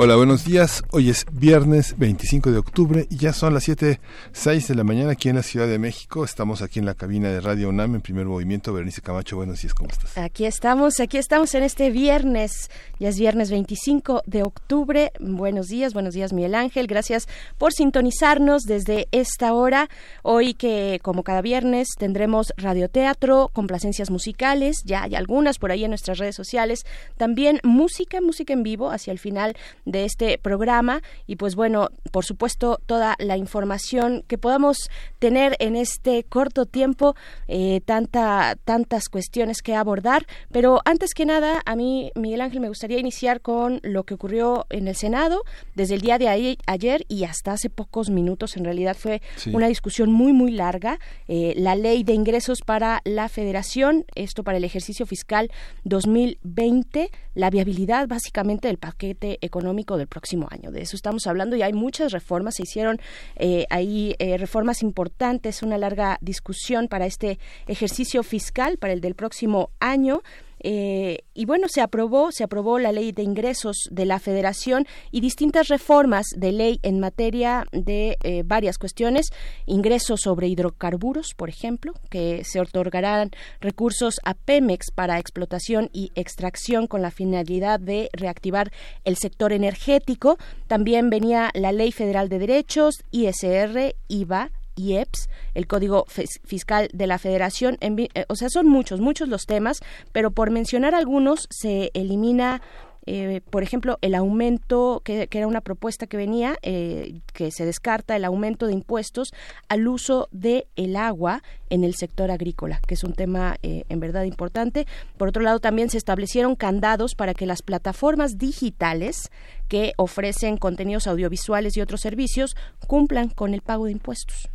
Hola, buenos días. Hoy es viernes 25 de octubre y ya son las 7.06 de la mañana aquí en la Ciudad de México. Estamos aquí en la cabina de Radio UNAM en primer movimiento. Berenice Camacho, buenos días, ¿cómo estás? Aquí estamos, aquí estamos en este viernes. Ya es viernes 25 de octubre. Buenos días, buenos días, Miguel Ángel. Gracias por sintonizarnos desde esta hora. Hoy que, como cada viernes, tendremos radioteatro, complacencias musicales. Ya hay algunas por ahí en nuestras redes sociales. También música, música en vivo hacia el final de este programa. Y pues bueno, por supuesto toda la información que podamos tener en este corto tiempo, eh, tanta, tantas cuestiones que abordar, pero antes que nada, a mí, Miguel Ángel, me gustaría iniciar con lo que ocurrió en el Senado desde el día de ayer y hasta hace pocos minutos, en realidad fue una discusión muy, muy larga, eh, la ley de ingresos para la federación, esto para el ejercicio fiscal 2020, la viabilidad básicamente del paquete económico del próximo año. De eso estamos hablando y hay muchas reformas. Se hicieron eh, ahí eh, reformas importantes, una larga discusión para este ejercicio fiscal, para el del próximo año. Eh, y bueno, se aprobó, se aprobó la ley de ingresos de la Federación y distintas reformas de ley en materia de eh, varias cuestiones, ingresos sobre hidrocarburos, por ejemplo, que se otorgarán recursos a Pemex para explotación y extracción con la finalidad de reactivar el sector energético. También venía la Ley Federal de Derechos, ISR, IVA, IEPS, el Código Fiscal de la Federación. Eh, o sea, son muchos, muchos los temas, pero por mencionar algunos, se elimina eh, por ejemplo, el aumento, que, era una propuesta que venía, eh, que se descarta el aumento de impuestos al uso del el agua en el sector agrícola, que es un tema en verdad importante. Por otro lado, también se establecieron candados para que las plataformas digitales que ofrecen contenidos audiovisuales y otros servicios cumplan con el pago de impuestos.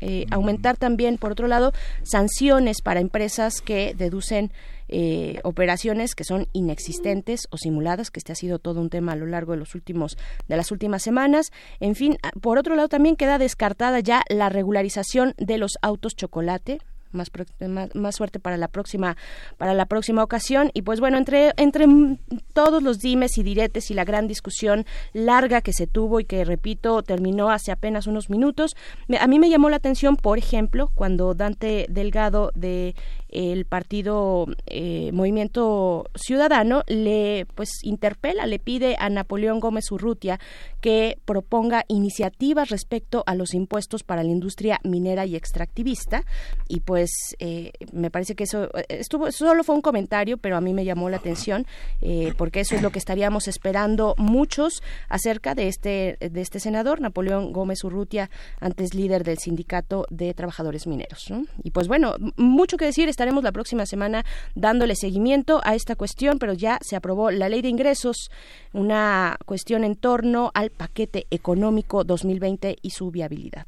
Eh, aumentar también, por otro lado, sanciones para empresas que deducen eh, operaciones que son inexistentes o simuladas, que este ha sido todo un tema a lo largo de los últimos de las últimas semanas. En fin, por otro lado también queda descartada ya la regularización de los autos chocolate más, más, suerte para la próxima para la próxima ocasión. Y pues bueno entre entre todos los dimes y diretes y la gran discusión larga que se tuvo y que repito terminó hace apenas unos minutos a mí me llamó la atención por ejemplo cuando Dante Delgado de el partido eh, Movimiento Ciudadano le pues interpela, le pide a Napoleón Gómez Urrutia que proponga iniciativas respecto a los impuestos para la industria minera y extractivista. Y pues eh, me parece que eso eh, estuvo solo fue un comentario pero a mí me llamó la atención porque eso es lo que estaríamos esperando muchos acerca de este de este senador Napoleón Gómez Urrutia antes líder del sindicato de trabajadores mineros y pues bueno mucho que decir estaremos la próxima semana dándole seguimiento a esta cuestión, pero ya se aprobó la ley de ingresos, una cuestión en torno al paquete económico 2020 y su viabilidad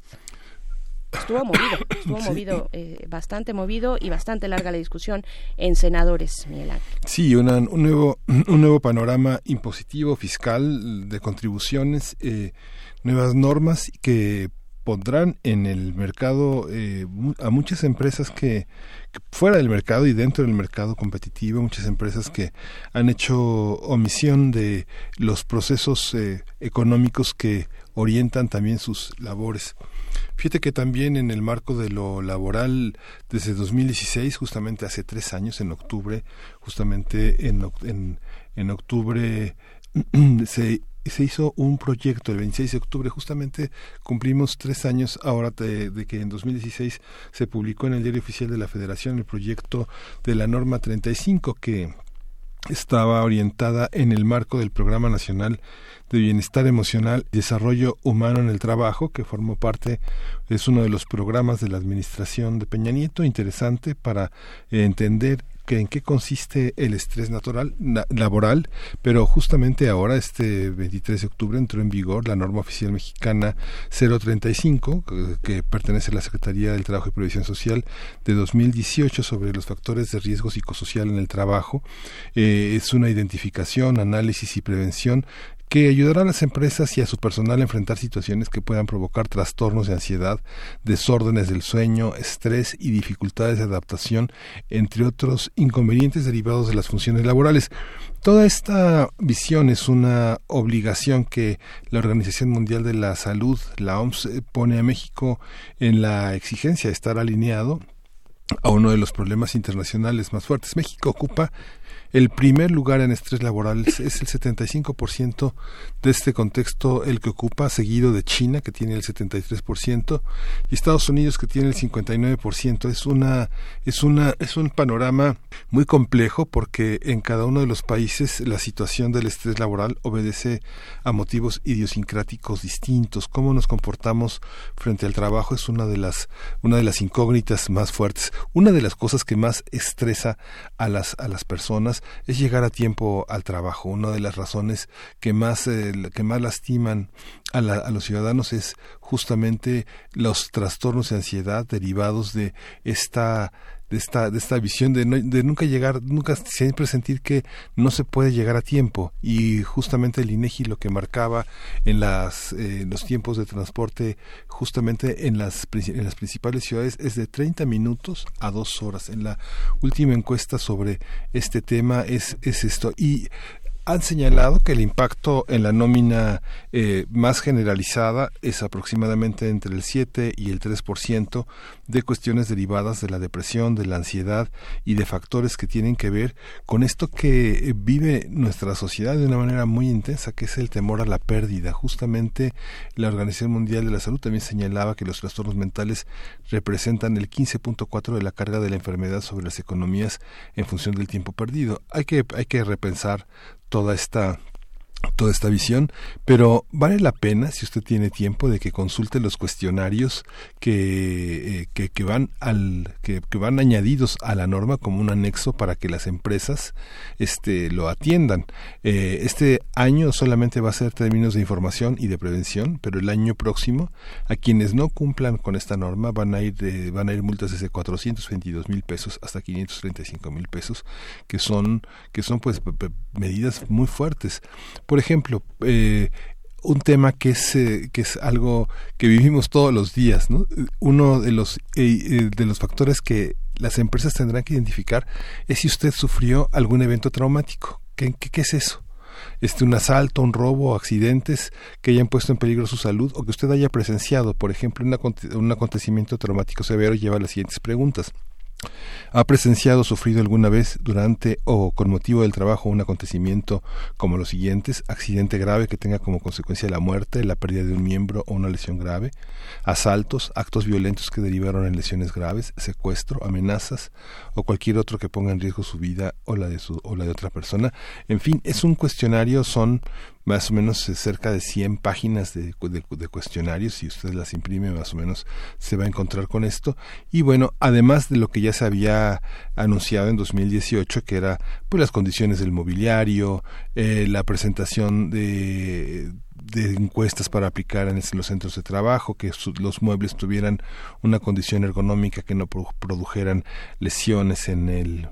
estuvo movido, estuvo movido, eh, bastante movido y bastante larga la discusión en senadores, Miguel Ángel. Sí, un, nuevo, un nuevo panorama impositivo, fiscal, de contribuciones, eh, nuevas normas que pondrán en el mercado eh, a muchas empresas que, fuera del mercado y dentro del mercado competitivo, muchas empresas que han hecho omisión de los procesos eh, económicos que orientan también sus labores. Fíjate que también en el marco de lo laboral, desde 2016, justamente hace tres años, en octubre, justamente en, en, en octubre se se hizo un proyecto el 26 de octubre, justamente cumplimos tres años ahora de, que en 2016 se publicó en el Diario Oficial de la Federación el proyecto de la norma 35 que estaba orientada en el marco del Programa Nacional de Bienestar Emocional y Desarrollo Humano en el Trabajo, que formó parte, es uno de los programas de la administración de Peña Nieto, interesante para entender que en qué consiste el estrés natural laboral, pero justamente ahora este 23 de octubre entró en vigor la norma oficial mexicana 035 que, que pertenece a la Secretaría del Trabajo y Previsión Social de 2018 sobre los factores de riesgo psicosocial en el trabajo. Eh, es una identificación, análisis y prevención que ayudará a las empresas y a su personal a enfrentar situaciones que puedan provocar trastornos de ansiedad, desórdenes del sueño, estrés y dificultades de adaptación, entre otros inconvenientes derivados de las funciones laborales. Toda esta visión es una obligación que la Organización Mundial de la Salud, la OMS, eh, pone a México en la exigencia de estar alineado a uno de los problemas internacionales más fuertes. México ocupa el primer lugar en estrés laboral es el 75% de este contexto el que ocupa, seguido de China, que tiene el 73%, y Estados Unidos, que tiene el 59%. Es, una, es, una, es un panorama muy complejo porque en cada uno de los países la situación del estrés laboral obedece a motivos idiosincráticos distintos. Cómo nos comportamos frente al trabajo es una de las, una de las incógnitas más fuertes. Una de las cosas que más estresa a las, a las personas es llegar a tiempo al trabajo. Una de las razones que más, eh, que más lastiman a, a los ciudadanos es justamente los trastornos de ansiedad derivados de esta de esta, de esta visión de, de nunca llegar, nunca siempre sentir que no se puede llegar a tiempo. Y justamente el INEGI lo que marcaba en las, eh, los tiempos de transporte, justamente en las, en las principales ciudades, es de 30 minutos a dos horas. En la última encuesta sobre este tema es, es esto. Y han señalado que el impacto en la nómina eh, más generalizada es aproximadamente entre el 7 y el 3% de cuestiones derivadas de la depresión, de la ansiedad y de factores que tienen que ver con esto que vive nuestra sociedad de una manera muy intensa, que es el temor a la pérdida. Justamente la Organización Mundial de la Salud también señalaba que los trastornos mentales representan el 15.4 de la carga de la enfermedad sobre las economías en función del tiempo perdido. Hay que, hay que repensar toda esta toda esta visión, pero vale la pena, si usted tiene tiempo, de que consulte los cuestionarios que, eh, que, van al que, van añadidos a la norma como un anexo para que las empresas este lo atiendan. Eh, este año solamente va a ser términos de información y de prevención, pero el año próximo a quienes no cumplan con esta norma van a ir de, van a ir multas desde 422 mil pesos hasta 535 mil pesos, que son que son pues medidas muy fuertes por ejemplo, eh, un tema que es eh, que es algo que vivimos todos los días, ¿no? Uno de los eh, de los factores que las empresas tendrán que identificar es si usted sufrió algún evento traumático. ¿Qué, qué, es eso? Este, un asalto, un robo, accidentes que hayan puesto en peligro su salud o que usted haya presenciado, por ejemplo, un acontecimiento traumático severo, lleva las siguientes preguntas. ¿Ha presenciado o sufrido alguna vez durante o con motivo del trabajo un acontecimiento como los siguientes? Accidente grave que tenga como consecuencia la muerte, la pérdida de un miembro o una lesión grave, asaltos, actos violentos que derivaron en lesiones graves, secuestro, amenazas o cualquier otro que ponga en riesgo su vida o la de o la de otra persona. En fin, es un cuestionario, son más o menos eh, cerca de 100 páginas de, de, cuestionarios, si usted las imprime más o menos se va a encontrar con esto. Y bueno, además de lo que ya se había anunciado en 2018, que era pues las condiciones del mobiliario, eh, la presentación de de encuestas para aplicar en los centros de trabajo, que los muebles tuvieran una condición ergonómica que no produjeran lesiones en el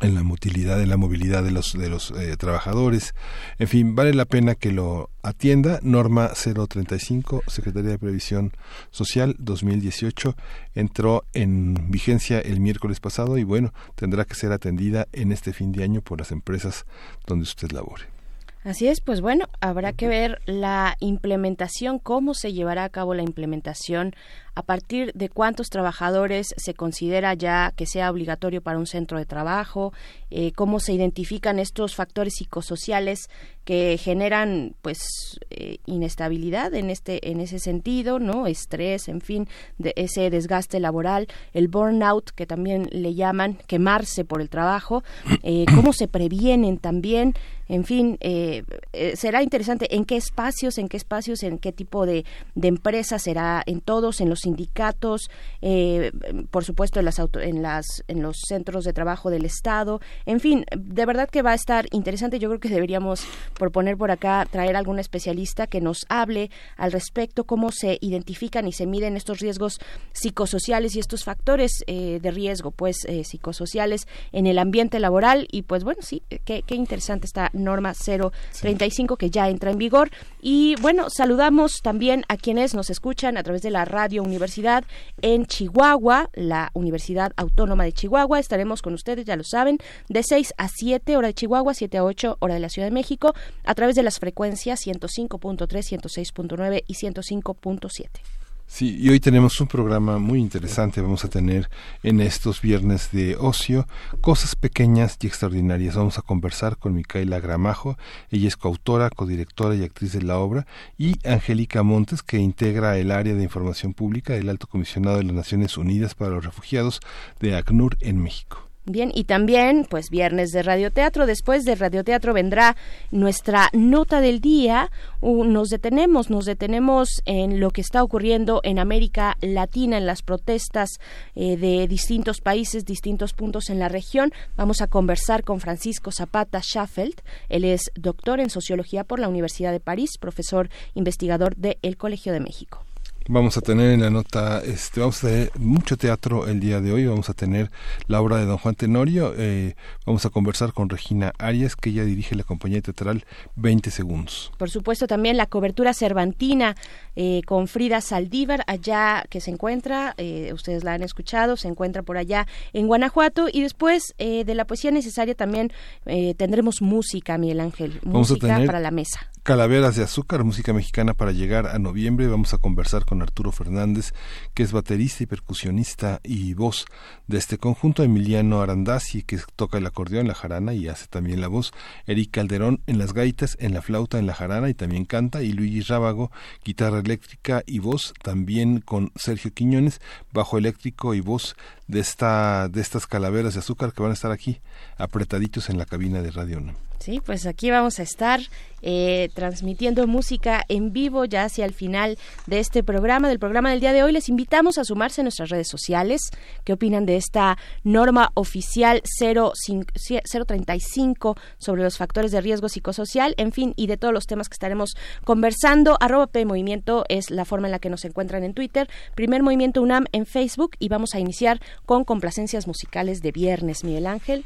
en la motilidad, en la movilidad de los, de los eh, trabajadores. En fin, vale la pena que lo atienda. Norma 035, Secretaría de Previsión Social 2018, entró en vigencia el miércoles pasado y bueno, tendrá que ser atendida en este fin de año por las empresas donde usted labore. Así es, pues bueno, habrá que ver la implementación, cómo se llevará a cabo la implementación a partir de cuántos trabajadores se considera ya que sea obligatorio para un centro de trabajo, eh, cómo se identifican estos factores psicosociales que generan pues eh, inestabilidad en este en ese sentido, ¿no? Estrés, en fin, de ese desgaste laboral, el burnout que también le llaman quemarse por el trabajo, eh, cómo se previenen también en fin, será interesante en qué espacios, en qué espacios, en qué tipo de, empresas será en todos, en los sindicatos, eh, por supuesto en las, en las en los centros de trabajo del Estado, en fin, de verdad que va a estar interesante. Yo creo que deberíamos proponer por acá traer algún especialista que nos hable al respecto cómo se identifican y se miden estos riesgos psicosociales y estos factores eh, de riesgo, pues eh, psicosociales en el ambiente laboral y pues bueno sí, qué, qué interesante esta norma 035 que ya entra en vigor y bueno saludamos también a quienes nos escuchan a través de la radio universidad en Chihuahua, la Universidad Autónoma de Chihuahua. Estaremos con ustedes, ya lo saben, de 6 a 7 hora de Chihuahua, 7 a 8 hora de la Ciudad de México, a través de las frecuencias 105.3, 106.9 y 105.7. Sí, y hoy tenemos un programa muy interesante. Vamos a tener en estos viernes de ocio cosas pequeñas y extraordinarias. Vamos a conversar con Micaela Gramajo. Ella es coautora, codirectora y actriz de la obra. Y Angélica Montes, que integra el área de información pública del Alto Comisionado de las Naciones Unidas para los Refugiados de ACNUR en México. Bien, y también, pues viernes de radioteatro. Después de radioteatro vendrá nuestra nota del día. nos detenemos, nos detenemos en lo que está ocurriendo en América Latina, en las protestas eh, de distintos países, distintos puntos en la región. Vamos a conversar con Francisco Zapata Schaffeld. Él es doctor en sociología por la Universidad de París, profesor investigador del Colegio de México. Vamos a tener en la nota, este, vamos a tener mucho teatro el día de hoy, vamos a tener la obra de don Juan Tenorio, eh, vamos a conversar con Regina Arias, que ella dirige la compañía teatral 20 segundos. Por supuesto también la cobertura cervantina eh, con Frida Saldívar, allá que se encuentra, eh, ustedes la han escuchado, se encuentra por allá en Guanajuato, y después de la poesía necesaria también tendremos música, Miguel Ángel, música para la mesa. Calaveras de Azúcar, música mexicana para llegar a noviembre. Vamos a conversar con Arturo Fernández, que es baterista y percusionista y voz de este conjunto. Emiliano Arandazzi, que toca el acordeón, la jarana y hace también la voz. Eric Calderón en las gaitas, en la flauta, en la jarana y también canta. Y Luigi Rábago, guitarra eléctrica y voz. También con Sergio Quiñones, bajo eléctrico y voz de, esta, de estas calaveras de azúcar que van a estar aquí apretaditos en la cabina de Radio UNAM. Sí, pues aquí vamos a estar eh, transmitiendo música en vivo ya hacia el final de este programa, del programa del día de hoy. Les invitamos a sumarse a nuestras redes sociales. ¿Qué opinan de esta norma oficial 035 sobre los factores de riesgo psicosocial? En fin, y de todos los temas que estaremos conversando. Arroba P Movimiento es la forma en la que nos encuentran en Twitter. Primer Movimiento UNAM en Facebook y vamos a iniciar con complacencias musicales de viernes, Miguel Ángel.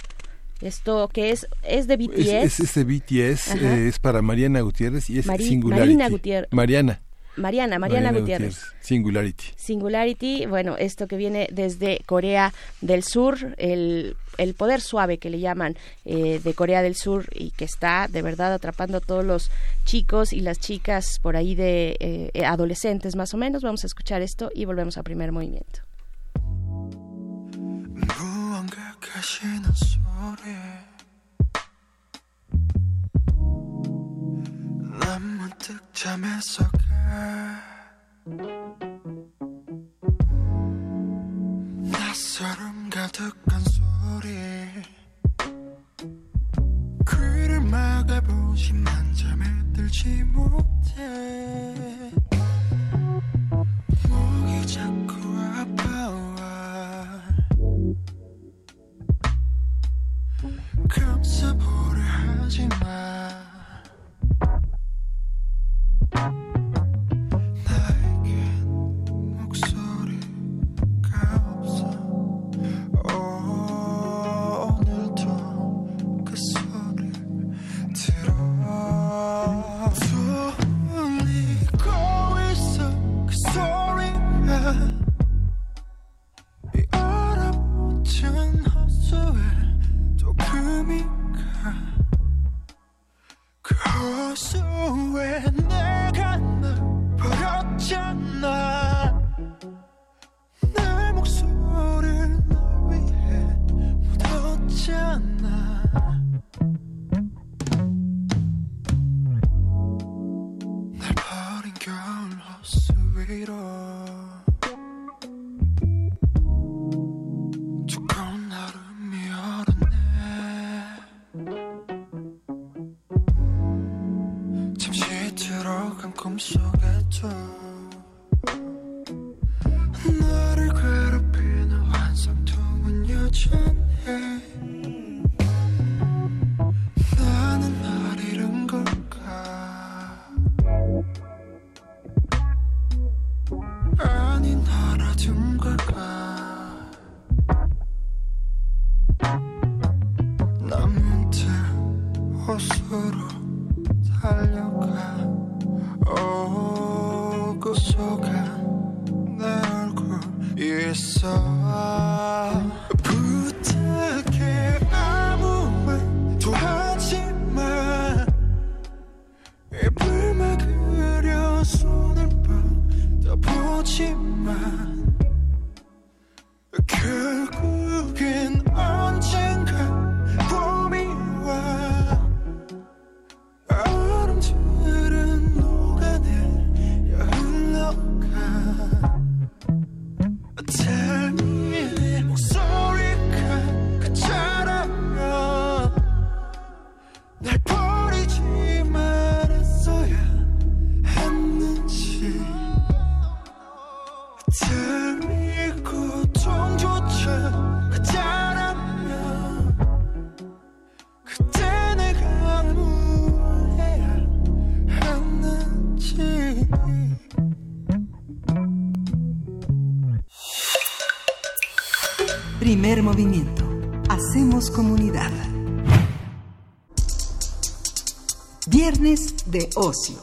Esto que es es de BTS. Es, es, de BTS, eh, es para Mariana Gutiérrez y es Singularity. Marina Gutiérrez. Mariana. Mariana, Mariana, Gutiérrez. Singularity. Singularity, bueno, esto que viene desde Corea del Sur, el, el poder suave que le llaman eh, de Corea del Sur y que está de verdad atrapando a todos los chicos y las chicas por ahí de eh, adolescentes más o menos. Vamos a escuchar esto y volvemos a primer movimiento. 난 문득 잠에서 가 낯설음 가득한 소리. 귀를 막아보지만 잠에 들지 못해. 목이 자꾸 아파와 감싸보려 하지 마 호수에 내가 널 버렸잖아 Viernes de ocio.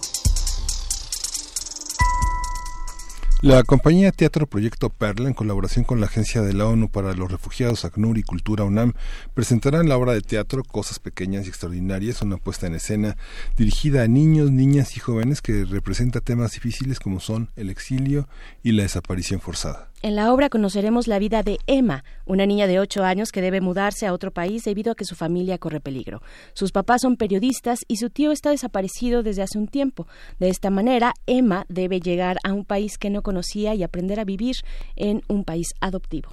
La compañía Teatro Proyecto Perla, en colaboración con la Agencia de la ONU para los Refugiados, ACNUR y Cultura UNAM, presentarán la obra de teatro Cosas Pequeñas y Extraordinarias, una puesta en escena dirigida a niños, niñas y jóvenes que representa temas difíciles como son el exilio y la desaparición forzada. En la obra conoceremos la vida de Emma, una niña de ocho años que debe mudarse a otro país debido a que su familia corre peligro. Sus papás son periodistas y su tío está desaparecido desde hace un tiempo. De esta manera, Emma debe llegar a un país que no conocía y aprender a vivir en un país adoptivo.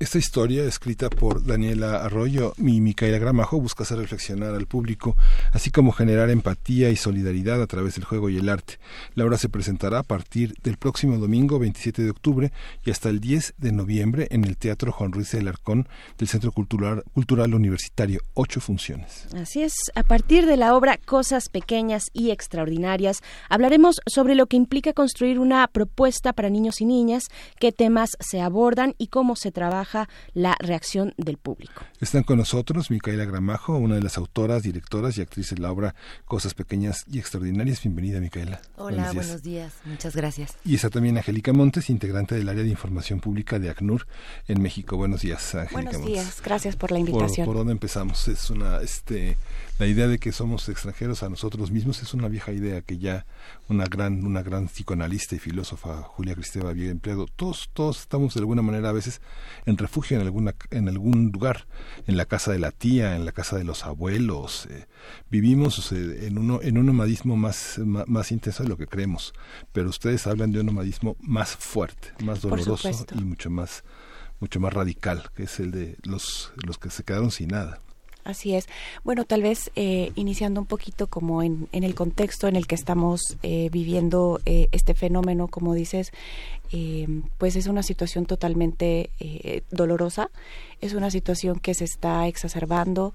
Esta historia, escrita por Daniela Arroyo y Micaela Gramajo, busca hacer reflexionar al público, así como generar empatía y solidaridad a través del juego y el arte. La obra se presentará a partir del próximo domingo 27 de octubre y hasta el 10 de noviembre en el Teatro Juan Ruiz de Alarcón del Centro Cultural, Cultural Universitario. Ocho funciones. Así es, a partir de la obra Cosas Pequeñas y Extraordinarias, hablaremos sobre lo que implica construir una propuesta para niños y niñas, qué temas se abordan y cómo se trabaja la reacción del público. Están con nosotros Micaela Gramajo, una de las autoras, directoras y actrices de la obra Cosas Pequeñas y Extraordinarias. Bienvenida, Micaela. Hola, buenos días. buenos días. Muchas gracias. Y está también Angélica Montes, integrante del área de información pública de ACNUR en México. Buenos días, Angélica Buenos Montes. días, gracias por la invitación. ¿Por, por dónde empezamos? Es una, este, la idea de que somos extranjeros a nosotros mismos es una vieja idea que ya una gran, una gran psicoanalista y filósofa, Julia Cristeva, había empleado. Todos, todos estamos de alguna manera a veces en refugio en alguna, en algún lugar, en la casa de la tía, en la casa de los abuelos. Eh, vivimos eh, en uno, en un nomadismo más, más, más, intenso de lo que creemos. Pero ustedes hablan de un nomadismo más fuerte, más doloroso y mucho más, mucho más radical, que es el de los, los que se quedaron sin nada. Así es. Bueno, tal vez eh, iniciando un poquito como en, en, el contexto en el que estamos eh, viviendo eh, este fenómeno, como dices, pues es una situación totalmente dolorosa, es una situación que se está exacerbando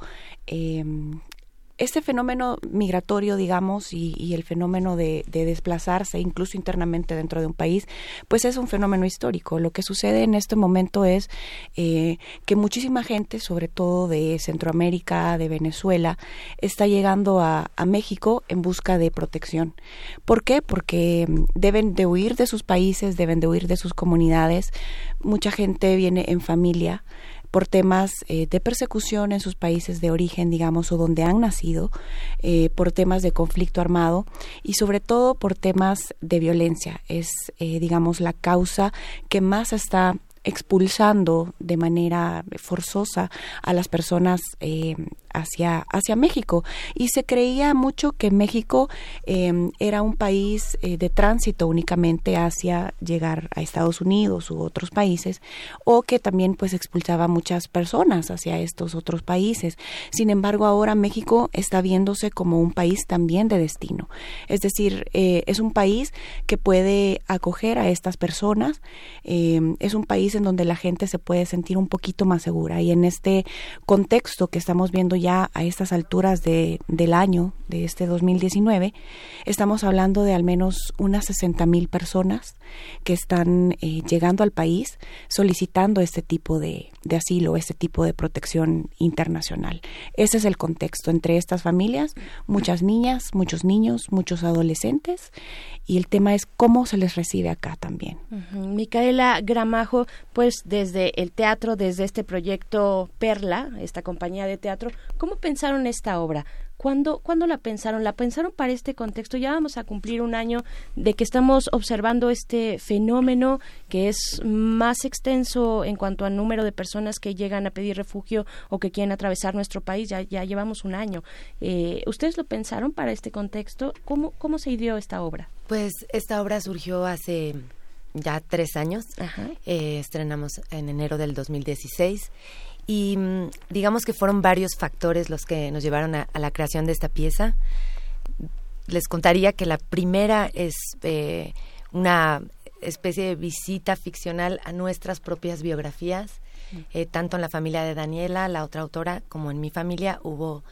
este fenómeno migratorio, digamos, y, y el fenómeno de, de, desplazarse, incluso internamente dentro de un país, pues es un fenómeno histórico. Lo que sucede en este momento es eh, que muchísima gente, sobre todo de Centroamérica, de Venezuela, está llegando a, a México en busca de protección. ¿Por qué? Porque deben de huir de sus países, deben de huir de sus comunidades. Mucha gente viene en familia por temas eh, de persecución en sus países de origen, digamos, o donde han nacido, eh, por temas de conflicto armado y sobre todo por temas de violencia. Es, eh, digamos, la causa que más está expulsando de manera forzosa a las personas eh, hacia, hacia México. Y se creía mucho que México eh, era un país eh, de tránsito únicamente hacia llegar a Estados Unidos u otros países, o que también pues expulsaba muchas personas hacia estos otros países. Sin embargo, ahora México está viéndose como un país también de destino. Es decir, eh, es un país que puede acoger a estas personas, eh, es un país en donde la gente se puede sentir un poquito más segura. Y en este contexto que estamos viendo ya a estas alturas de, del año, de este 2019, estamos hablando de al menos unas 60 mil personas que están eh, llegando al país solicitando este tipo de, de asilo, este tipo de protección internacional. Ese es el contexto entre estas familias, muchas niñas, muchos niños, muchos adolescentes, y el tema es cómo se les recibe acá también. Micaela Gramajo, pues desde el teatro, desde este proyecto Perla, esta compañía de teatro, ¿cómo pensaron esta obra? ¿Cuándo, ¿Cuándo la pensaron? ¿La pensaron para este contexto? Ya vamos a cumplir un año de que estamos observando este fenómeno que es más extenso en cuanto al número de personas que llegan a pedir refugio o que quieren atravesar nuestro país. Ya, ya llevamos un año. Eh, ¿Ustedes lo pensaron para este contexto? ¿Cómo, ¿Cómo se ideó esta obra? Pues esta obra surgió hace ya tres años. Ajá. Eh, estrenamos en enero del 2016 y mm, digamos que fueron varios factores los que nos llevaron a, a la creación de esta pieza. Les contaría que la primera es eh, una especie de visita ficcional a nuestras propias biografías, eh, tanto en la familia de Daniela, la otra autora, como en mi familia hubo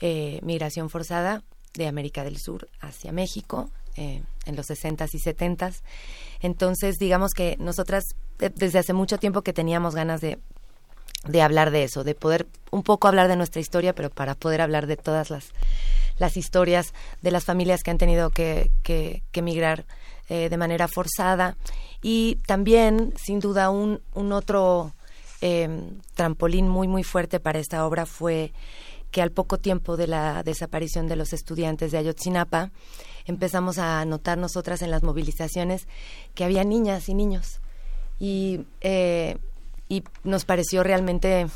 eh, migración forzada de América del Sur hacia México eh, en los 60s y 70s. Entonces, digamos que nosotras desde hace mucho tiempo que teníamos ganas de, de hablar de eso, de poder un poco hablar de nuestra historia, pero para poder hablar de todas las, las historias de las familias que han tenido que, que, emigrar eh, de manera forzada. Y también, sin duda, un, un otro eh, trampolín muy, muy fuerte para esta obra fue que al poco tiempo de la desaparición de los estudiantes de Ayotzinapa, empezamos a notar nosotras en las movilizaciones que había niñas y niños. Y, eh, y nos pareció realmente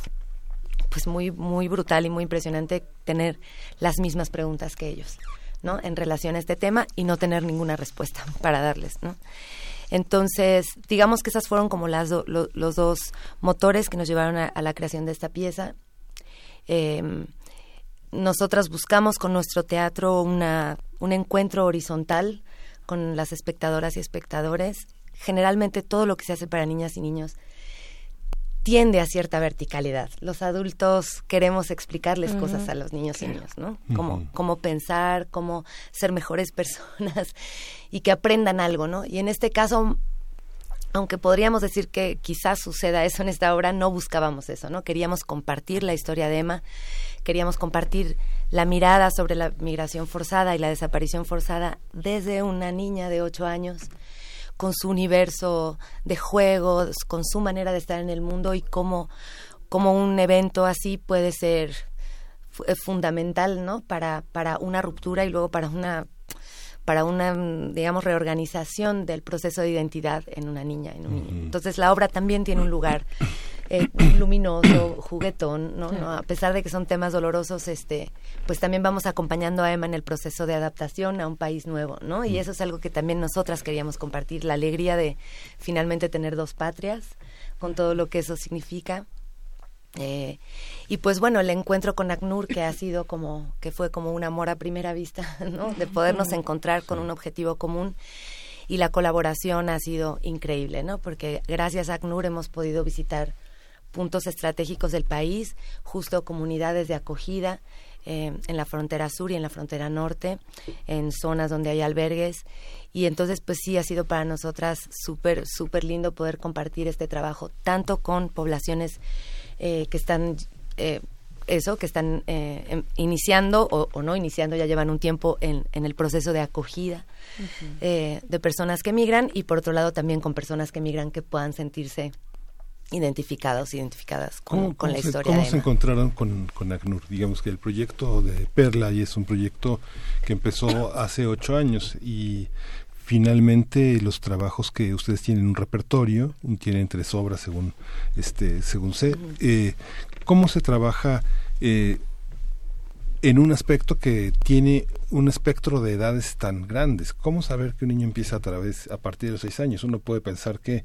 pues muy, muy brutal y muy impresionante tener las mismas preguntas que ellos, ¿no? En relación a este tema y no tener ninguna respuesta para darles, ¿no? Entonces, digamos que esas fueron como las los dos motores que nos llevaron a, a la creación de esta pieza. Eh, nosotras buscamos con nuestro teatro una, un encuentro horizontal con las espectadoras y espectadores. Generalmente todo lo que se hace para niñas y niños tiende a cierta verticalidad. Los adultos queremos explicarles cosas a los niños y niños, ¿no? Cómo, cómo pensar, cómo ser mejores personas y que aprendan algo, ¿no? Y en este caso, aunque podríamos decir que quizás suceda eso en esta obra, no buscábamos eso, ¿no? Queríamos compartir la historia de Emma, queríamos compartir la mirada sobre la migración forzada y la desaparición forzada desde una niña de ocho años, con su universo de juegos, con su manera de estar en el mundo y cómo, cómo un evento así puede ser eh, fundamental, ¿no? Para, para una ruptura y luego para una para una, digamos, reorganización del proceso de identidad en una niña, en un niño. Entonces la obra también tiene un lugar eh, luminoso, juguetón, ¿no? ¿no? A pesar de que son temas dolorosos, este, pues también vamos acompañando a Emma en el proceso de adaptación a un país nuevo, ¿no? Y eso es algo que también nosotras queríamos compartir, la alegría de finalmente tener dos patrias, con todo lo que eso significa. Eh, y pues bueno, el encuentro con ACNUR que ha sido como, que fue como un amor a primera vista, ¿no? De podernos encontrar con un objetivo común y la colaboración ha sido increíble, ¿no? Porque gracias a ACNUR hemos podido visitar puntos estratégicos del país, justo comunidades de acogida eh, en la frontera sur y en la frontera norte, en zonas donde hay albergues. Y entonces, pues sí, ha sido para nosotras súper, súper lindo poder compartir este trabajo, tanto con poblaciones eh, que están, eh, eso, que están eh, em- iniciando o, o no iniciando, ya llevan un tiempo en, en el proceso de acogida eh, de personas que migran y por otro lado también con personas que migran que puedan sentirse identificados, identificadas con, con la se, historia cómo de se encontraron con, con ACNUR? Digamos que el proyecto de Perla y es un proyecto que empezó hace ocho años y finalmente los trabajos que ustedes tienen un repertorio, tienen tres obras según este según sé. eh, ¿Cómo se trabaja eh, en un aspecto que tiene un espectro de edades tan grandes. ¿Cómo saber que un niño empieza a través a partir de los seis años? Uno puede pensar que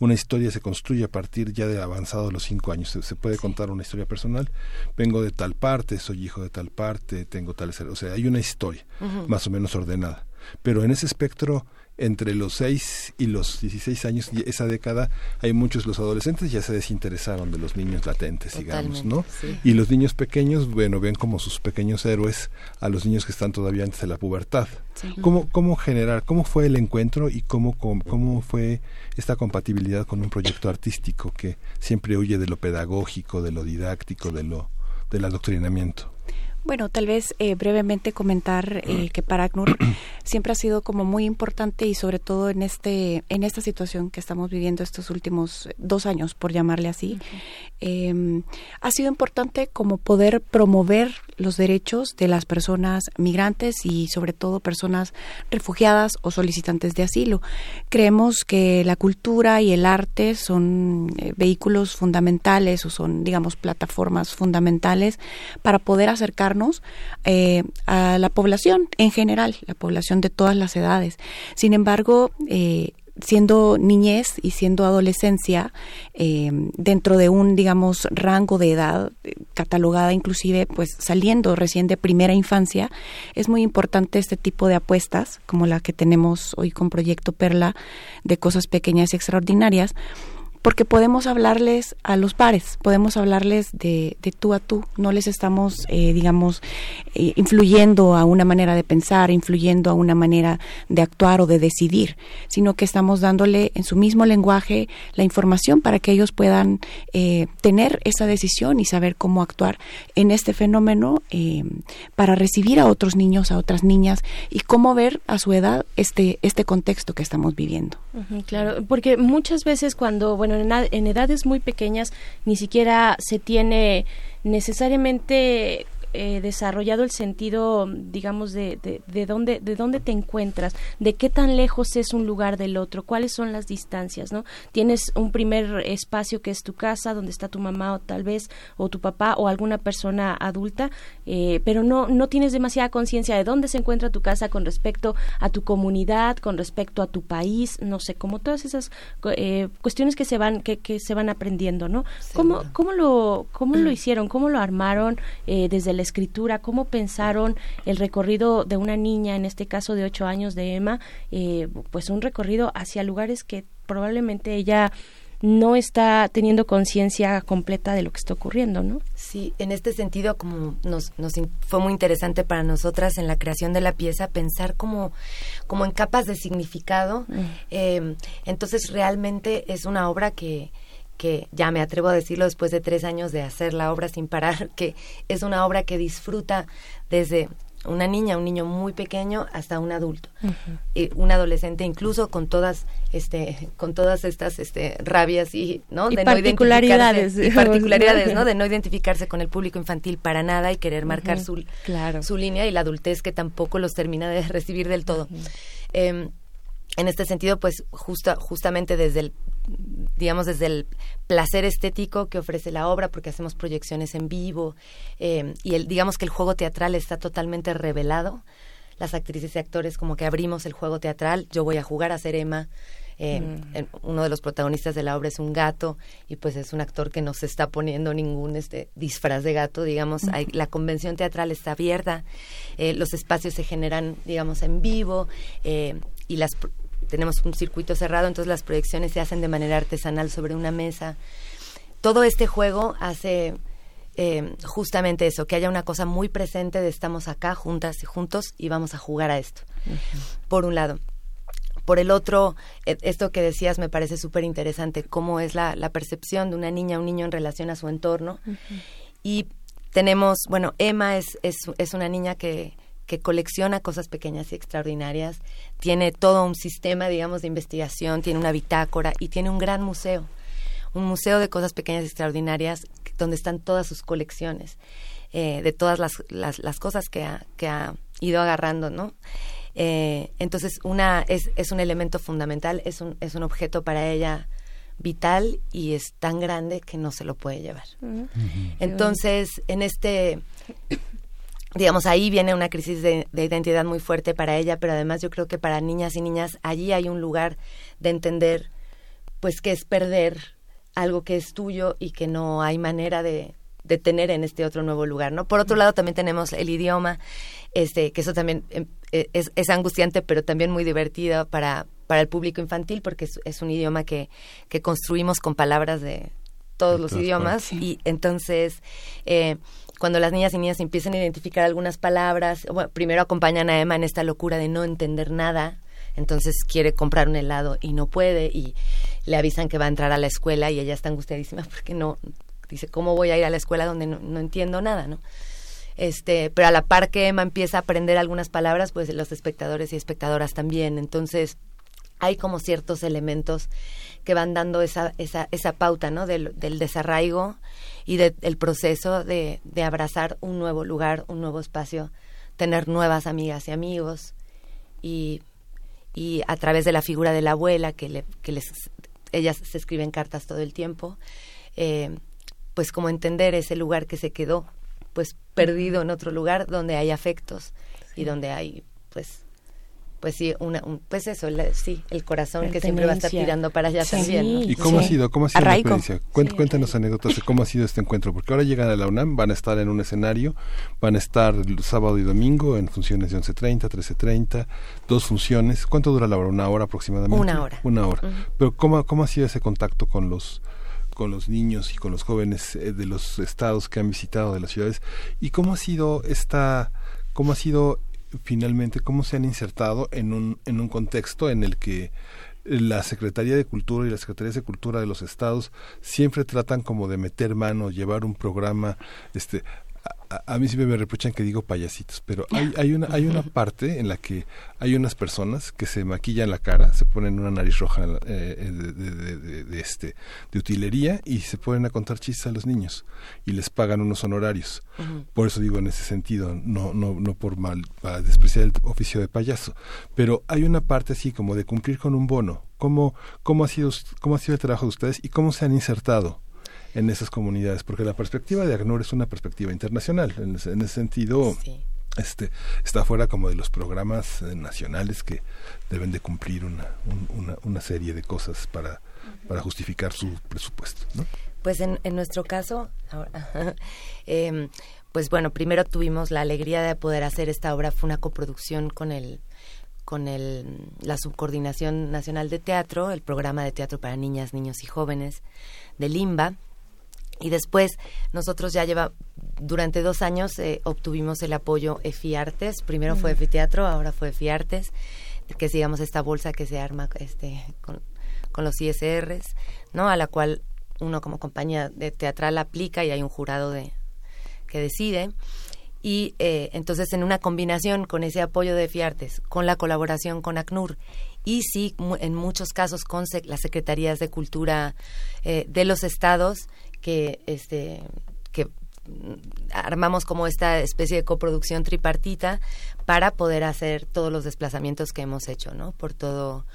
una historia se construye a partir ya de avanzado de los cinco años. Se, se puede contar una historia personal. Vengo de tal parte, soy hijo de tal parte, tengo tales, o sea, hay una historia más o menos ordenada. pero en ese espectro entre los 6 y los 16 años, y esa década, hay muchos, los adolescentes ya se desinteresaron de los niños latentes, digamos, ¿no? Sí. Y los niños pequeños, bueno, ven como sus pequeños héroes a los niños que están todavía antes de la pubertad. ¿Cómo, ¿Cómo generar, cómo fue el encuentro y cómo, cómo, cómo fue esta compatibilidad con un proyecto artístico que siempre huye de lo pedagógico, de lo didáctico, de lo del adoctrinamiento? Bueno, tal vez eh, brevemente comentar eh, que para ACNUR siempre ha sido como muy importante y sobre todo en este en esta situación que estamos viviendo estos últimos dos años, por llamarle así, eh, ha sido importante como poder promover los derechos de las personas migrantes y sobre todo personas refugiadas o solicitantes de asilo. Creemos que la cultura y el arte son eh, vehículos fundamentales o son, digamos, plataformas fundamentales para poder acercarnos eh, a la población en general, la población de todas las edades. Sin embargo, eh, siendo niñez y siendo adolescencia eh, dentro de un digamos rango de edad catalogada inclusive pues saliendo recién de primera infancia es muy importante este tipo de apuestas como la que tenemos hoy con proyecto Perla de cosas pequeñas y extraordinarias porque podemos hablarles a los pares, podemos hablarles de, de tú a tú, no les estamos, eh, digamos, eh, influyendo a una manera de pensar, influyendo a una manera de actuar o de decidir, sino que estamos dándole en su mismo lenguaje la información para que ellos puedan eh, tener esa decisión y saber cómo actuar en este fenómeno eh, para recibir a otros niños, a otras niñas y cómo ver a su edad este, este contexto que estamos viviendo. Claro, porque muchas veces cuando, bueno, en, ed- en edades muy pequeñas ni siquiera se tiene necesariamente eh, desarrollado el sentido, digamos, de, de, de dónde, de dónde te encuentras, de qué tan lejos es un lugar del otro, cuáles son las distancias, ¿no? Tienes un primer espacio que es tu casa, donde está tu mamá o tal vez, o tu papá o alguna persona adulta, eh, pero no, no tienes demasiada conciencia de dónde se encuentra tu casa con respecto a tu comunidad, con respecto a tu país, no sé, como todas esas eh, cuestiones que se van, que, que se van aprendiendo, ¿no? ¿Cómo, cómo lo, cómo lo hicieron? ¿Cómo lo armaron eh, desde la escritura? ¿Cómo pensaron el recorrido de una niña, en este caso de ocho años de Emma, eh, pues un recorrido hacia lugares que probablemente ella no está teniendo conciencia completa de lo que está ocurriendo, ¿no? Sí, en este sentido, como nos, nos in- fue muy interesante para nosotras en la creación de la pieza, pensar como, como en capas de significado. Eh, entonces, realmente es una obra que, que, ya me atrevo a decirlo después de tres años de hacer la obra sin parar, que es una obra que disfruta desde una niña, un niño muy pequeño, hasta un adulto, y un adolescente, incluso con todas, este, con todas estas, este, rabias y, ¿no? Y De no particularidades, identificarse- y particularidades, ¿no? De no identificarse con el público infantil para nada y querer marcar su, claro. su línea y la adultez que tampoco los termina de recibir del todo. En este sentido, pues justa, justamente desde el, digamos, desde el placer estético que ofrece la obra, porque hacemos proyecciones en vivo, em, y el, digamos que el juego teatral está totalmente revelado. Las actrices y actores como que abrimos el juego teatral, yo voy a jugar a ser Emma, eh, en- uno de los protagonistas de la obra es un gato y pues es un actor que no se está poniendo ningún este disfraz de gato digamos. Hay- la convención teatral está abierta eh, los espacios se generan digamos en vivo eh, y las tenemos un circuito cerrado entonces las proyecciones se hacen de manera artesanal sobre una mesa todo este juego hace eh, justamente eso, que haya una cosa muy presente de estamos acá juntas y juntos y vamos a jugar a esto. Por un lado. Por el otro, eh, esto que decías me parece súper interesante, cómo es la, la percepción de una niña, un niño en relación a su entorno. Y tenemos, bueno, Emma es, es, es una niña que, que colecciona cosas pequeñas y extraordinarias, tiene todo un sistema, digamos, de investigación, tiene una bitácora y tiene un gran museo, un museo de cosas pequeñas y extraordinarias donde están todas sus colecciones, eh, de todas las, las, las cosas que ha, que ha ido agarrando, ¿no? Eh, entonces, una es, es un elemento fundamental, es un, es un objeto para ella vital y es tan grande que no se lo puede llevar. Entonces, en este, digamos, ahí viene una crisis de, de identidad muy fuerte para ella, pero además yo creo que para niñas y niñas allí hay un lugar de entender, pues, que es perder algo que es tuyo y que no hay manera de, de tener en este otro nuevo lugar, ¿no? Por otro lado también tenemos el idioma, este, que eso también em, eh, es, es angustiante, pero también muy divertido para, para el público infantil, porque es, es un idioma que, que construimos con palabras de todos los idiomas, partes. y entonces eh, cuando las niñas y niñas empiezan a identificar algunas palabras, bueno, primero acompañan a Emma en esta locura de no entender nada, entonces quiere comprar un helado y no puede y le avisan que va a entrar a la escuela y ella está angustiadísima porque no dice cómo voy a ir a la escuela donde no, no entiendo nada, ¿no? Este, pero a la par que Emma empieza a aprender algunas palabras, pues los espectadores y espectadoras también. Entonces, hay como ciertos elementos que van dando esa, esa, esa pauta, ¿no? Del, del desarraigo y de- del proceso de, de abrazar un nuevo lugar, un nuevo espacio, tener nuevas amigas y amigos y, y a través de la figura de la abuela, que, le, que les, ellas se escriben cartas todo el tiempo, eh, pues como entender ese lugar que se quedó, pues perdido en otro lugar donde hay afectos y donde hay, pues, pues sí, una, un- pues eso, la- sí, el corazón que siempre va a estar tirando para allá Sí. también. ¿no? ¿Y cómo ha sido? ¿Cómo ha sido la experiencia? Cuént- Sí. Cuéntanos anécdotas de cómo ha sido este encuentro, porque ahora llegan a la UNAM, van a estar en un escenario, van a estar el sábado y domingo en funciones de 11.30, 13.30, dos funciones. ¿Cuánto dura la hora? ¿Una hora aproximadamente? Una hora. Una hora. Pero ¿cómo, ¿cómo ha sido ese contacto con los con los niños y con los jóvenes eh, de los estados que han visitado de las ciudades y cómo ha sido esta cómo ha sido finalmente cómo se han insertado en un en un contexto en el que la Secretaría de Cultura y las Secretarías de Cultura de los estados siempre tratan como de meter mano, llevar un programa, este a, mí siempre me reprochan que digo payasitos, pero hay, hay una hay una parte en la que hay unas personas que se maquillan la cara, se ponen una nariz roja eh, eh, de, de- de- de- de este de utilería y se ponen a contar chistes a los niños y les pagan unos honorarios. Por eso digo en ese sentido, no, no, no por mal, para despreciar el oficio de payaso, pero hay una parte así como de cumplir con un bono. ¿Cómo, cómo, ha, sido, cómo ha sido el trabajo de ustedes y cómo se han insertado en esas comunidades? Porque la perspectiva de ACNUR es una perspectiva internacional. En ese, en ese sentido, Sí. este, está fuera como de los programas eh, nacionales que deben de cumplir una, un- una, una serie de cosas para, para justificar su presupuesto. ¿no? Pues en, en nuestro caso, ahora, em, pues bueno, primero tuvimos la alegría de poder hacer esta obra, fue una coproducción con el con el, la Subcoordinación Nacional de Teatro, el programa de teatro para niñas, niños y jóvenes de Limba. Y después nosotros ya lleva, durante dos años eh, obtuvimos el apoyo EFI Artes, primero fue EFI Teatro, ahora fue EFI Artes, que es digamos esta bolsa que se arma este, con, con los ISRs, ¿no? A la cual uno como compañía de teatral aplica y hay un jurado de que decide. Y eh, entonces en una combinación con ese apoyo de FIARTES, con la colaboración con ACNUR y sí, en muchos casos con las secretarías de cultura eh, de los estados que este que mm, armamos como esta especie de coproducción tripartita para poder hacer todos los desplazamientos que hemos hecho, ¿no? Por todo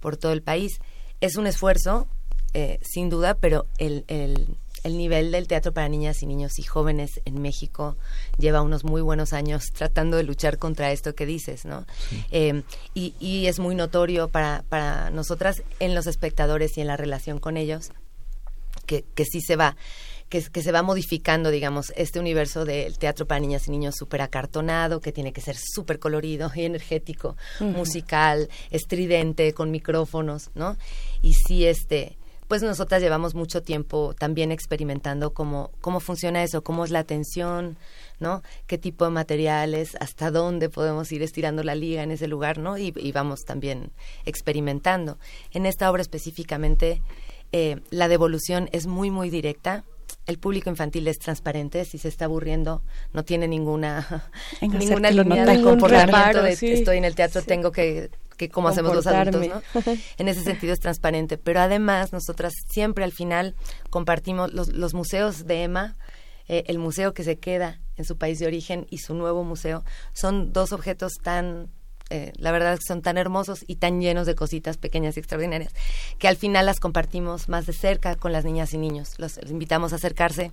por todo el país. Es un esfuerzo, eh, sin duda, pero el, el, el nivel del teatro para niñas y niños y jóvenes en México lleva unos muy buenos años tratando de luchar contra esto que dices, ¿no? Eh, y, y es muy notorio para, para nosotras en los espectadores y en la relación con ellos que, que sí se va que, que se va modificando, digamos, este universo del teatro para niñas y niños súper acartonado, que tiene que ser súper colorido y energético, musical, estridente, con micrófonos, ¿no? Y sí, este, pues nosotras llevamos mucho tiempo también experimentando cómo, cómo funciona eso, cómo es la atención, ¿no? Qué tipo de materiales, hasta dónde podemos ir estirando la liga en ese lugar, ¿no? Y, y vamos también experimentando. En esta obra específicamente, eh, la devolución es muy, muy directa. El público infantil es transparente, si se está aburriendo, no tiene ninguna, ninguna línea de comportamiento reparo, de sí. estoy en el teatro, Sí. tengo que, que como hacemos los adultos, ¿no? En ese sentido es transparente. Pero además, nosotras siempre al final compartimos los, los museos de Emma, eh, el museo que se queda en su país de origen y su nuevo museo, son dos objetos tan, eh, la verdad es que son tan hermosos y tan llenos de cositas pequeñas y extraordinarias, que al final las compartimos más de cerca con las niñas y niños. Los, los invitamos a acercarse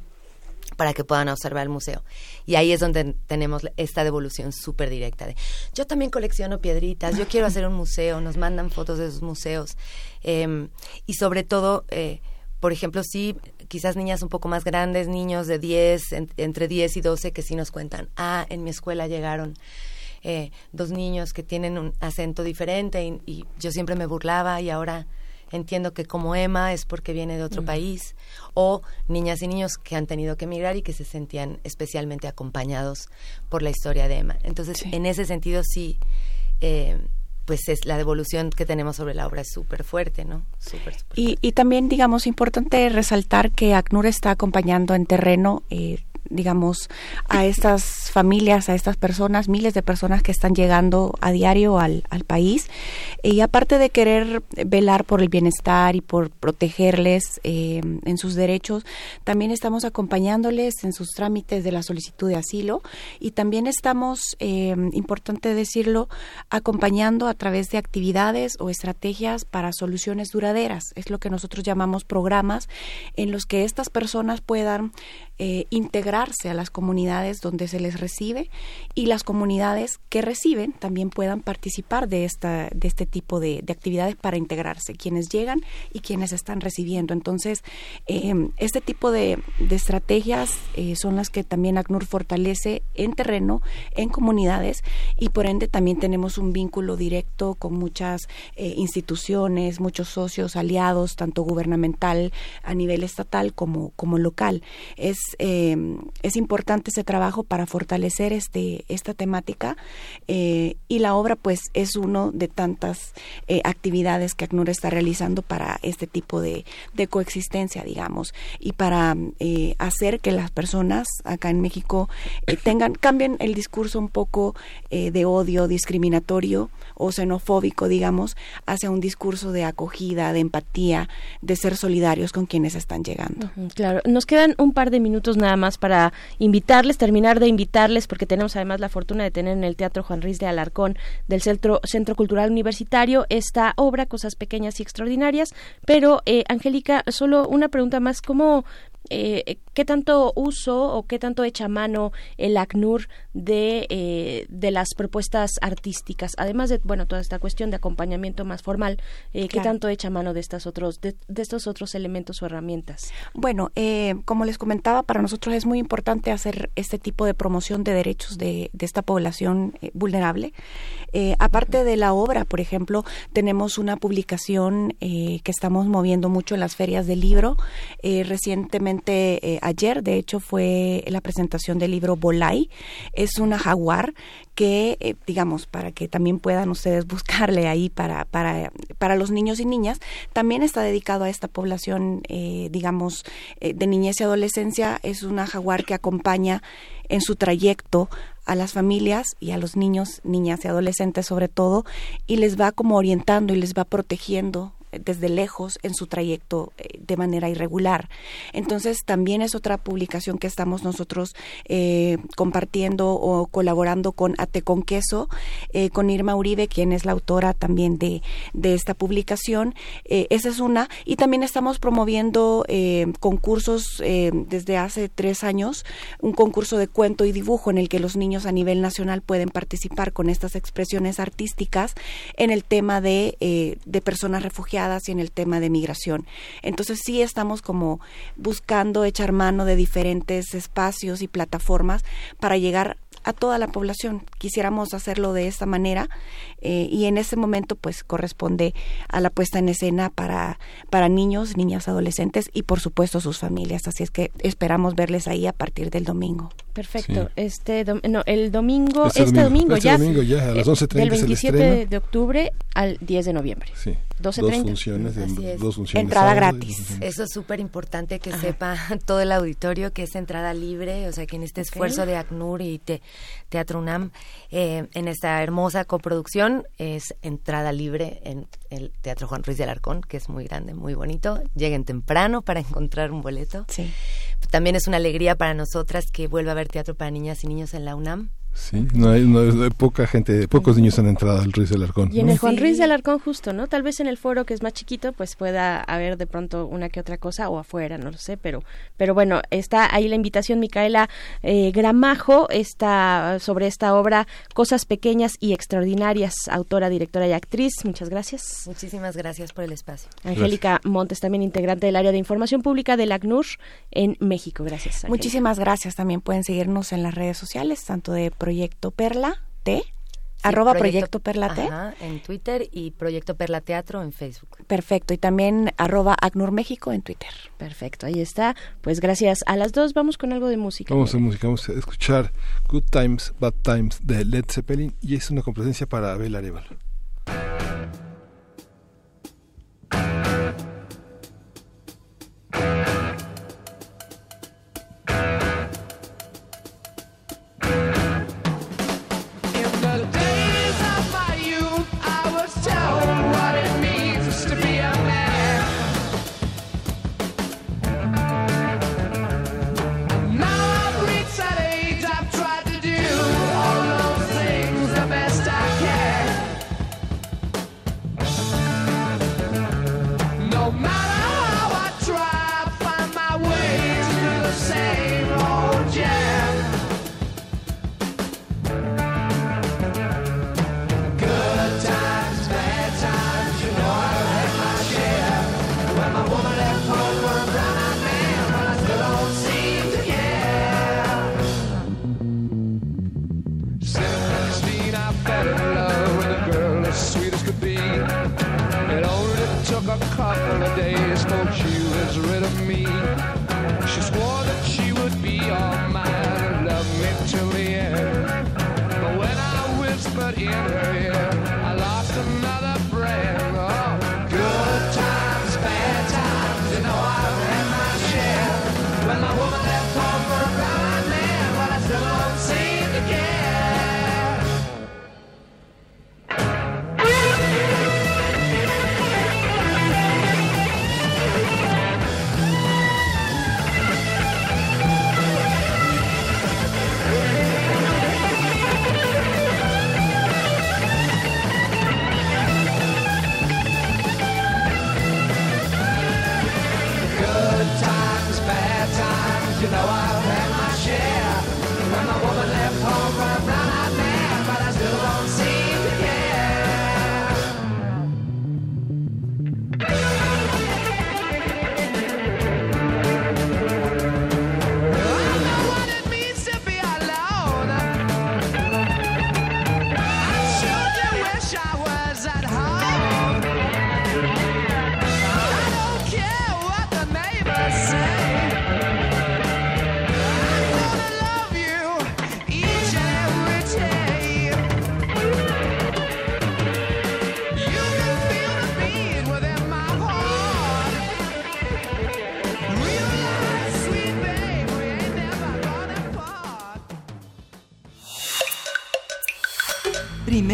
para que puedan observar el museo. Y ahí es donde tenemos esta devolución súper directa de, yo también colecciono piedritas, yo quiero hacer un museo, nos mandan fotos de sus museos. Eh, y sobre todo, eh, por ejemplo, sí quizás niñas un poco más grandes, niños de 10, en- entre 10 y 12 que sí nos cuentan, ah, en mi escuela llegaron eh, dos niños que tienen un acento diferente y yo siempre me burlaba y ahora entiendo que como Emma es porque viene de otro país o niñas y niños que han tenido que emigrar y que se sentían especialmente acompañados por la historia de Emma. Entonces, Sí. en ese sentido sí, eh, pues es la devolución que tenemos sobre la obra es súper fuerte, ¿no? Súper, súper Y, y también, digamos, importante resaltar que ACNUR está acompañando en terreno, eh, digamos, a estas familias, a estas personas, miles de personas que están llegando a diario al, al país. Y aparte de querer velar por el bienestar y por protegerles eh, en sus derechos, también estamos acompañándoles en sus trámites de la solicitud de asilo y también estamos, eh, importante decirlo, acompañando a través de actividades o estrategias para soluciones duraderas. Es lo que nosotros llamamos programas en los que estas personas puedan eh, integrarse a las comunidades donde se les recibe y las comunidades que reciben también puedan participar de esta de este tipo de, de actividades para integrarse quienes llegan y quienes están recibiendo. Entonces eh, este tipo de, de estrategias eh, son las que también ACNUR fortalece en terreno en comunidades y por ende también tenemos un vínculo directo con muchas eh, instituciones muchos socios aliados tanto gubernamental a nivel estatal como como local. Es eh, es importante ese trabajo para fortalecer este esta temática eh, y la obra pues es uno de tantas eh, actividades que ACNUR está realizando para este tipo de, de coexistencia digamos y para eh, hacer que las personas acá en México eh, tengan cambien el discurso un poco eh, de odio discriminatorio o xenofóbico digamos hacia un discurso de acogida de empatía de ser solidarios con quienes están llegando. Claro, nos quedan un par de minutos nada más para invitarles, terminar de invitarles, porque tenemos además la fortuna de tener en el Teatro Juan Ruiz de Alarcón del Centro, Centro Cultural Universitario esta obra, Cosas Pequeñas y Extraordinarias. Pero, eh, Angélica, solo una pregunta más, ¿cómo, eh, qué tanto uso o qué tanto echa mano el ACNUR de, eh, de las propuestas artísticas? Además de, bueno, toda esta cuestión de acompañamiento más formal, eh, ¿qué tanto echa mano de, estas otros, de, de estos otros elementos o herramientas? Bueno, eh, como les comentaba, para nosotros es muy importante hacer este tipo de promoción de derechos de, de esta población vulnerable. Aparte de la obra, por ejemplo, tenemos una publicación que estamos moviendo mucho en las ferias del libro. Recientemente, ayer, de hecho, fue la presentación del libro Bolai. Es una jaguar que, eh, digamos, para que también puedan ustedes buscarle ahí para, para, para los niños y niñas, también está dedicado a esta población, eh, digamos, eh, de niñez y adolescencia. Es una jaguar que acompaña en su trayecto a las familias y a los niños, niñas y adolescentes sobre todo, y les va como orientando y les va protegiendo desde lejos en su trayecto eh, de manera irregular. Entonces también es otra publicación que estamos nosotros eh, compartiendo o colaborando con Ate con Queso, eh, con Irma Uribe, quien es la autora también de, de esta publicación. Esa es una. Y también estamos promoviendo concursos desde hace tres años, un concurso de cuento y dibujo en el que los niños a nivel nacional pueden participar con estas expresiones artísticas en el tema de, de personas refugiadas y en el tema de migración. Entonces sí estamos como buscando echar mano de diferentes espacios y plataformas para llegar a toda la población. Quisiéramos hacerlo de esta manera eh, y en ese momento pues corresponde a la puesta en escena para, para niños, niñas, adolescentes y por supuesto sus familias. Así es que esperamos verles ahí a partir del domingo. Perfecto. Sí. Este dom- no, el domingo, Este este, domingo, domingo, este ya, domingo ya, a las eh, 11:30 del es el 27 estreno. de octubre al 10 de noviembre. Sí. 12:30. Dos funciones, de- Así es. dos funciones. Entrada sábado gratis. Eso es súper importante que sepa todo el auditorio que es entrada libre, o sea que en este esfuerzo de ACNUR y Te- Teatro UNAM, eh, en esta hermosa coproducción, es entrada libre en el Teatro Juan Ruiz de Alarcón, que es muy grande, muy bonito. Lleguen temprano para encontrar un boleto. Sí. También es una alegría para nosotras que vuelva a haber teatro para niñas y niños en la UNAM. Sí, no hay, no hay- poca gente, pocos niños han entrado al Ruiz del Arcón. Y en ¿no? el Juan Sí. Ruiz de Alarcón justo, ¿no? Tal vez en el foro que es más chiquito, pues pueda haber de pronto una que otra cosa o afuera, no lo sé, pero pero bueno, está ahí la invitación Micaela eh, Gramajo está sobre esta obra Cosas pequeñas y extraordinarias, autora, directora y actriz. Muchas gracias. Muchísimas gracias por el espacio. Angélica Montes, también integrante del área de información pública del ACNUR en México. Gracias. Angélica. Muchísimas gracias. También pueden seguirnos en las redes sociales, tanto de Proyecto Perla T, arroba Proyecto, Perla T. Ajá, en Twitter y Proyecto Perla Teatro en Facebook. Perfecto. Y también arroba ACNUR México en Twitter. Perfecto, ahí está. Pues gracias a las dos. Vamos con algo de música. Vamos a música, vamos a escuchar Good Times, Bad Times de Led Zeppelin y es una complacencia para Abel Arevalo.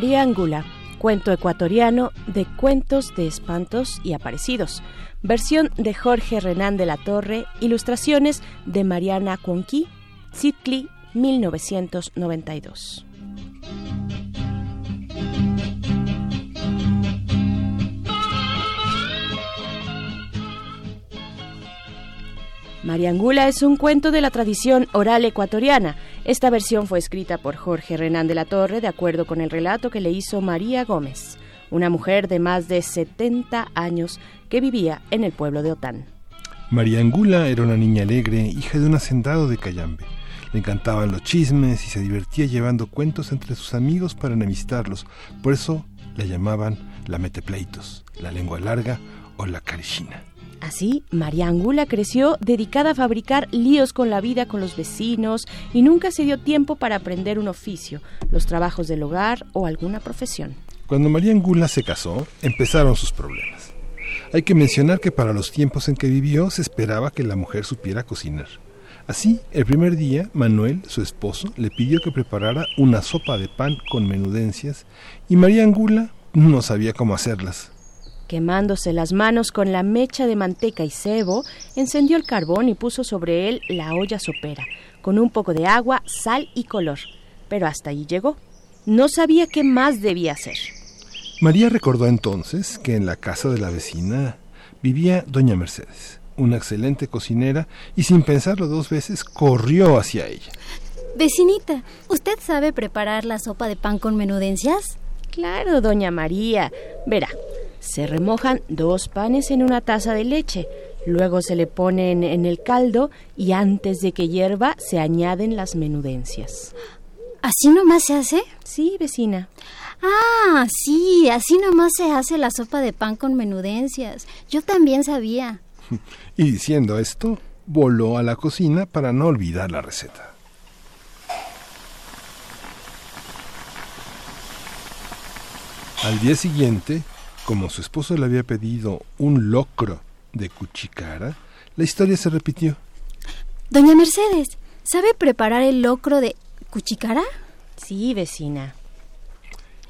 María Angula, cuento ecuatoriano de cuentos de espantos y aparecidos. Versión de Jorge Renán de la Torre, ilustraciones de Mariana Cuonqui, Citli, 1992. Mariangula es un cuento de la tradición oral ecuatoriana. Esta versión fue escrita por Jorge Renán de la Torre de acuerdo con el relato que le hizo María Gómez, una mujer de más de 70 años que vivía en el pueblo de Otán. María Angula era una niña alegre, hija de un hacendado de Cayambe. Le encantaban los chismes y se divertía llevando cuentos entre sus amigos para enemistarlos. Por eso la llamaban la metepleitos, la lengua larga o la carishina. Así, María Angula creció dedicada a fabricar líos con la vida con los vecinos y nunca se dio tiempo para aprender un oficio, los trabajos del hogar o alguna profesión. Cuando María Angula se casó, empezaron sus problemas. Hay que mencionar que para los tiempos en que vivió se esperaba que la mujer supiera cocinar. Así, el primer día, Manuel, su esposo, le pidió que preparara una sopa de pan con menudencias y María Angula no sabía cómo hacerlas. Quemándose las manos con la mecha de manteca y cebo, encendió el carbón y puso sobre él la olla sopera, con un poco de agua, sal y color. Pero hasta allí llegó. No sabía qué más debía hacer. María recordó entonces que en la casa de la vecina vivía doña Mercedes, una excelente cocinera, y sin pensarlo dos veces corrió hacia ella. Vecinita, ¿usted sabe preparar la sopa de pan con menudencias? Claro, doña María. Verá, se remojan dos panes en una taza de leche, luego se le ponen en el caldo y antes de que hierva se añaden las menudencias. ¿Así nomás se hace? Sí, vecina. Ah, sí, así nomás se hace la sopa de pan con menudencias. Yo también sabía. Y diciendo esto, voló a la cocina para no olvidar la receta. Al día siguiente, como su esposo le había pedido un locro de cuchicara, la historia se repitió. Doña Mercedes, ¿sabe preparar el locro de cuchicara? Sí, vecina.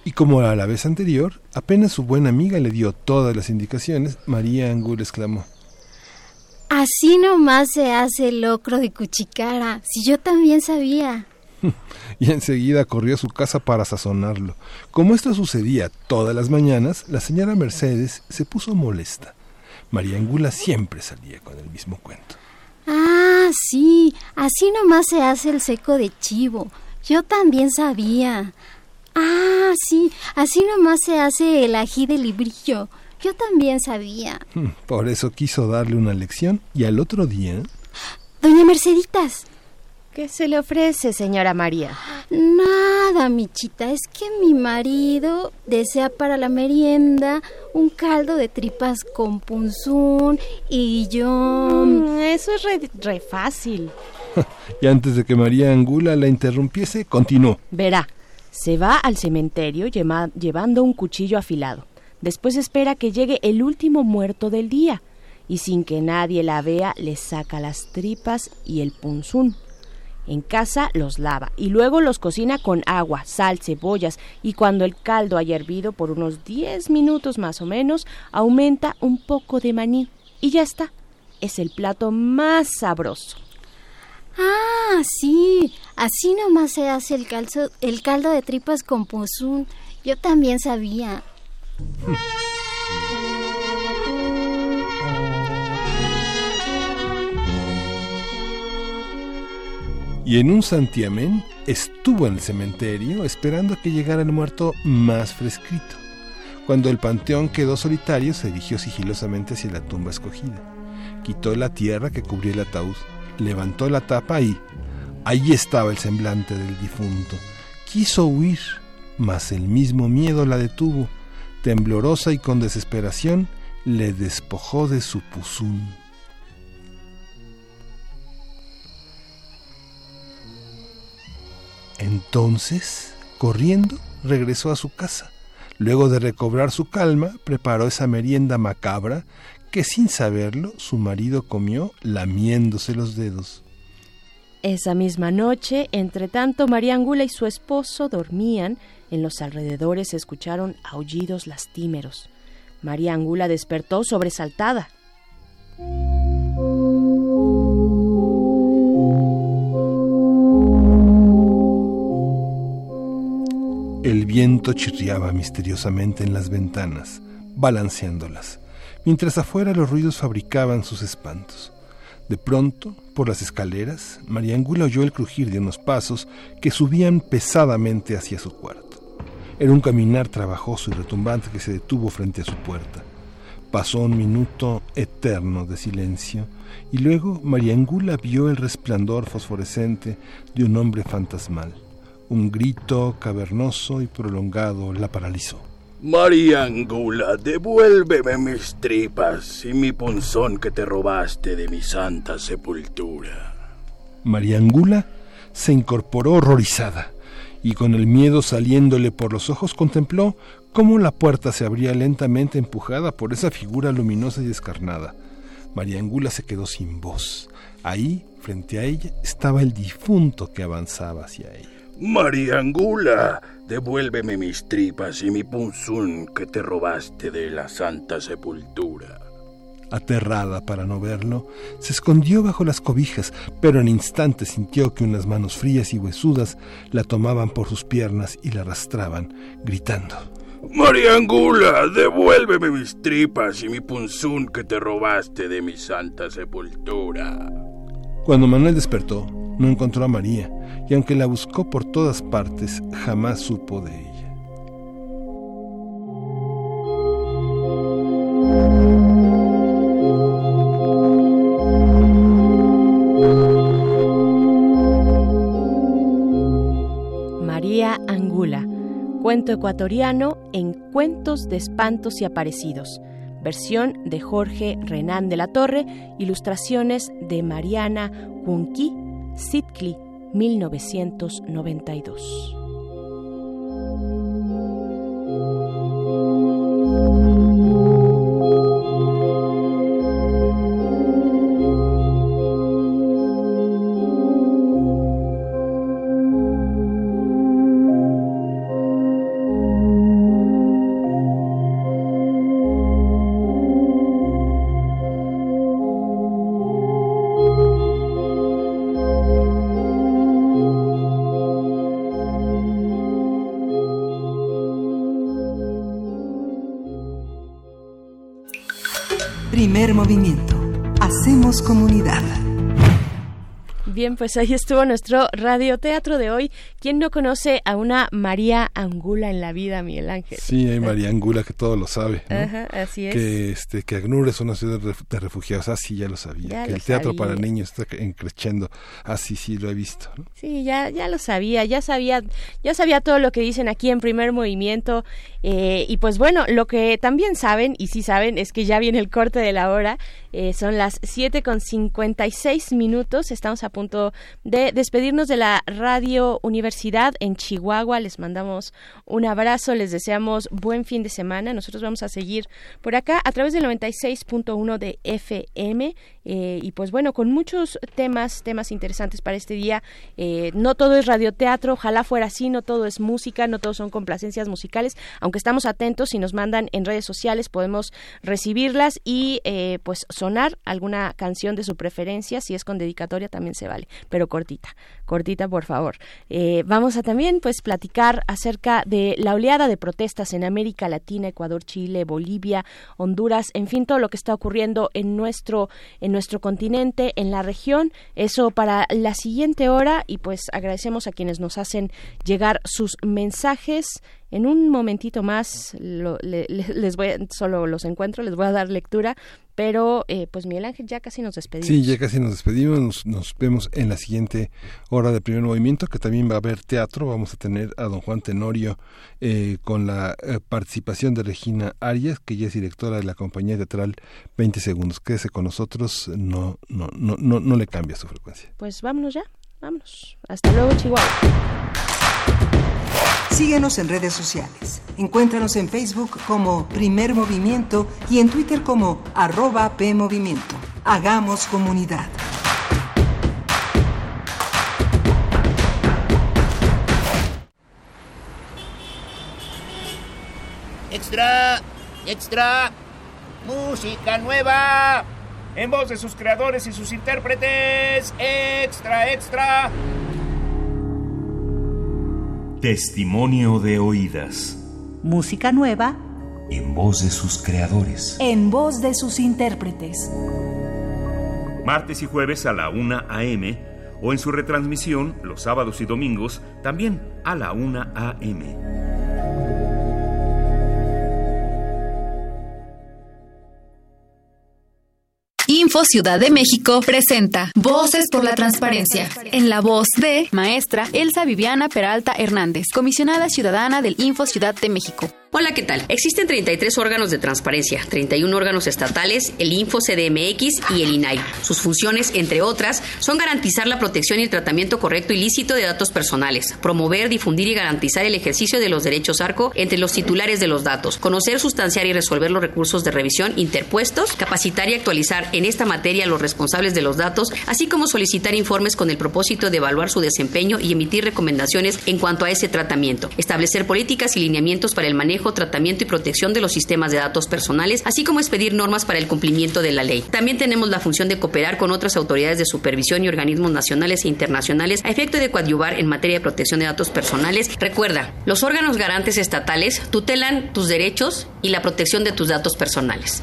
Y como a la vez anterior, apenas su buena amiga le dio todas las indicaciones, María Angul exclamó. Así nomás se hace el locro de cuchicara, si yo también sabía. y enseguida corrió a su casa para sazonarlo. Como esto sucedía todas las mañanas, la señora Mercedes se puso molesta. María Angula siempre salía con el mismo cuento. Ah, sí, así nomás se hace el seco de chivo. Yo también sabía. Ah, sí, así nomás se hace el ají de librillo. Yo también sabía. Por eso quiso darle una lección y al otro día... Doña Merceditas, ¿Qué se le ofrece, señora María? Nada, Michita, es que mi marido desea para la merienda un caldo de tripas con punzún y yo... Mm, eso es re, re fácil. y antes de que María Angula la interrumpiese, continuó. Verá, se va al cementerio lleva- llevando un cuchillo afilado. Después espera que llegue el último muerto del día y sin que nadie la vea le saca las tripas y el punzún. En casa los lava y luego los cocina con agua, sal, cebollas y cuando el caldo haya hervido por unos 10 minutos más o menos, aumenta un poco de maní y ya está. Es el plato más sabroso. Ah, sí, así nomás se hace el, calzo, el caldo de tripas con punzún. Yo también sabía. Y en un santiamén estuvo en el cementerio esperando a que llegara el muerto más fresquito. Cuando el panteón quedó solitario, se dirigió sigilosamente hacia la tumba escogida. Quitó la tierra que cubría el ataúd, levantó la tapa y allí estaba el semblante del difunto. Quiso huir, mas el mismo miedo la detuvo. Temblorosa y con desesperación, le despojó de su puzún. Entonces, corriendo, regresó a su casa. Luego de recobrar su calma, preparó esa merienda macabra que sin saberlo su marido comió lamiéndose los dedos. Esa misma noche, entre tanto, María Angula y su esposo dormían. En los alrededores se escucharon aullidos lastimeros. María Angula despertó sobresaltada. El viento chirriaba misteriosamente en las ventanas, balanceándolas, mientras afuera los ruidos fabricaban sus espantos. De pronto, por las escaleras, María Angula oyó el crujir de unos pasos que subían pesadamente hacia su cuarto. Era un caminar trabajoso y retumbante que se detuvo frente a su puerta. Pasó un minuto eterno de silencio y luego María Angula vio el resplandor fosforescente de un hombre fantasmal. Un grito cavernoso y prolongado la paralizó. María Angula, devuélveme mis tripas y mi punzón que te robaste de mi santa sepultura. María Angula se incorporó horrorizada y con el miedo saliéndole por los ojos contempló cómo la puerta se abría lentamente empujada por esa figura luminosa y descarnada. María Angula se quedó sin voz. Ahí, frente a ella, estaba el difunto que avanzaba hacia ella. María Angula, devuélveme mis tripas y mi punzón que te robaste de la santa sepultura. Aterrada para no verlo, se escondió bajo las cobijas, pero en instante sintió que unas manos frías y huesudas la tomaban por sus piernas y la arrastraban, gritando. María Angula, devuélveme mis tripas y mi punzón que te robaste de mi santa sepultura. Cuando Manuel despertó, no encontró a María, y aunque la buscó por todas partes, jamás supo de ella. María Angula, cuento ecuatoriano en Cuentos de Espantos y Aparecidos, versión de Jorge Renán de la Torre, ilustraciones de Mariana Junqui, Sitcli, 1992. Pues ahí estuvo nuestro radioteatro de hoy. ¿Quién no conoce a una María Angula en la vida, Miguel Ángel? Sí, hay María Angula que todo lo sabe, ¿no? Ajá, así es. Que, este, que Agnur es una ciudad de ref- de refugiados, ah, sí, ya lo sabía. Ya que lo el teatro sabía. para niños está creciendo, ah, sí, sí, lo he visto. ¿no? Sí, ya, ya lo sabía, ya sabía, ya sabía todo lo que dicen aquí en primer movimiento. Eh, y pues bueno, lo que también saben, y sí saben, es que ya viene el corte de la hora. eh, son las 7 con 56 minutos. Estamos a punto de despedirnos de la Radio Universidad en Chihuahua. Les mandamos un abrazo, les deseamos buen fin de semana. Nosotros vamos a seguir por acá a través del 96.1 de FM. Eh, y pues bueno, con muchos temas, temas interesantes para este día. Eh, no todo es radioteatro, ojalá fuera así, no todo es música, no todo son complacencias musicales, aunque estamos atentos, si nos mandan en redes sociales podemos recibirlas y eh, pues sonar alguna canción de su preferencia, si es con dedicatoria también se vale, pero cortita, cortita por favor. Eh, vamos a también pues platicar acerca de la oleada de protestas en América Latina, Ecuador, Chile, Bolivia, Honduras, en fin, todo lo que está ocurriendo en nuestro, en nuestro continente, en la región. Eso para la siguiente hora y pues agradecemos a quienes nos hacen llegar sus mensajes. En un momentito más lo- le- le- les voy a- solo los encuentro, les voy a dar lectura, pero eh, pues Miguel Ángel ya casi nos despedimos. Sí, ya casi nos despedimos, nos, nos vemos en la siguiente hora de primer movimiento, que también va a haber teatro, vamos a tener a don Juan Tenorio eh, con la eh, participación de Regina Arias, que ya es directora de la compañía teatral 20 segundos. Quédese con nosotros, no, no, no, no, no le cambia su frecuencia. Pues vámonos ya, vámonos. Hasta luego, Chihuahua. Síguenos en redes sociales. Encuéntranos en Facebook como Primer Movimiento y en Twitter como arroba PMovimiento. Hagamos comunidad. Extra, extra, música nueva. En voz de sus creadores y sus intérpretes, extra, extra. Testimonio de oídas. Música nueva En voz de sus creadores. en voz de sus intérpretes. Martes y jueves a la 1 a.m. o en su retransmisión los sábados y domingos también a la 1 a.m. Info Ciudad de México presenta Voces por la Transparencia. En la voz de Maestra Elsa Viviana Peralta Hernández, comisionada ciudadana del Info Ciudad de México. Hola, ¿qué tal? Existen 33 órganos de transparencia, 31 órganos estatales, el Info CDMX y el INAI. Sus funciones, entre otras, son garantizar la protección y el tratamiento correcto y lícito de datos personales, promover, difundir y garantizar el ejercicio de los derechos ARCO entre los titulares de los datos, conocer, sustanciar y resolver los recursos de revisión interpuestos, capacitar y actualizar en esta materia a los responsables de los datos, así como solicitar informes con el propósito de evaluar su desempeño y emitir recomendaciones en cuanto a ese tratamiento, establecer políticas y lineamientos para el manejo tratamiento y protección de los sistemas de datos personales, así como expedir normas para el cumplimiento de la ley. También tenemos la función de cooperar con otras autoridades de supervisión y organismos nacionales e internacionales a efecto de coadyuvar en materia de protección de datos personales. Recuerda, los órganos garantes estatales tutelan tus derechos y la protección de tus datos personales.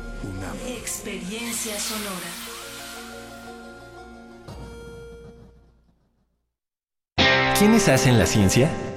UNAM. Experiencia sonora. ¿Quiénes hacen la ciencia?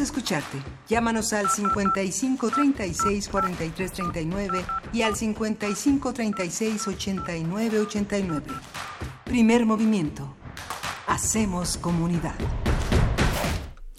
Escucharte. Llámanos al 55 36 43 39 y al 55 36 89 89. Primer movimiento. Hacemos comunidad.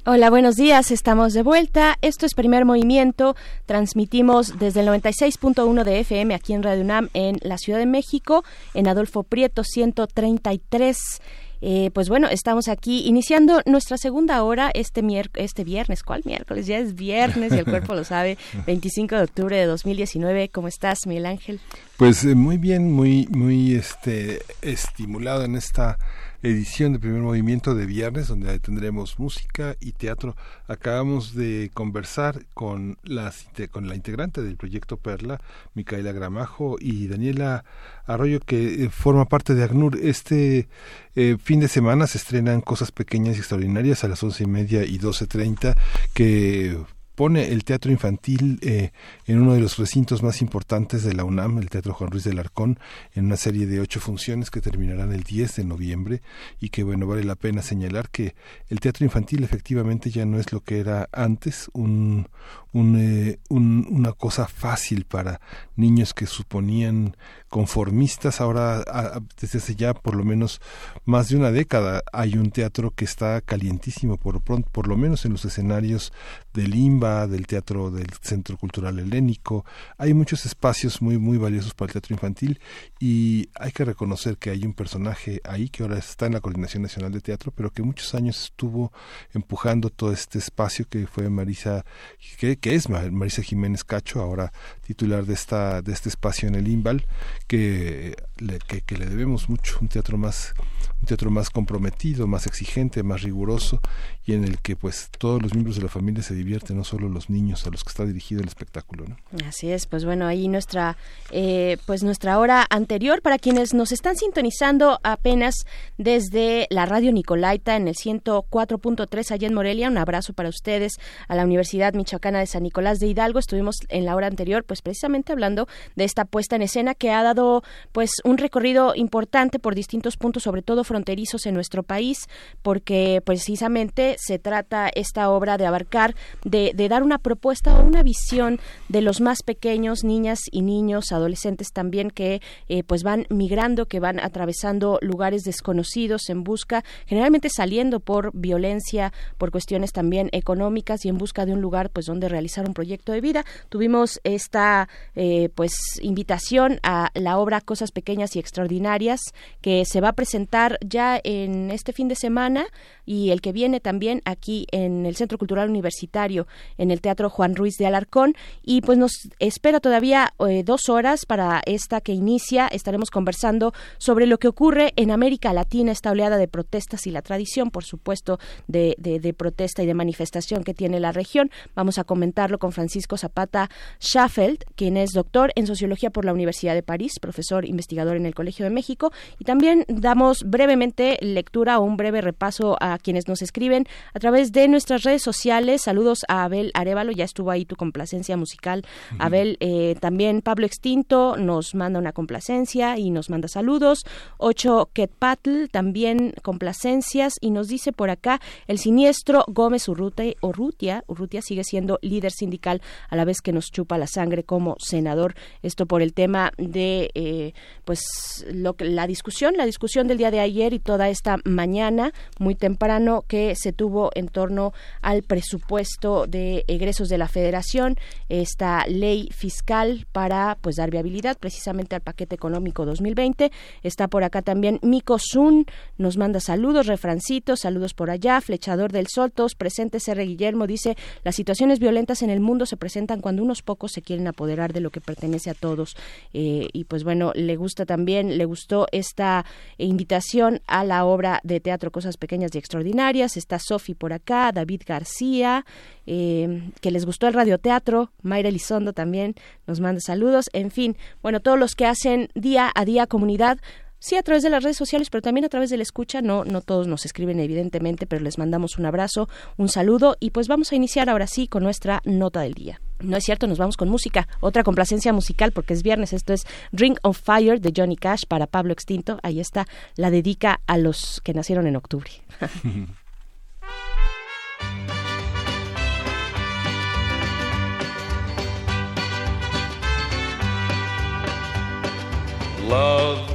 Hola, buenos días, estamos de vuelta. Esto es Primer Movimiento. Transmitimos desde el 96.1 de FM aquí en Radio UNAM en la Ciudad de México, en Adolfo Prieto 133. Eh, pues bueno, estamos aquí iniciando nuestra segunda hora este, este viernes. ¿Cuál miércoles? Ya es viernes y el cuerpo lo sabe. 25 de octubre de 2019. ¿Cómo estás, Miguel Ángel? Pues eh, muy bien, muy, muy este, estimulado en esta edición de primer movimiento de viernes, donde tendremos música y teatro. Acabamos de conversar con, las, con la integrante del proyecto Perla, Micaela Gramajo, y Daniela Arroyo, que eh, forma parte de ACNUR. Este eh, fin de semana se estrenan Cosas Pequeñas y Extraordinarias a las once y media y doce treinta, que pone el teatro infantil eh, en uno de los recintos más importantes de la UNAM, el Teatro Juan Ruiz del Arcón, en una serie de ocho funciones que terminarán el 10 de noviembre. Y que, bueno, vale la pena señalar que el teatro infantil efectivamente ya no es lo que era antes, un, un, una cosa fácil para niños que suponían conformistas. Ahora, desde hace ya por lo menos más de una década, hay un teatro que está calientísimo, por, por lo menos en los escenarios del IMBA, del Teatro del Centro Cultural Helénico. Hay muchos espacios muy, muy valiosos para el teatro infantil y hay que reconocer que hay un personaje ahí que ahora está en la Coordinación Nacional de Teatro, pero que muchos años estuvo empujando todo este espacio que fue Marisa, que, que es Marisa Jiménez Cacho, ahora titular de esta de este espacio en el IMBAL, que que, le debemos mucho, un teatro más un teatro más comprometido, más exigente, más riguroso y en el que pues todos los miembros de la familia se divierten, no solo los niños a los que está dirigido el espectáculo. ¿no? Así es, pues bueno, ahí nuestra eh, pues nuestra hora anterior para quienes nos están sintonizando apenas desde la radio Nicolaita en el 104.3 allá en Morelia, un abrazo para ustedes a la Universidad Michoacana de San Nicolás de Hidalgo. Estuvimos en la hora anterior pues precisamente hablando de esta puesta en escena que ha dado pues un recorrido importante por distintos puntos, sobre todo fronterizos en nuestro país, porque precisamente se trata esta obra de abarcar, de, dar una propuesta o una visión de los más pequeños, niñas y niños, adolescentes también, que eh, pues van migrando, que van atravesando lugares desconocidos en busca, generalmente saliendo por violencia, por cuestiones también económicas y en busca de un lugar pues donde realizar un proyecto de vida. Tuvimos esta eh, pues invitación a la obra Cosas Pequeñas y Extraordinarias que se va a presentar ya en este fin de semana y el que viene también aquí en el Centro Cultural Universitario, en el Teatro Juan Ruiz de Alarcón. Y pues nos espera todavía eh, dos horas para esta que inicia. Estaremos conversando sobre lo que ocurre en América Latina, esta oleada de protestas y la tradición, por supuesto, de, de, protesta y de manifestación que tiene la región. Vamos a comentarlo con Francisco Zapata Schaffeld, quien es doctor en Sociología por la Universidad de París, profesor investigador en el Colegio de México. Y también damos brevemente lectura o un breve repaso a quienes nos escriben a través de nuestras redes sociales. Saludos a Abel Arevalo, ya estuvo ahí tu complacencia musical. Abel, eh, también Pablo Extinto nos manda una complacencia y nos manda saludos. Ocho Ketpatl, también complacencias y nos dice por acá el siniestro Gómez Urrutia, Urrutia, Urrutia sigue siendo líder sindical a la vez que nos chupa la sangre como senador. Esto por el tema de eh, pues lo que, la discusión, la discusión del día de ayer y toda esta mañana muy temprano que se tuvo en torno al presupuesto de egresos de la Federación, esta ley fiscal para pues dar viabilidad precisamente al paquete económico 2020. Está por acá también Mico Zun, nos manda saludos, refrancitos, saludos por allá, Flechador del Sol, todos presentes. Guillermo dice, las situaciones violentas en el mundo se presentan cuando unos pocos se quieren apoderar de lo que pertenece a todos. Eh, y pues bueno, le gusta también, le gustó esta invitación a la obra de teatro Cosas Pequeñas y extraordinarias. Está Sofi por acá, David García, eh, que les gustó el radioteatro. Mayra Elizondo también nos manda saludos. En fin, bueno, todos los que hacen día a día comunidad sí a través de las redes sociales, pero también a través de la escucha. No, no todos nos escriben evidentemente, pero les mandamos un abrazo, un saludo y pues vamos a iniciar ahora sí con nuestra nota del día. No es cierto, nos vamos con música, otra complacencia musical porque es viernes. Esto es Ring of Fire de Johnny Cash para Pablo Extinto. Ahí está, la dedica a los que nacieron en octubre. Love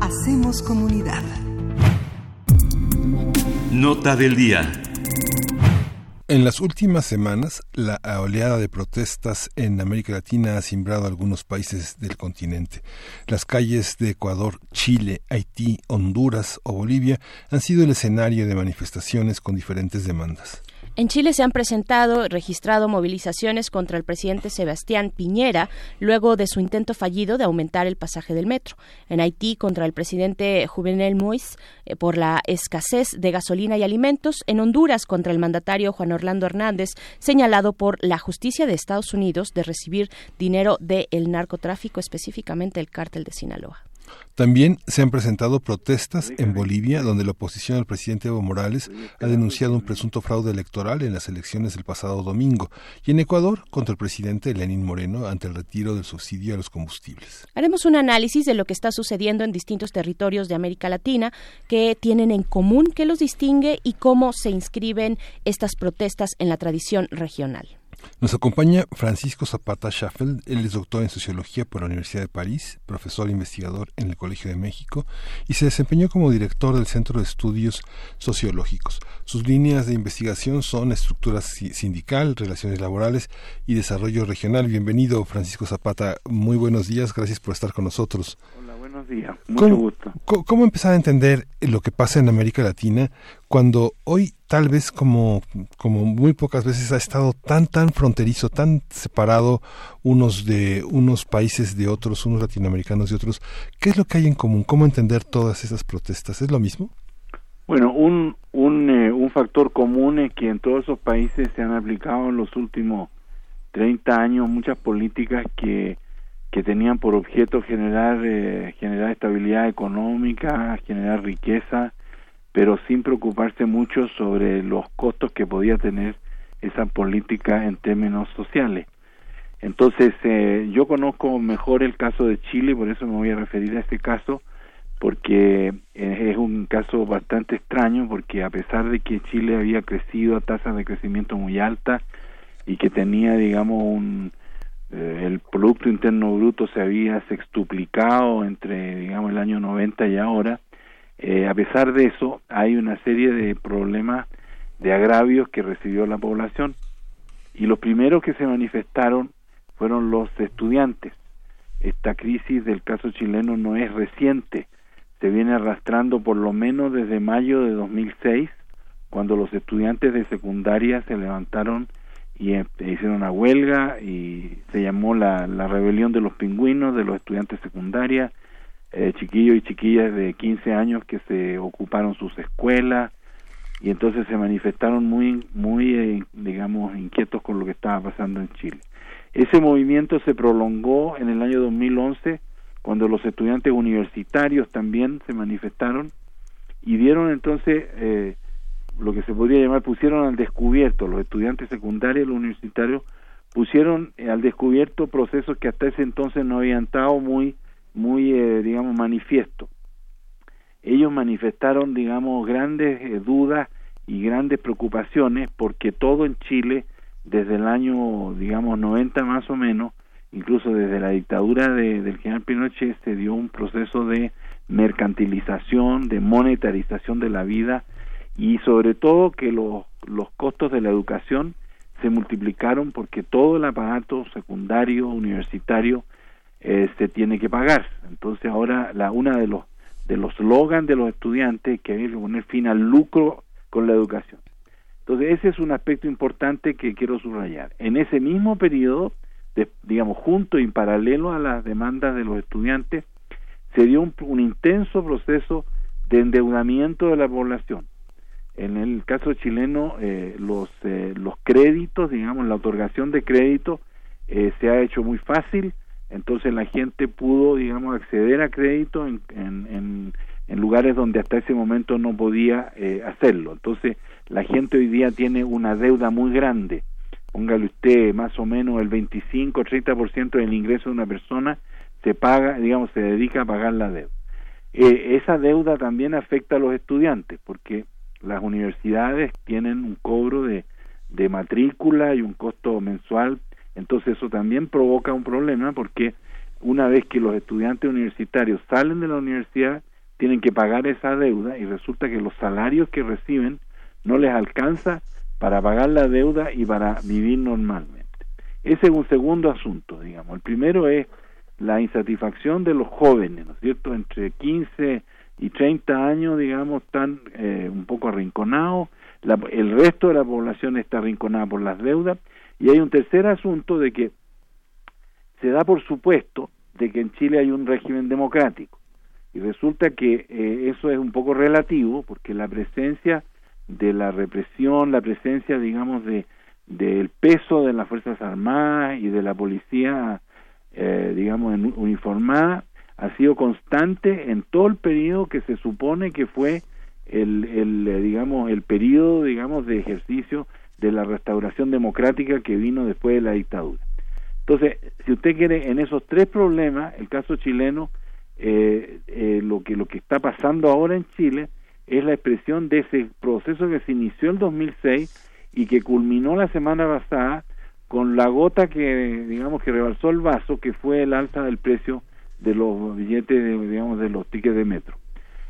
Hacemos comunidad. Nota del día. En las últimas semanas, la oleada de protestas en América Latina ha simbrado algunos países del continente. Las calles de Ecuador, Chile, Haití, Honduras o Bolivia han sido el escenario de manifestaciones con diferentes demandas. En Chile se han presentado, registrado movilizaciones contra el presidente Sebastián Piñera luego de su intento fallido de aumentar el pasaje del metro. En Haití contra el presidente Juvenel Moïse eh, por la escasez de gasolina y alimentos. En Honduras contra el mandatario Juan Orlando Hernández señalado por la justicia de Estados Unidos de recibir dinero del narcotráfico, específicamente el cártel de Sinaloa. También se han presentado protestas en Bolivia, donde la oposición al presidente Evo Morales ha denunciado un presunto fraude electoral en las elecciones del pasado domingo, y en Ecuador contra el presidente Lenín Moreno ante el retiro del subsidio a los combustibles. Haremos un análisis de lo que está sucediendo en distintos territorios de América Latina, que tienen en común, que los distingue y cómo se inscriben estas protestas en la tradición regional. Nos acompaña Francisco Zapata Schaffel, él es doctor en Sociología por la Universidad de París, profesor e investigador en el Colegio de México y se desempeñó como director del Centro de Estudios Sociológicos. Sus líneas de investigación son estructura sindical, relaciones laborales y desarrollo regional. Bienvenido, Francisco Zapata. Muy buenos días, gracias por estar con nosotros. Buenos días. Mucho ¿Cómo, gusto. ¿Cómo empezar a entender lo que pasa en América Latina cuando hoy tal vez como, como muy pocas veces ha estado tan tan fronterizo, tan separado unos de unos países de otros, unos latinoamericanos de otros? ¿Qué es lo que hay en común? ¿Cómo entender todas esas protestas? ¿Es lo mismo? Bueno, un, un, eh, un factor común es que en todos esos países se han aplicado en los últimos 30 años muchas políticas que, que tenían por objeto generar, eh, generar estabilidad económica, generar riqueza, pero sin preocuparse mucho sobre los costos que podía tener esa política en términos sociales. Entonces, eh, yo conozco mejor el caso de Chile, por eso me voy a referir a este caso, porque eh, es un caso bastante extraño, porque a pesar de que Chile había crecido a tasas de crecimiento muy altas y que tenía, digamos, un, eh, el Producto Interno Bruto se había sextuplicado entre, digamos, el año 90 y ahora, eh, a pesar de eso, hay una serie de problemas, de agravios que recibió la población. Y los primeros que se manifestaron fueron los estudiantes. Esta crisis del caso chileno no es reciente, se viene arrastrando por lo menos desde mayo de 2006, cuando los estudiantes de secundaria se levantaron y eh, hicieron una huelga y se llamó la, la rebelión de los pingüinos de los estudiantes secundarias eh, chiquillos y chiquillas de 15 años que se ocuparon sus escuelas y entonces se manifestaron muy, muy, eh, digamos, inquietos con lo que estaba pasando en Chile. Ese movimiento se prolongó en el año 2011 cuando los estudiantes universitarios también se manifestaron y dieron entonces eh, lo que se podría llamar, pusieron al descubierto, los estudiantes secundarios, los universitarios, pusieron al descubierto procesos que hasta ese entonces no habían estado muy muy, eh, digamos, manifiesto. Ellos manifestaron, digamos, grandes eh, dudas y grandes preocupaciones porque todo en Chile, desde el año, digamos, 90 más o menos, incluso desde la dictadura de, del general Pinochet, se dio un proceso de mercantilización, de monetarización de la vida y sobre todo que los, los costos de la educación se multiplicaron porque todo el aparato secundario, universitario, eh, se tiene que pagar. Entonces ahora la una de los de los slogans de los estudiantes que hay que poner fin al lucro con la educación. Entonces ese es un aspecto importante que quiero subrayar. En ese mismo periodo, digamos junto y paralelo a las demandas de los estudiantes, se dio un intenso proceso de endeudamiento de la población. En el caso chileno, eh, los, eh, los créditos, digamos, la otorgación de crédito eh, se ha hecho muy fácil, entonces la gente pudo, digamos, acceder a crédito en, en, en, lugares donde hasta ese momento no podía hacerlo. Entonces, la gente hoy día tiene una deuda muy grande. Póngale usted más o menos el 25-30% del ingreso de una persona se paga, digamos, se dedica a pagar la deuda. esa deuda también afecta a los estudiantes, porque las universidades tienen un cobro de, de matrícula y un costo mensual, entonces eso también provoca un problema porque una vez que los estudiantes universitarios salen de la universidad, tienen que pagar esa deuda y resulta que los salarios que reciben no les alcanza para pagar la deuda y para vivir normalmente. Ese es un segundo asunto, digamos. El primero es la insatisfacción de los jóvenes, ¿no es cierto? Entre 15 y 30 años, digamos, están eh, un poco arrinconados, el resto de la población está arrinconada por las deudas, y hay un tercer asunto de que se da por supuesto de que en Chile hay un régimen democrático, y resulta que eh, eso es un poco relativo, porque la presencia de la represión, la presencia, digamos, de del peso de las Fuerzas Armadas y de la policía, eh, digamos, uniformada, ha sido constante en todo el periodo que se supone que fue el, el eh, digamos el periodo digamos de ejercicio de la restauración democrática que vino después de la dictadura. Entonces si usted quiere en esos tres problemas el caso chileno eh, eh, lo que lo que está pasando ahora en Chile es la expresión de ese proceso que se inició en 2006 y que culminó la semana pasada con la gota que digamos que rebalsó el vaso que fue el alza del precio de los billetes, digamos, de los tickets de metro.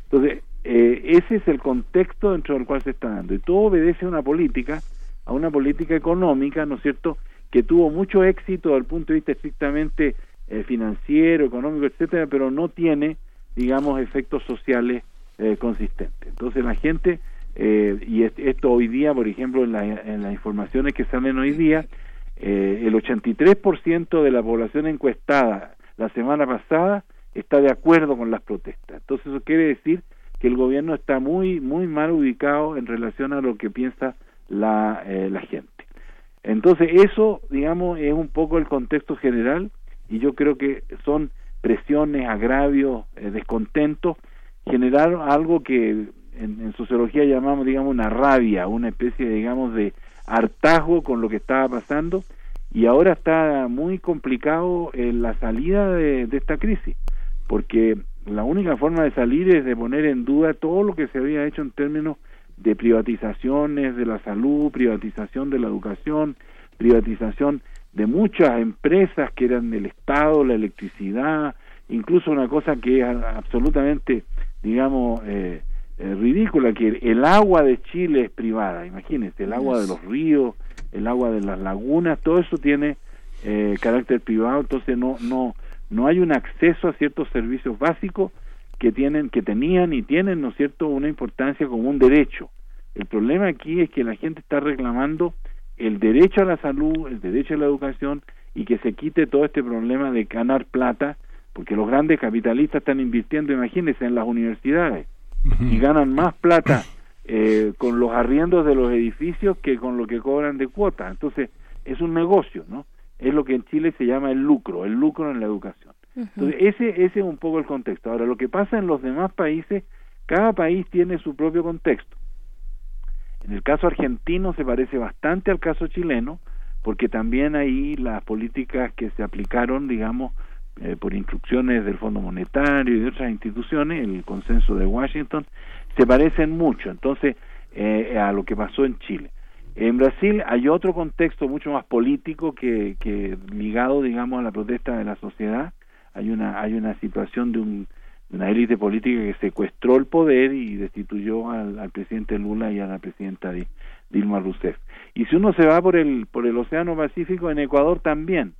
Entonces, eh, ese es el contexto dentro del cual se está dando. Y todo obedece a una política, a una política económica, ¿no es cierto?, que tuvo mucho éxito desde el punto de vista estrictamente eh, financiero, económico, etcétera, pero no tiene, digamos, efectos sociales eh, consistentes. Entonces, la gente, y esto hoy día, por ejemplo, en, en las informaciones que salen hoy día, el 83% de la población encuestada la semana pasada está de acuerdo con las protestas. Entonces eso quiere decir que el gobierno está muy muy mal ubicado en relación a lo que piensa la, eh, gente. Entonces eso, digamos, es un poco el contexto general y yo creo que son presiones, agravios, eh, descontentos, generaron algo que en, en, sociología llamamos, digamos, una rabia, una especie, digamos, de hartazgo con lo que estaba pasando y ahora está muy complicado eh, la salida de, esta crisis, porque la única forma de salir es de poner en duda todo lo que se había hecho en términos de privatizaciones de la salud, privatización de la educación, privatización de muchas empresas que eran del Estado, la electricidad, incluso una cosa que es absolutamente, digamos, eh, eh, ridícula, que el agua de Chile es privada, imagínense, el agua de los ríos, el agua de las lagunas, todo eso tiene eh, carácter privado, entonces no no no hay un acceso a ciertos servicios básicos que tienen que tenían y tienen, ¿no es cierto?, una importancia como un derecho. El problema aquí es que la gente está reclamando el derecho a la salud, el derecho a la educación y que se quite todo este problema de ganar plata, porque los grandes capitalistas están invirtiendo, imagínense, en las universidades y ganan más plata eh, con los arriendos de los edificios que con lo que cobran de cuota. Entonces, es un negocio, ¿no? Es lo que en Chile se llama el lucro, el lucro en la educación. Entonces, ese, ese es un poco el contexto. Ahora, lo que pasa en los demás países, cada país tiene su propio contexto. En el caso argentino se parece bastante al caso chileno, porque también ahí las políticas que se aplicaron, digamos, eh, por instrucciones del Fondo Monetario y de otras instituciones, el consenso de Washington, se parecen mucho, entonces, eh, a lo que pasó en Chile. En Brasil hay otro contexto mucho más político que, que ligado, digamos, a la protesta de la sociedad. Hay una, hay una situación de, un, una élite política que secuestró el poder y destituyó al, al presidente Lula y a la presidenta Dilma Rousseff. Y si uno se va por el, por el Océano Pacífico, en Ecuador también.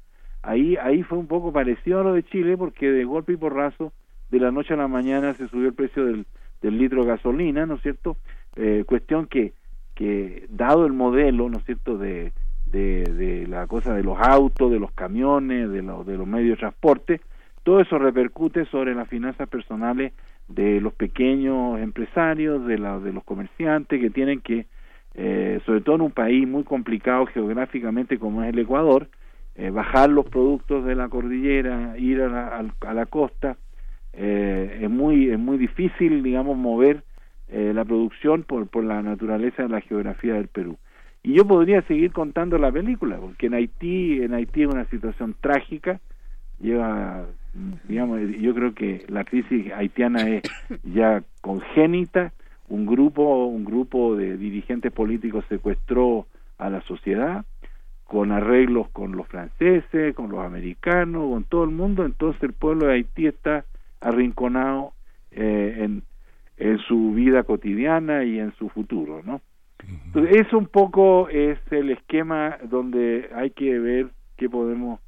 Ahí, ahí fue un poco parecido a lo de Chile, porque de golpe y porrazo, de la noche a la mañana se subió el precio del, del litro de gasolina, ¿no es cierto? Eh, cuestión que, que, dado el modelo, ¿no es cierto?, de, de, la cosa de los autos, de los camiones, de, de los medios de transporte, todo eso repercute sobre las finanzas personales de los pequeños empresarios, de, la, de los comerciantes que tienen que, eh, sobre todo en un país muy complicado geográficamente como es el Ecuador, eh, bajar los productos de la cordillera, ir a la, a la costa, eh, es muy es muy difícil, digamos, mover eh, la producción por, por la naturaleza de la geografía del Perú. Y yo podría seguir contando la película, porque en Haití, en Haití es una situación trágica, lleva, digamos, yo creo que la crisis haitiana es ya congénita, un grupo, un grupo de dirigentes políticos secuestró a la sociedad, con arreglos con los franceses, con los americanos, con todo el mundo, entonces el pueblo de Haití está arrinconado eh, en, en su vida cotidiana y en su futuro, ¿no? Entonces, eso un poco es el esquema donde hay que ver qué podemos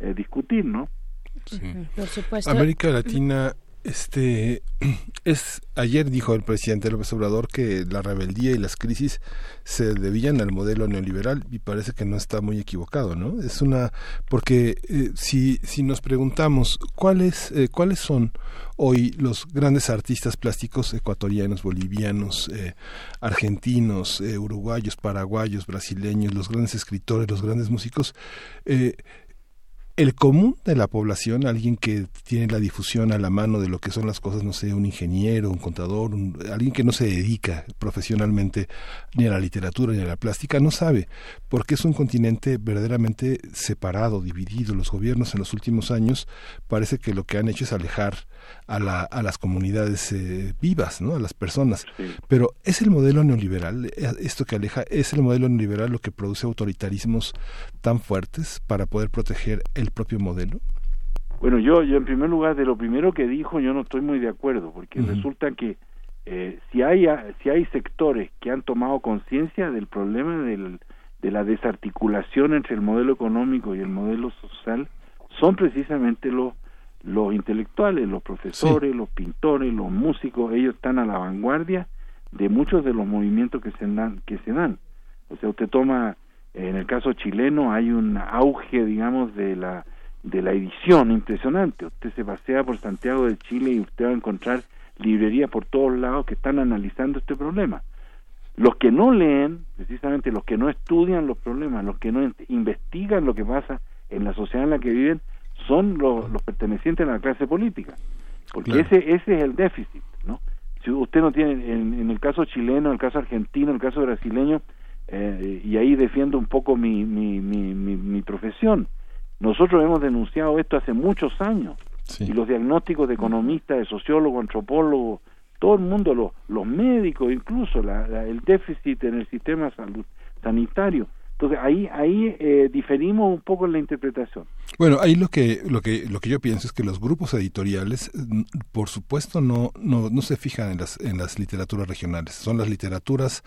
eh, discutir, ¿no? Por supuesto. América Latina este es ayer dijo el presidente López Obrador que la rebeldía y las crisis se debían al modelo neoliberal y parece que no está muy equivocado, ¿no? Es una porque eh, si si nos preguntamos cuáles eh, cuáles son hoy los grandes artistas plásticos ecuatorianos, bolivianos, eh, argentinos, uruguayos, paraguayos, brasileños, los grandes escritores, los grandes músicos, eh, el común de la población, alguien que tiene la difusión a la mano de lo que son las cosas, no sé, un ingeniero, un contador, alguien que no se dedica profesionalmente ni a la literatura ni a la plástica, no sabe, porque es un continente verdaderamente separado, dividido. Los gobiernos en los últimos años parece que lo que han hecho es alejar a, la, a las comunidades eh, vivas, ¿no? a las personas. Pero es el modelo neoliberal, eh, esto que aleja, es el modelo neoliberal lo que produce autoritarismos tan fuertes para poder proteger el propio modelo. Bueno, yo, yo en primer lugar, de lo primero que dijo, yo no estoy muy de acuerdo, porque resulta que eh, si, hay, si hay sectores que han tomado conciencia del problema del, de la desarticulación entre el modelo económico y el modelo social, son precisamente los los intelectuales, los profesores, los pintores, los músicos, ellos están a la vanguardia de muchos de los movimientos que se dan, que se dan. O sea, usted toma, en el caso chileno hay un auge, digamos, de la de la edición impresionante. Usted se pasea por Santiago de Chile y usted va a encontrar librerías por todos lados que están analizando este problema. Los que no leen, precisamente los que no estudian los problemas, los que no investigan lo que pasa en la sociedad en la que viven, son los, los pertenecientes a la clase política, porque ese ese es el déficit, ¿no? Si usted no tiene, en, el caso chileno, en el caso argentino, en el caso brasileño, eh, y ahí defiendo un poco mi, mi, mi, mi, profesión, nosotros hemos denunciado esto hace muchos años, y los diagnósticos de economistas, de sociólogos, antropólogos, todo el mundo, los, los médicos, incluso la, el déficit en el sistema salud sanitario, entonces ahí ahí eh, diferimos un poco en la interpretación. Bueno, ahí lo que lo que lo que yo pienso es que los grupos editoriales, por supuesto, no no, no se fijan en las en las literaturas regionales. Son las literaturas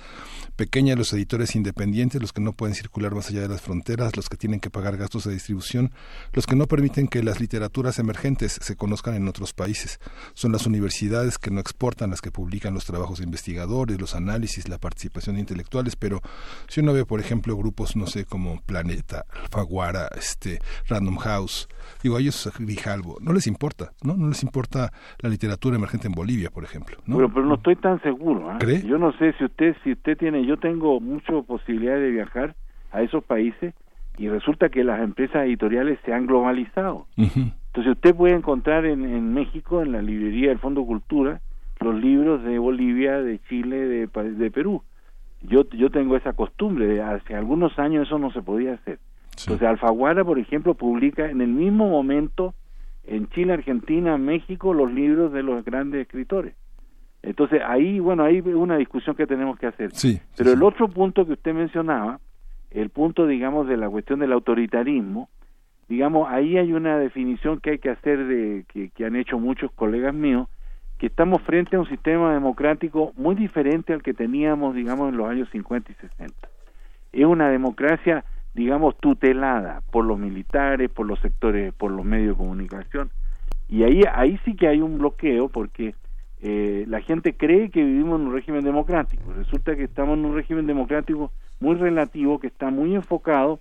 pequeñas, los editores independientes, los que no pueden circular más allá de las fronteras, los que tienen que pagar gastos de distribución, los que no permiten que las literaturas emergentes se conozcan en otros países. Son las universidades que no exportan, las que publican los trabajos de investigadores, los análisis, la participación de intelectuales. Pero si uno ve, por ejemplo, grupos no sé, como Planeta, Alfaguara, este, Random House, digo, a ellos Grijalvo, no les importa, ¿no? No les importa la literatura emergente en Bolivia, por ejemplo, ¿no? Pero, pero no estoy tan seguro, ¿eh? Yo no sé si usted, si usted tiene, yo tengo mucha posibilidad de viajar a esos países y resulta que las empresas editoriales se han globalizado. Entonces usted puede encontrar en, en México, en la librería del Fondo Cultura, los libros de Bolivia, de Chile, de, de Perú yo yo tengo esa costumbre de hace algunos años eso no se podía hacer. Entonces Alfaguara por ejemplo publica en el mismo momento en Chile Argentina México los libros de los grandes escritores. Entonces ahí bueno hay una discusión que tenemos que hacer. Sí, pero el otro punto que usted mencionaba el punto digamos de la cuestión del autoritarismo digamos ahí hay una definición que hay que hacer de que, que han hecho muchos colegas míos que estamos frente a un sistema democrático muy diferente al que teníamos, digamos, en los años 50 y 60. Es una democracia, digamos, tutelada por los militares, por los sectores, por los medios de comunicación. Y ahí, ahí sí que hay un bloqueo porque eh, la gente cree que vivimos en un régimen democrático. Resulta que estamos en un régimen democrático muy relativo que está muy enfocado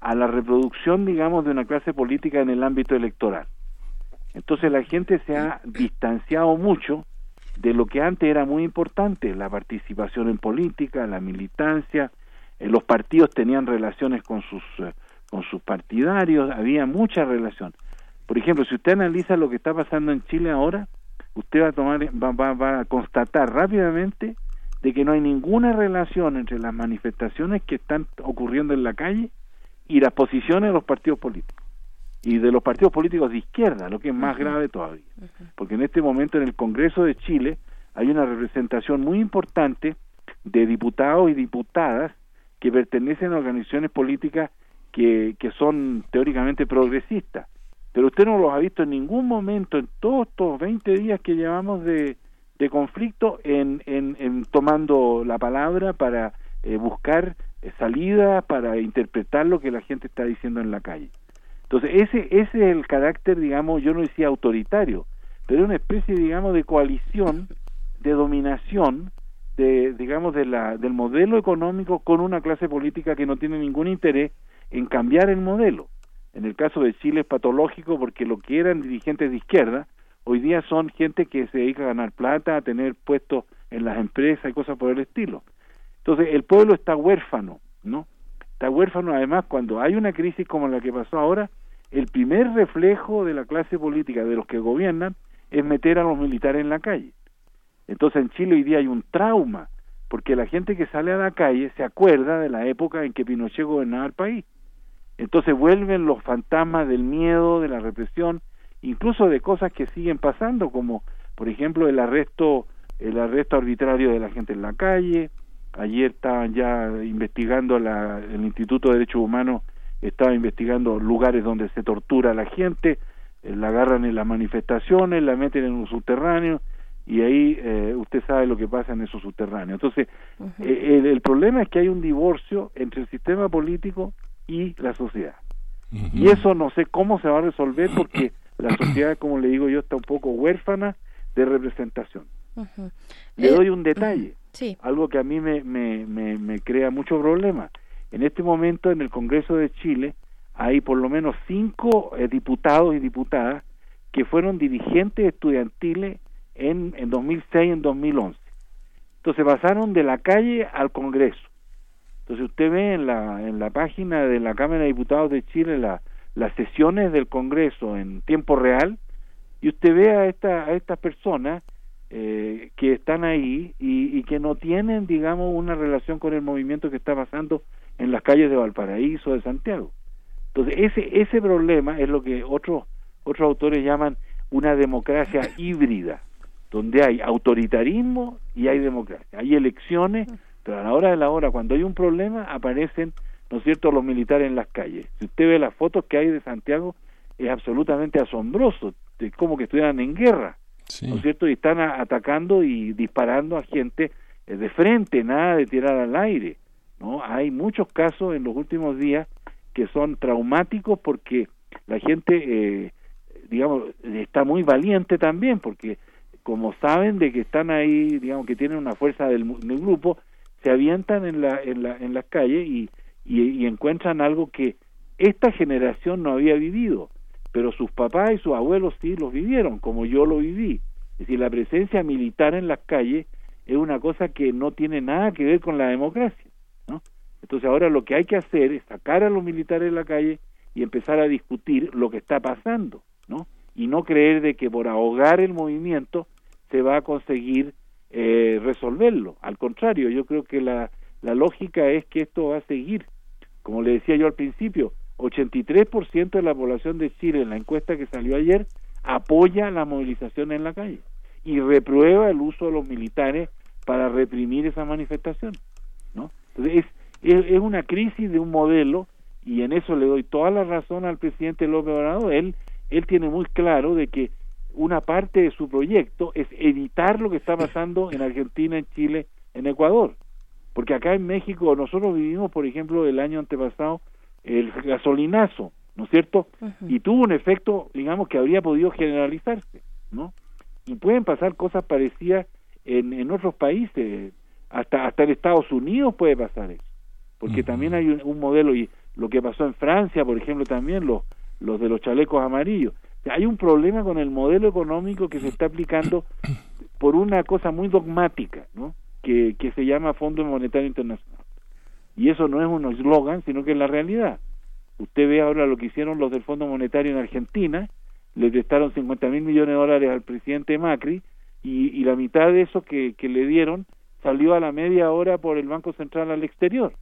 a la reproducción, digamos, de una clase política en el ámbito electoral. Entonces la gente se ha distanciado mucho de lo que antes era muy importante, la participación en política, la militancia, eh, los partidos tenían relaciones con sus eh, con sus partidarios, había mucha relación. Por ejemplo, si usted analiza lo que está pasando en Chile ahora, usted va a tomar va, va, va a constatar rápidamente de que no hay ninguna relación entre las manifestaciones que están ocurriendo en la calle y las posiciones de los partidos políticos y de los partidos políticos de izquierda, lo que es más grave todavía. Porque en este momento en el Congreso de Chile hay una representación muy importante de diputados y diputadas que pertenecen a organizaciones políticas que, que son teóricamente progresistas. Pero usted no los ha visto en ningún momento en todos estos 20 días que llevamos de, de conflicto en, en, en tomando la palabra para eh, buscar eh, salida, para interpretar lo que la gente está diciendo en la calle. Entonces, ese, ese es el carácter, digamos, yo no decía autoritario, pero es una especie, digamos, de coalición, de dominación, de, digamos, de la, del modelo económico con una clase política que no tiene ningún interés en cambiar el modelo. En el caso de Chile es patológico porque lo que eran dirigentes de izquierda, hoy día son gente que se dedica a ganar plata, a tener puestos en las empresas y cosas por el estilo. Entonces, el pueblo está huérfano, ¿no? Está huérfano además cuando hay una crisis como la que pasó ahora, el primer reflejo de la clase política, de los que gobiernan, es meter a los militares en la calle. Entonces en Chile hoy día hay un trauma, porque la gente que sale a la calle se acuerda de la época en que Pinochet gobernaba el país. Entonces vuelven los fantasmas del miedo, de la represión, incluso de cosas que siguen pasando, como por ejemplo el arresto, el arresto arbitrario de la gente en la calle. Ayer estaban ya investigando la, el Instituto de Derechos Humanos estaba investigando lugares donde se tortura a la gente, eh, la agarran en las manifestaciones, la meten en un subterráneo y ahí eh, usted sabe lo que pasa en esos subterráneos. Entonces, eh, el, problema es que hay un divorcio entre el sistema político y la sociedad. Y eso no sé cómo se va a resolver porque la sociedad, como le digo yo, está un poco huérfana de representación. Le doy un detalle, algo que a mí me, me, me, me crea mucho problema. En este momento en el Congreso de Chile hay por lo menos cinco eh, diputados y diputadas que fueron dirigentes estudiantiles en, en 2006 y en 2011. Entonces pasaron de la calle al Congreso. Entonces usted ve en la, en la página de la Cámara de Diputados de Chile la, las sesiones del Congreso en tiempo real y usted ve a, esta, a estas personas eh, que están ahí y, y, que no tienen, digamos, una relación con el movimiento que está pasando en las calles de Valparaíso, de Santiago. Entonces, ese, ese problema es lo que otros, otros autores llaman una democracia híbrida, donde hay autoritarismo y hay democracia. Hay elecciones, pero a la hora de la hora, cuando hay un problema, aparecen, ¿no es cierto?, los militares en las calles. Si usted ve las fotos que hay de Santiago, es absolutamente asombroso, es como que estuvieran en guerra, ¿no es cierto? Y están atacando y disparando a gente eh, de frente, nada de tirar al aire. ¿No? Hay muchos casos en los últimos días que son traumáticos porque la gente, eh, digamos, está muy valiente también porque como saben de que están ahí, digamos, que tienen una fuerza del, grupo, se avientan en, la, en, la, en las calles y, y, encuentran algo que esta generación no había vivido, pero sus papás y sus abuelos sí los vivieron, como yo lo viví. Es decir, la presencia militar en las calles es una cosa que no tiene nada que ver con la democracia. Entonces ahora lo que hay que hacer es sacar a los militares de la calle y empezar a discutir lo que está pasando, ¿no? Y no creer de que por ahogar el movimiento se va a conseguir eh, resolverlo. Al contrario, yo creo que la, la lógica es que esto va a seguir. Como le decía yo al principio, 83% de la población de Chile en la encuesta que salió ayer apoya la movilización en la calle y reprueba el uso de los militares para reprimir esa manifestación, ¿no? Entonces es, es, una crisis de un modelo y en eso le doy toda la razón al presidente López Obrador. Él, él tiene muy claro de que una parte de su proyecto es evitar lo que está pasando en Argentina, en Chile, en Ecuador. Porque acá en México nosotros vivimos, por ejemplo, el año antepasado el gasolinazo, ¿no es cierto? Y tuvo un efecto, digamos, que habría podido generalizarse, ¿no? Y pueden pasar cosas parecidas en, en otros países, hasta, hasta en Estados Unidos puede pasar eso porque también hay un, modelo y lo que pasó en Francia, por ejemplo, también los los de los chalecos amarillos. hay un problema con el modelo económico que se está aplicando por una cosa muy dogmática, ¿no? Que, que se llama Fondo Monetario Internacional. Y eso no es un eslogan, sino que es la realidad. Usted ve ahora lo que hicieron los del Fondo Monetario en Argentina, le prestaron 50 mil millones de dólares al presidente Macri y, y la mitad de eso que, que le dieron salió a la media hora por el Banco Central al exterior.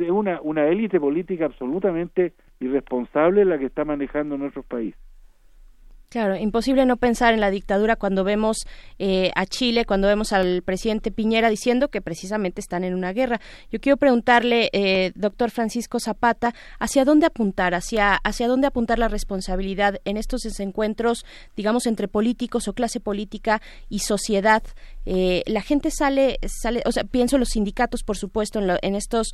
Es una, una élite política absolutamente irresponsable la que está manejando nuestros países. Claro, imposible no pensar en la dictadura cuando vemos eh, a Chile, cuando vemos al presidente Piñera diciendo que precisamente están en una guerra. Yo quiero preguntarle, eh, doctor Francisco Zapata, ¿hacia dónde apuntar? ¿Hacia, ¿Hacia dónde apuntar la responsabilidad en estos desencuentros, digamos, entre políticos o clase política y sociedad? Eh, la gente sale, sale, o sea, pienso en los sindicatos, por supuesto, en, en estos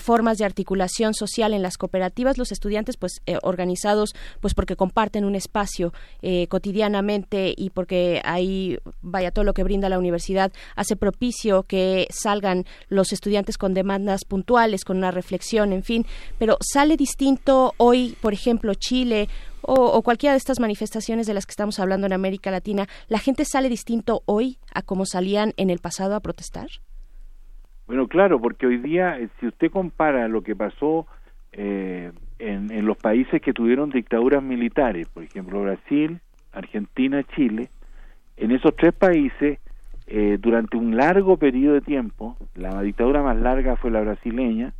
formas de articulación social, en las cooperativas, los estudiantes, pues, organizados, pues, porque comparten un espacio eh, cotidianamente y porque ahí vaya todo lo que brinda la universidad hace propicio que salgan los estudiantes con demandas puntuales, con una reflexión, en fin, pero sale distinto hoy, por ejemplo, Chile o, cualquiera de estas manifestaciones de las que estamos hablando en América Latina, ¿la gente sale distinto hoy a como salían en el pasado a protestar? Bueno, claro, porque hoy día, eh, si usted compara lo que pasó eh, en, los países que tuvieron dictaduras militares, por ejemplo Brasil, Argentina, Chile, en esos tres países, eh, durante un largo periodo de tiempo, la dictadura más larga fue la brasileña,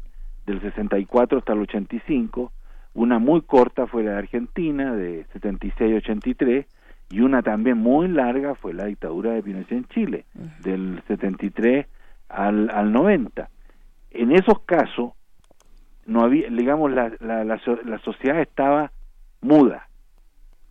del 64 hasta el 85, una muy corta fue la de Argentina, de 76 a 83, y una también muy larga fue la dictadura de Pinochet en Chile, del 73 al, al 90. En esos casos, no había, digamos, la, la, la, sociedad estaba muda.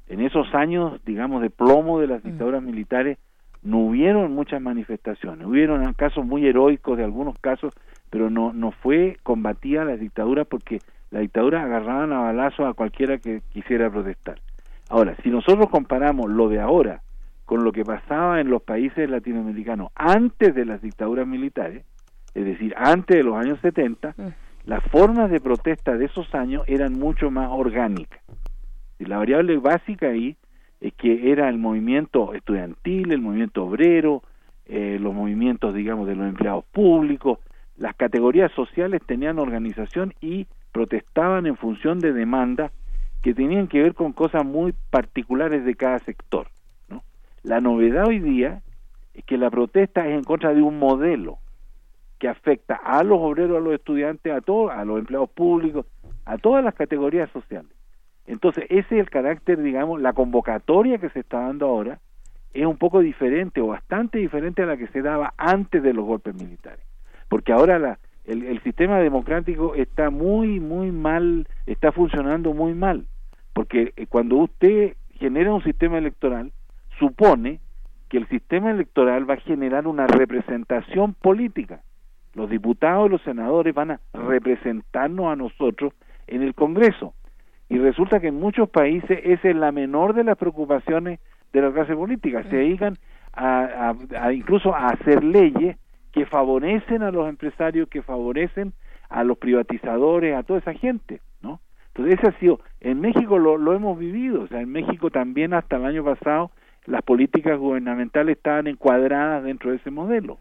En esos años, digamos, de plomo de las mm. dictaduras militares, no hubieron muchas manifestaciones. Hubieron casos muy heroicos de algunos casos, pero no, no fue combatida la dictadura porque la dictadura agarraban a balazos a cualquiera que quisiera protestar. Ahora, si nosotros comparamos lo de ahora con lo que pasaba en los países latinoamericanos antes de las dictaduras militares, es decir, antes de los años 70, las formas de protesta de esos años eran mucho más orgánicas. Y la variable básica ahí es que era el movimiento estudiantil, el movimiento obrero, eh, los movimientos, digamos, de los empleados públicos, las categorías sociales tenían organización y protestaban en función de demandas que tenían que ver con cosas muy particulares de cada sector. ¿no? La novedad hoy día es que la protesta es en contra de un modelo, que afecta a los obreros, a los estudiantes, a todos, a los empleados públicos, a todas las categorías sociales. Entonces, ese es el carácter, digamos, la convocatoria que se está dando ahora es un poco diferente o bastante diferente a la que se daba antes de los golpes militares. Porque ahora la, el, el sistema democrático está muy, muy mal, está funcionando muy mal. Porque eh, cuando usted genera un sistema electoral, supone que el sistema electoral va a generar una representación política los diputados y los senadores van a representarnos a nosotros en el Congreso. Y resulta que en muchos países esa es la menor de las preocupaciones de la clase política. Se dedican a, incluso a hacer leyes que favorecen a los empresarios, que favorecen a los privatizadores, a toda esa gente, ¿no? Entonces ese ha sido, en México lo, lo hemos vivido, o sea, en México también hasta el año pasado las políticas gubernamentales estaban encuadradas dentro de ese modelo.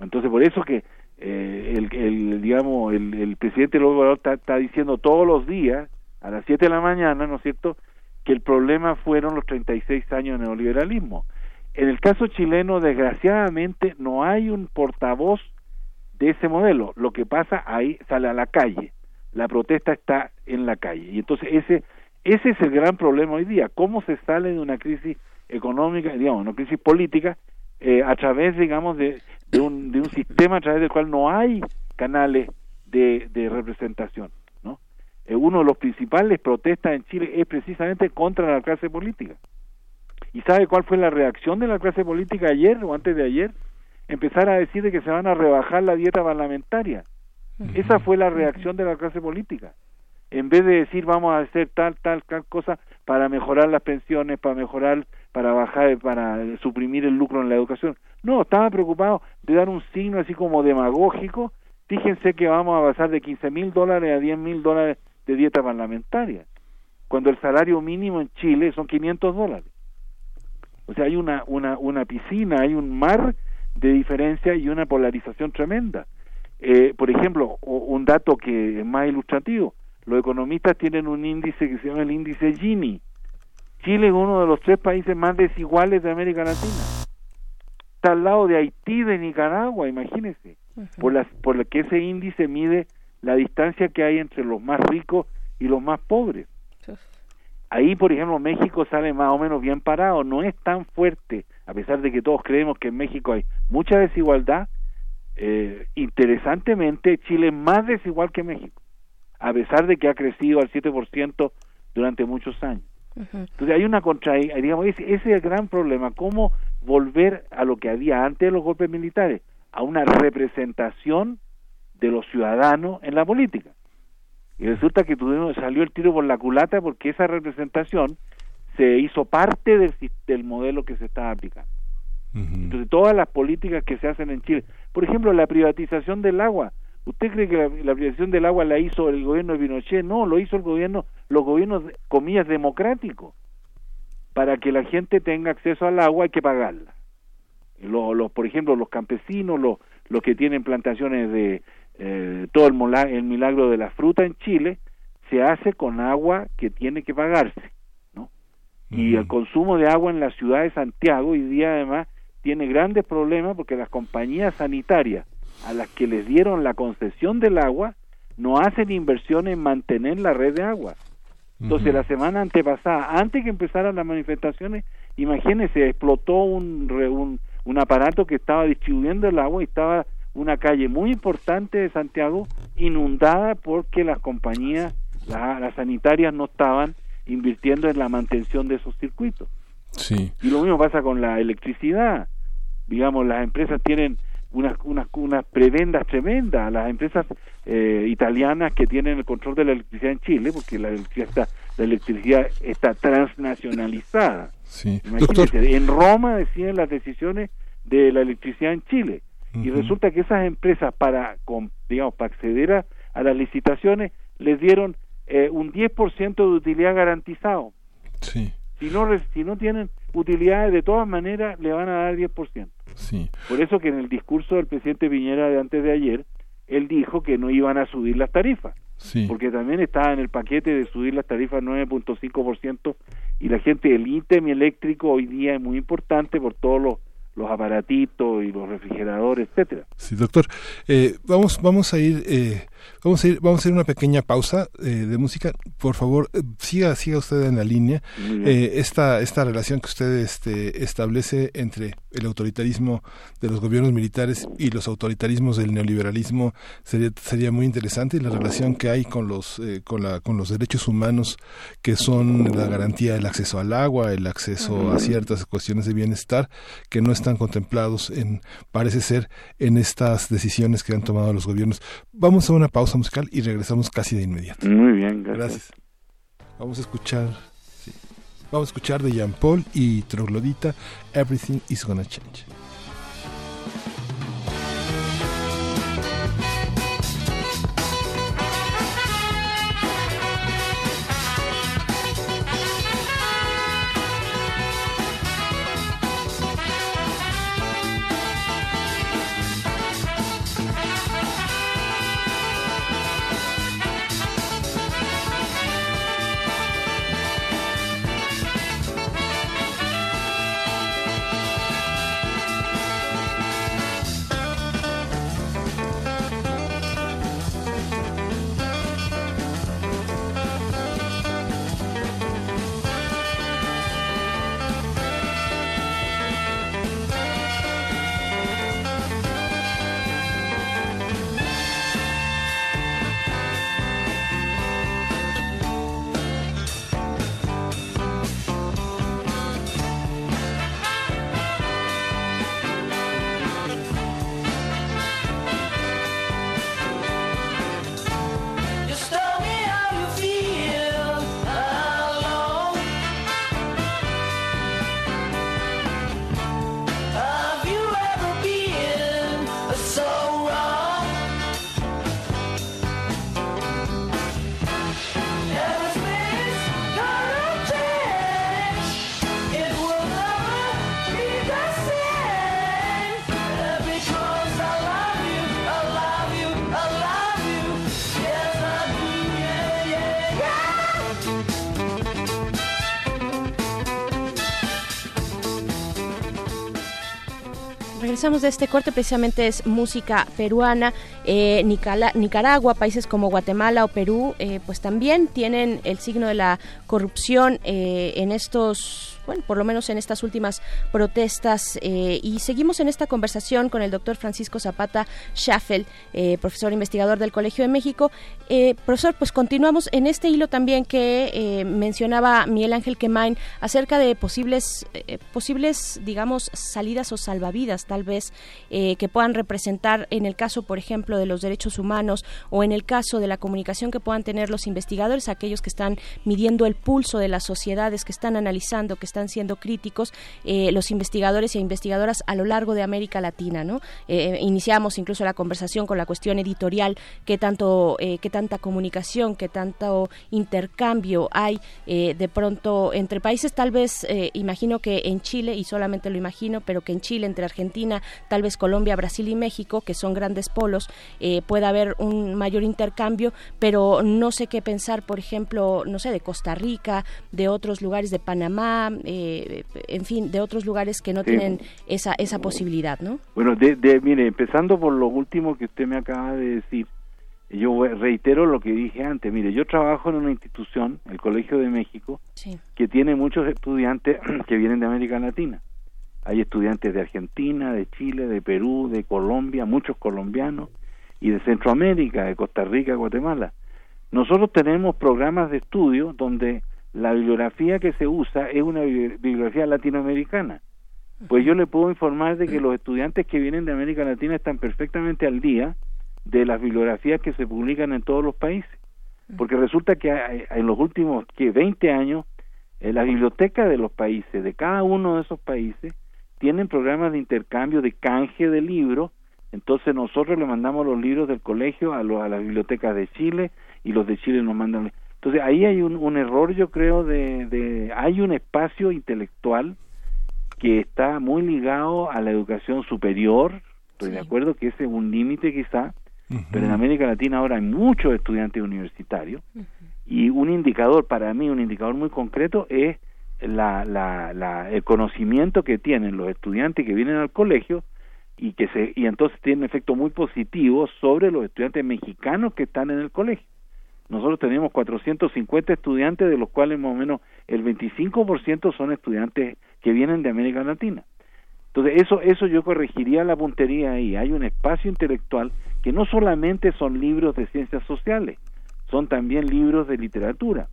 Entonces por eso que eh, el, el, digamos, el, el presidente López está, está diciendo todos los días, a las 7 de la mañana, ¿no es cierto?, que el problema fueron los 36 años de neoliberalismo. En el caso chileno, desgraciadamente, no hay un portavoz de ese modelo. Lo que pasa ahí sale a la calle. La protesta está en la calle. Y entonces ese, ese es el gran problema hoy día. ¿Cómo se sale de una crisis económica, digamos, una crisis política, eh, a través, digamos, de, un, de un sistema a través del cual no hay canales de, de representación. ¿no? Eh, uno de los principales protestas en Chile es precisamente contra la clase política. ¿Y sabe cuál fue la reacción de la clase política ayer o antes de ayer? Empezar a decir de que se van a rebajar la dieta parlamentaria. Esa fue la reacción de la clase política. En vez de decir vamos a hacer tal, tal, tal cosa para mejorar las pensiones, para mejorar para bajar, para suprimir el lucro en la educación. No, estaba preocupado de dar un signo así como demagógico. Fíjense que vamos a pasar de 15 mil dólares a 10 mil dólares de dieta parlamentaria, cuando el salario mínimo en Chile son 500 dólares. O sea, hay una, una, una piscina, hay un mar de diferencia y una polarización tremenda. Eh, por ejemplo, un dato que es más ilustrativo, los economistas tienen un índice que se llama el índice Gini. Chile es uno de los tres países más desiguales de América Latina. Está al lado de Haití, de Nicaragua, imagínense, por, las, por lo que ese índice mide la distancia que hay entre los más ricos y los más pobres. Ahí, por ejemplo, México sale más o menos bien parado, no es tan fuerte, a pesar de que todos creemos que en México hay mucha desigualdad. Eh, interesantemente, Chile es más desigual que México, a pesar de que ha crecido al 7% durante muchos años. Entonces hay una contra, digamos, ese, ese es el gran problema, cómo volver a lo que había antes de los golpes militares, a una representación de los ciudadanos en la política. Y resulta que tuvimos, salió el tiro por la culata porque esa representación se hizo parte del, del modelo que se estaba aplicando. Entonces, todas las políticas que se hacen en Chile, por ejemplo, la privatización del agua. ¿Usted cree que la, privatización del agua la hizo el gobierno de Pinochet? No, lo hizo el gobierno, los gobiernos, comillas, democráticos. Para que la gente tenga acceso al agua hay que pagarla. Los, por ejemplo, los campesinos, los, los que tienen plantaciones de, eh, todo el, el, milagro de la fruta en Chile se hace con agua que tiene que pagarse, ¿no? Y el consumo de agua en la ciudad de Santiago hoy día además tiene grandes problemas porque las compañías sanitarias a las que les dieron la concesión del agua no hacen inversión en mantener la red de agua. Entonces la semana antepasada, antes que empezaran las manifestaciones, imagínense, explotó un, un, un aparato que estaba distribuyendo el agua y estaba una calle muy importante de Santiago inundada porque las compañías, las sanitarias no estaban invirtiendo en la mantención de esos circuitos. Sí. Y lo mismo pasa con la electricidad. Digamos, las empresas tienen unas, unas, unas prebendas tremendas, las empresas eh, italianas que tienen el control de la electricidad en Chile, porque la electricidad está, la electricidad está transnacionalizada. Sí. en Roma deciden las decisiones de la electricidad en Chile y resulta que esas empresas para digamos para acceder a, las licitaciones les dieron eh, un 10% de utilidad garantizado sí. si no si no tienen utilidades de todas maneras le van a dar 10% sí. por eso que en el discurso del presidente Piñera de antes de ayer él dijo que no iban a subir las tarifas sí. porque también estaba en el paquete de subir las tarifas 9.5% y la gente del INTEM eléctrico hoy día es muy importante por todos los los aparatitos y los refrigeradores, etcétera. Sí, doctor. Eh, vamos, vamos a ir, eh, vamos a ir, vamos a hacer una pequeña pausa eh, de música. Por favor, eh, siga, siga usted en la línea. Eh, esta, esta relación que usted este, establece entre el autoritarismo de los gobiernos militares y los autoritarismos del neoliberalismo sería, sería muy interesante y la relación que hay con los, con la, con los derechos humanos que son la garantía del acceso al agua, el acceso a ciertas cuestiones de bienestar que no están contemplados en, parece ser, en estas decisiones que han tomado los gobiernos. Vamos a una pausa musical y regresamos casi de inmediato. Muy bien, gracias. Vamos a escuchar, vamos a escuchar de Jean Paul y Troglodita, Everything is Gonna Change. Regresamos de este corte, precisamente es música peruana. Eh, Nicaragua, países como Guatemala o Perú, eh, pues también tienen el signo de la corrupción eh, en estos bueno, por lo menos en estas últimas protestas. Eh, y seguimos en esta conversación con el doctor Francisco Zapata Schaffel, eh, profesor investigador del Colegio de México. Eh, profesor, pues continuamos en este hilo también que mencionaba Miguel Ángel Quemain acerca de posibles, posibles, digamos, salidas o salvavidas, tal vez, que puedan representar en el caso, por ejemplo, de los derechos humanos o en el caso de la comunicación que puedan tener los investigadores, aquellos que están midiendo el pulso de las sociedades, que están analizando, que están siendo críticos eh, los investigadores e investigadoras a lo largo de América Latina, ¿no? Eh, iniciamos incluso la conversación con la cuestión editorial, qué tanto, eh, qué tanta comunicación, qué tanto intercambio hay de pronto entre países, tal vez imagino que en Chile y solamente lo imagino, pero que en Chile entre Argentina, tal vez Colombia, Brasil y México, que son grandes polos, pueda haber un mayor intercambio, pero no sé qué pensar, por ejemplo, no sé, de Costa Rica, de otros lugares de Panamá, eh, en fin, de otros lugares que no tienen esa, esa posibilidad, ¿no? Bueno, de, mire, empezando por lo último que usted me acaba de decir, yo reitero lo que dije antes, mire, yo trabajo en una institución, el Colegio de México, que tiene muchos estudiantes que vienen de América Latina. Hay estudiantes de Argentina, de Chile, de Perú, de Colombia, muchos colombianos, y de Centroamérica, de Costa Rica, Guatemala. Nosotros tenemos programas de estudio donde la bibliografía que se usa es una bibliografía latinoamericana. Pues yo le puedo informar de que los estudiantes que vienen de América Latina están perfectamente al día de las bibliografías que se publican en todos los países. Porque resulta que en los últimos que 20 años eh, la biblioteca de los países, de cada uno de esos países, tienen programas de intercambio, de canje de libros. Entonces nosotros le mandamos los libros del colegio a, a las bibliotecas de Chile y los de Chile nos mandan entonces ahí hay un, error, yo creo, de, hay un espacio intelectual que está muy ligado a la educación superior, estoy de acuerdo que ese es un límite quizá, pero en América Latina ahora hay muchos estudiantes universitarios y un indicador, para mí, un indicador muy concreto es la, la, el conocimiento que tienen los estudiantes que vienen al colegio y que se y entonces tiene un efecto muy positivo sobre los estudiantes mexicanos que están en el colegio nosotros tenemos 450 estudiantes, de los cuales más o menos el 25% son estudiantes que vienen de América Latina. Entonces, eso, eso yo corregiría la puntería ahí. Hay un espacio intelectual que no solamente son libros de ciencias sociales, son también libros de literatura.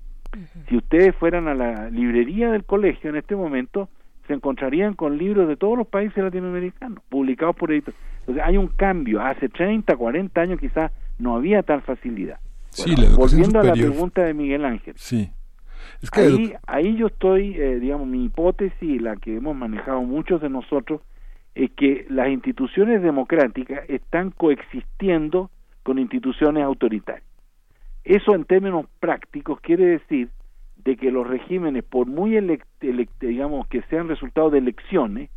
Si ustedes fueran a la librería del colegio en este momento, se encontrarían con libros de todos los países latinoamericanos, publicados por editores. Entonces, hay un cambio. Hace 30, 40 años quizás no había tal facilidad volviendo a la pregunta de Miguel Ángel. Sí. ahí, ahí yo estoy, eh, digamos, mi hipótesis, la que hemos manejado muchos de nosotros, es que las instituciones democráticas están coexistiendo con instituciones autoritarias. Eso en términos prácticos quiere decir de que los regímenes, por muy digamos que sean resultado de elecciones,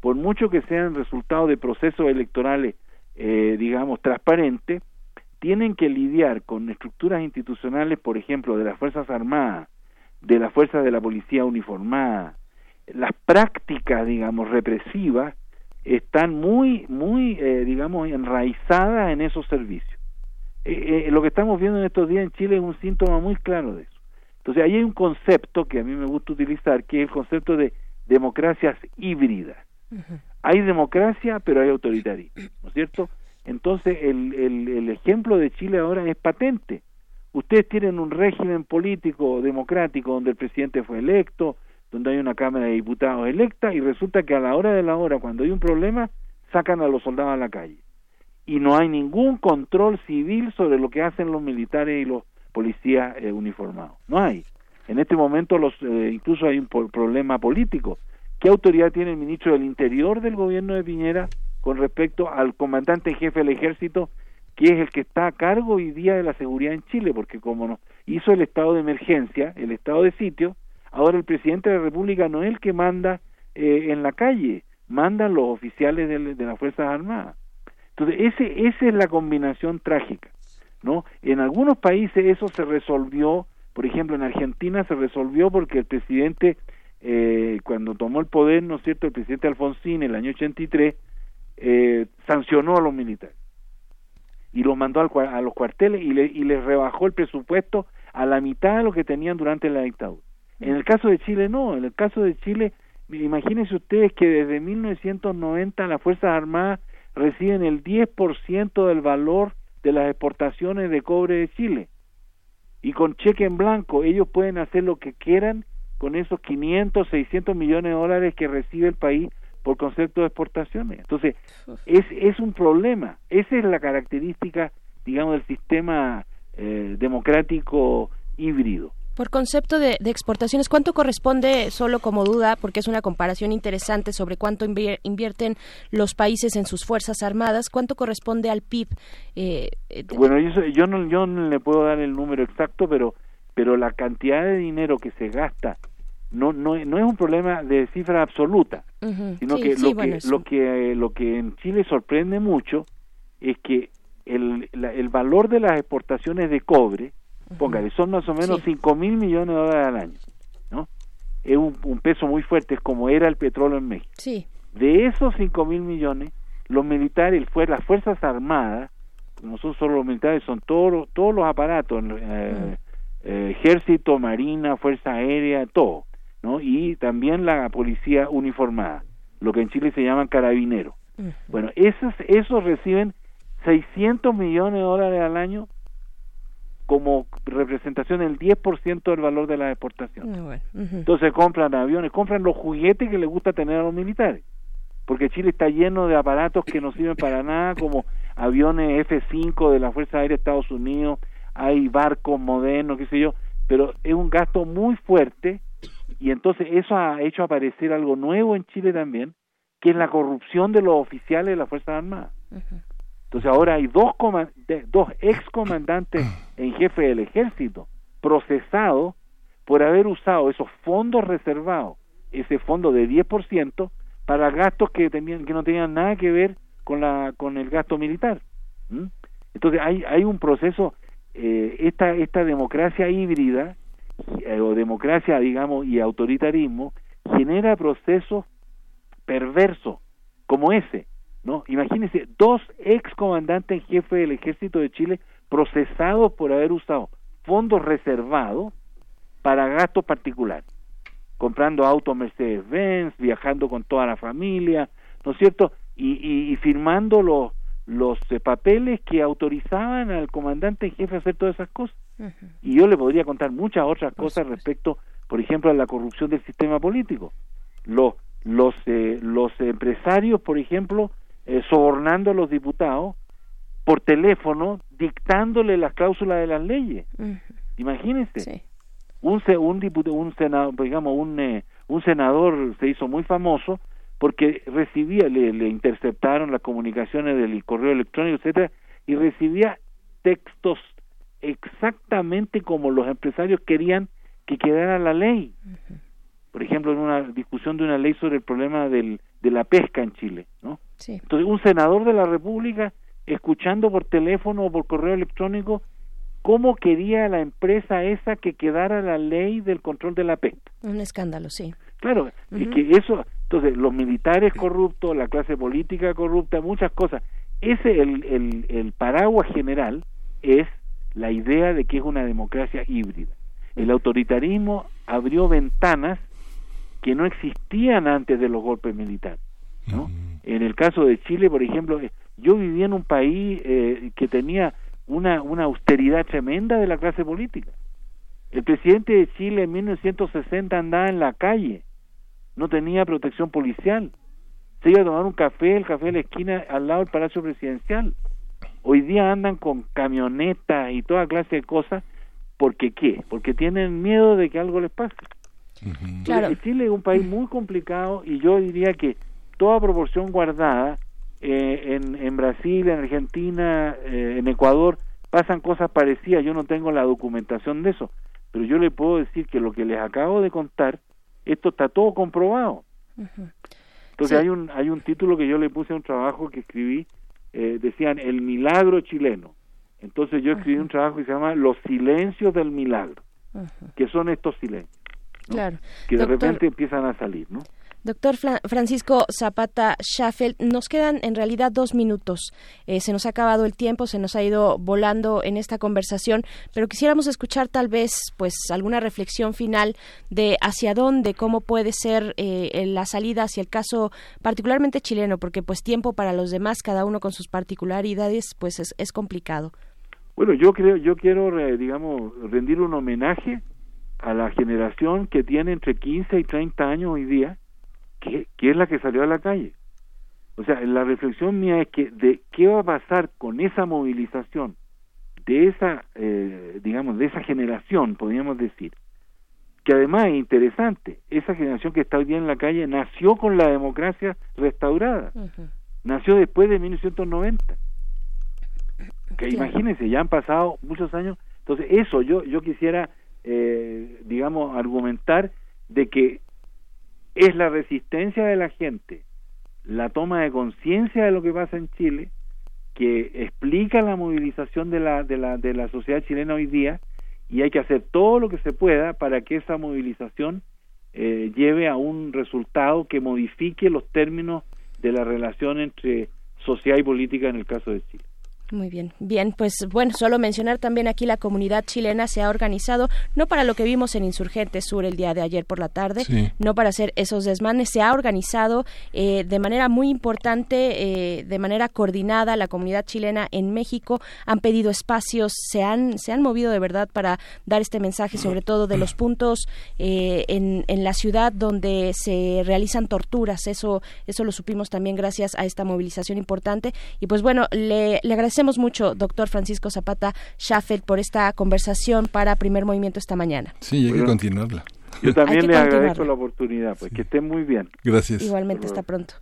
por mucho que sean resultado de procesos electorales, eh, digamos, transparentes, tienen que lidiar con estructuras institucionales, por ejemplo, de las Fuerzas Armadas, de las Fuerzas de la Policía uniformada, las prácticas, digamos, represivas, están muy, muy, eh, digamos, enraizadas en esos servicios. Eh, eh, lo que estamos viendo en estos días en Chile es un síntoma muy claro de eso. Entonces, ahí hay un concepto que a mí me gusta utilizar, que es el concepto de democracias híbridas. Hay democracia, pero hay autoritarismo, ¿no es cierto? Entonces el, el, ejemplo de Chile ahora es patente. Ustedes tienen un régimen político democrático donde el presidente fue electo, donde hay una Cámara de Diputados electa y resulta que a la hora de la hora, cuando hay un problema, sacan a los soldados a la calle. Y no hay ningún control civil sobre lo que hacen los militares y los policías eh, uniformados. No hay. En este momento los, eh, incluso hay un problema político. ¿Qué autoridad tiene el ministro del Interior del gobierno de Piñera con respecto al comandante jefe del ejército, que es el que está a cargo hoy día de la seguridad en Chile, porque como no hizo el estado de emergencia, el estado de sitio, ahora el presidente de la República no es el que manda eh, en la calle, mandan los oficiales de, de las Fuerzas Armadas. Entonces, ese, esa es la combinación trágica, ¿no? En algunos países eso se resolvió, por ejemplo, en Argentina se resolvió porque el presidente, eh, cuando tomó el poder, ¿no es cierto?, el presidente Alfonsín, en el año 83, eh, sancionó a los militares y los mandó a los cuarteles y, le, y les rebajó el presupuesto a la mitad de lo que tenían durante la dictadura. En el caso de Chile no, en el caso de Chile, imagínense ustedes que desde 1990 las Fuerzas Armadas reciben el 10% del valor de las exportaciones de cobre de Chile. Y con cheque en blanco ellos pueden hacer lo que quieran con esos 500, 600 millones de dólares que recibe el país por concepto de exportaciones. Entonces, es, es un problema. Esa es la característica, digamos, del sistema eh, democrático híbrido. Por concepto de, exportaciones, ¿cuánto corresponde, solo como duda, porque es una comparación interesante sobre cuánto invierten los países en sus fuerzas armadas, cuánto corresponde al PIB? Eh, eh, bueno, yo, yo, no, yo no le puedo dar el número exacto, pero, pero la cantidad de dinero que se gasta no, no, no es un problema de cifra absoluta, sino que, lo, que lo que lo que en Chile sorprende mucho es que el, el valor de las exportaciones de cobre, póngale, son más o menos cinco mil millones de dólares al año, ¿no? Es un, peso muy fuerte, es como era el petróleo en México. Sí. De esos cinco mil millones, los militares, las Fuerzas Armadas, no son solo los militares, son todos, todos los aparatos, eh, eh, ejército, marina, fuerza aérea, todo, ¿no? Y también la policía uniformada, lo que en Chile se llaman carabineros. Bueno, esos, esos reciben 600 millones de dólares al año como representación del 10% del valor de la exportación. Ah, Entonces compran aviones, compran los juguetes que les gusta tener a los militares. Porque Chile está lleno de aparatos que no sirven para nada, como aviones F-5 de la Fuerza Aérea de Estados Unidos, hay barcos modernos, qué sé yo, pero es un gasto muy fuerte y entonces eso ha hecho aparecer algo nuevo en Chile también, que es la corrupción de los oficiales de la Fuerza Armada. Entonces ahora hay dos, dos ex comandantes en jefe del ejército procesados por haber usado esos fondos reservados, ese fondo de 10%, para gastos que, tenían, que no tenían nada que ver con, la, con el gasto militar. Entonces hay, hay un proceso, eh, esta, esta democracia híbrida, eh, o democracia, digamos, y autoritarismo, genera procesos perversos como ese, ¿no? Imagínense, dos ex comandantes en jefe del ejército de Chile procesados por haber usado fondos reservados para gastos particulares, comprando autos Mercedes-Benz, viajando con toda la familia, ¿no es cierto? Y, firmando los, los eh, papeles que autorizaban al comandante en jefe a hacer todas esas cosas. Y yo le podría contar muchas otras cosas respecto, por ejemplo, a la corrupción del sistema político. Los, los, eh, los empresarios, por ejemplo, eh, sobornando a los diputados por teléfono, dictándole las cláusulas de las leyes. Imagínense. Un, un, diputado, un senador, digamos, un, eh, un senador se hizo muy famoso porque recibía, le, le interceptaron las comunicaciones del correo electrónico, etcétera, y recibía textos exactamente como los empresarios querían que quedara la ley. Por ejemplo, en una discusión de una ley sobre el problema del, de la pesca en Chile, ¿no? Entonces, un senador de la República escuchando por teléfono o por correo electrónico cómo quería la empresa esa que quedara la ley del control de la pesca. Un escándalo, sí. Claro, y que eso, entonces, los militares corruptos, la clase política corrupta, muchas cosas. Ese, el, el, el paraguas general es la idea de que es una democracia híbrida. El autoritarismo abrió ventanas que no existían antes de los golpes militares. ¿no? En el caso de Chile, por ejemplo, eh, yo vivía en un país eh, que tenía una, una austeridad tremenda de la clase política. El presidente de Chile en 1960 andaba en la calle, no tenía protección policial. Se iba a tomar un café, el café de la esquina al lado del Palacio Presidencial. Hoy día andan con camionetas y toda clase de cosas. ¿Porque qué? Porque tienen miedo de que algo les pase. claro. Chile es un país muy complicado y yo diría que toda proporción guardada, eh, en, en, Brasil, en Argentina, eh, en Ecuador, pasan cosas parecidas. Yo no tengo la documentación de eso, pero yo le puedo decir que lo que les acabo de contar, esto está todo comprobado. Entonces hay un hay un título que yo le puse a un trabajo que escribí, eh, decían el milagro chileno. Entonces yo escribí un trabajo que se llama Los silencios del milagro, que son estos silencios, que de repente empiezan a salir, ¿no? Doctor Francisco Zapata Schaffel, nos quedan en realidad dos minutos. Eh, se nos ha acabado el tiempo, se nos ha ido volando en esta conversación, pero quisiéramos escuchar tal vez, pues, alguna reflexión final de hacia dónde, cómo puede ser eh, la salida hacia el caso particularmente chileno, porque pues tiempo para los demás, cada uno con sus particularidades, pues es, es complicado. Bueno, yo creo, yo quiero, digamos, rendir un homenaje a la generación que tiene entre 15 y 30 años hoy día ¿qué, es la que salió a la calle? O sea, la reflexión mía es que de qué va a pasar con esa movilización de esa, eh, digamos, de esa generación, podríamos decir, que además es interesante, esa generación que está hoy día en la calle nació con la democracia restaurada, nació después de 1990. Que imagínense, ya han pasado muchos años, entonces eso yo yo quisiera, eh, digamos, argumentar de que es la resistencia de la gente, la toma de conciencia de lo que pasa en Chile, que explica la movilización de la, de, la, de la sociedad chilena hoy día y hay que hacer todo lo que se pueda para que esa movilización eh, lleve a un resultado que modifique los términos de la relación entre sociedad y política en el caso de Chile. Muy bien, bien, pues bueno, solo mencionar también aquí la comunidad chilena se ha organizado, no para lo que vimos en Insurgente Sur el día de ayer por la tarde, no para hacer esos desmanes, se ha organizado eh, de manera muy importante, eh, de manera coordinada la comunidad chilena en México, han pedido espacios, se han, se han movido de verdad para dar este mensaje, sobre todo de los puntos eh, en, en la ciudad donde se realizan torturas, eso, eso lo supimos también gracias a esta movilización importante, y pues bueno, le, le agradecemos mucho, doctor Francisco Zapata Schaffel, por esta conversación para Primer Movimiento esta mañana. Sí, hay que continuarla. Yo también le agradezco la oportunidad, pues que esté muy bien. Gracias. Igualmente, hasta pronto.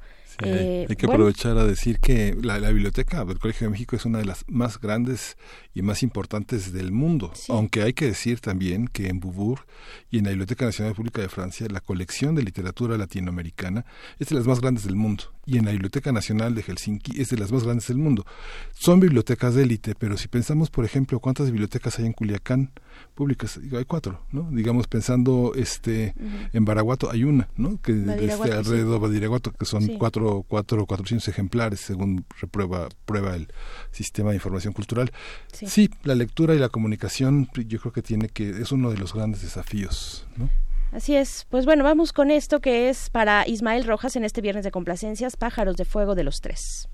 Eh, hay que aprovechar a decir que la, biblioteca del Colegio de México es una de las más grandes y más importantes del mundo, aunque hay que decir también que en Beaubourg y en la Biblioteca Nacional Pública de Francia la colección de literatura latinoamericana es de las más grandes del mundo y en la Biblioteca Nacional de Helsinki es de las más grandes del mundo. Son bibliotecas de élite, pero si pensamos, por ejemplo, cuántas bibliotecas hay en Culiacán públicas, hay cuatro, ¿no? Digamos pensando este en Baraguato hay una, ¿no? Que este, alrededor de Badiraguato que son cuatro cuatro cuatrocientos ejemplares según reprueba prueba el sistema de información cultural. Sí. La lectura y la comunicación yo creo que tiene que es uno de los grandes desafíos, ¿no? Así es. Pues bueno, vamos con esto que es para Ismael Rojas en este viernes de complacencias, Pájaros de Fuego de los Tres.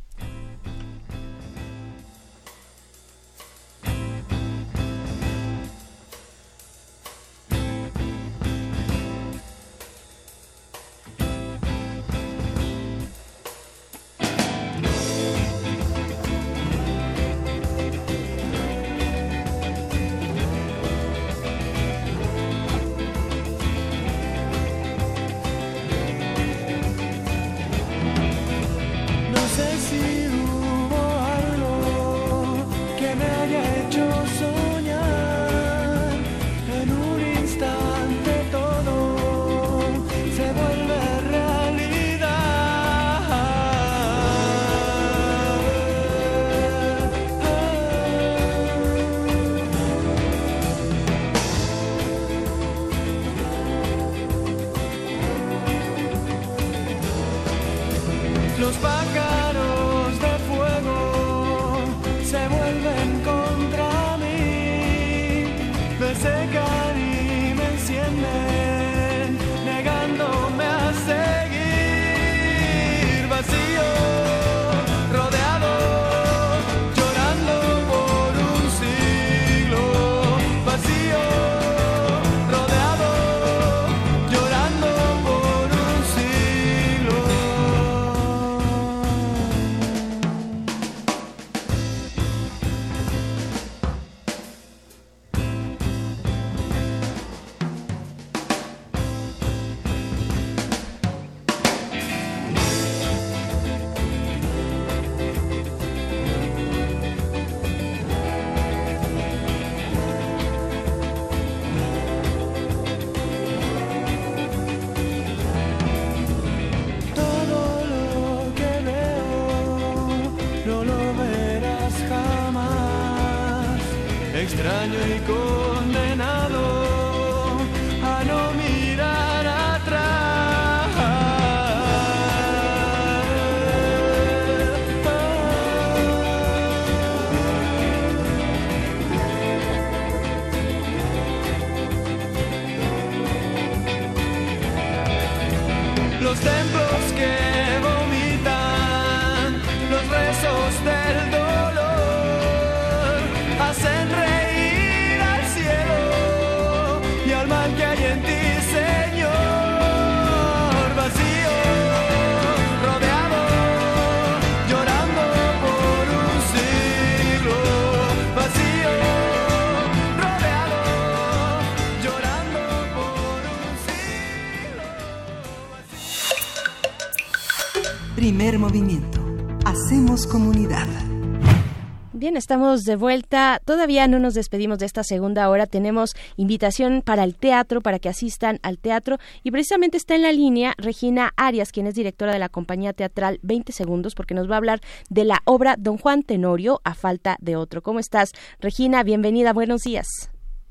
Bien, estamos de vuelta. Todavía no nos despedimos de esta segunda hora. Tenemos invitación para el teatro, para que asistan al teatro. Y precisamente está en la línea Regina Arias, quien es directora de la compañía teatral 20 Segundos, porque nos va a hablar de la obra Don Juan Tenorio a falta de otro. ¿Cómo estás, Regina? Bienvenida, buenos días.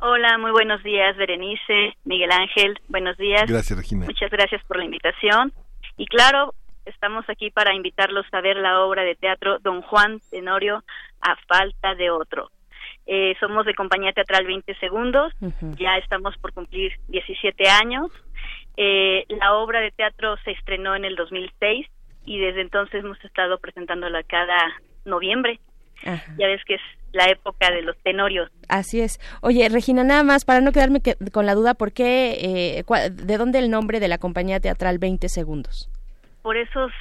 Hola, muy buenos días, Berenice, Miguel Ángel. Buenos días. Gracias, Regina. Muchas gracias por la invitación. Y claro, estamos aquí para invitarlos a ver la obra de teatro Don Juan Tenorio a falta de otro. Eh, somos de compañía teatral 20 segundos, ya estamos por cumplir 17 años. Eh, la obra de teatro se estrenó en el 2006 y desde entonces hemos estado presentándola cada noviembre. Ya ves que es la época de los tenorios. Así es. Oye, Regina, nada más para no quedarme con la duda, ¿por qué, eh, de dónde el nombre de la compañía teatral 20 segundos? Por esos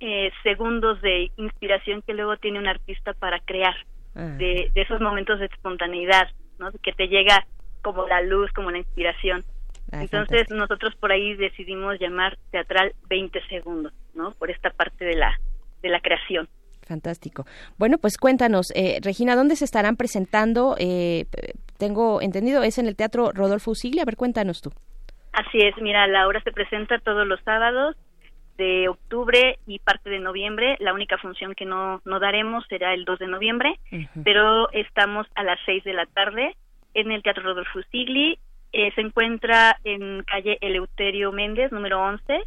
eh, segundos de inspiración que luego tiene un artista para crear, ah. de, esos momentos de espontaneidad, ¿no? que te llega como la luz, como la inspiración. Ah, Entonces nosotros por ahí decidimos llamar teatral 20 segundos, ¿no? Por esta parte de la de la creación. Fantástico. Bueno, pues cuéntanos, eh, Regina, ¿dónde se estarán presentando? Eh, tengo entendido, es en el Teatro Rodolfo Usigli. A ver, cuéntanos tú. Así es, mira, la obra se presenta todos los sábados de octubre y parte de noviembre. La única función que no, no daremos será el 2 de noviembre, pero estamos a las 6 de la tarde en el Teatro Rodolfo Sigli. Eh, se encuentra en calle Eleuterio Méndez, número 11,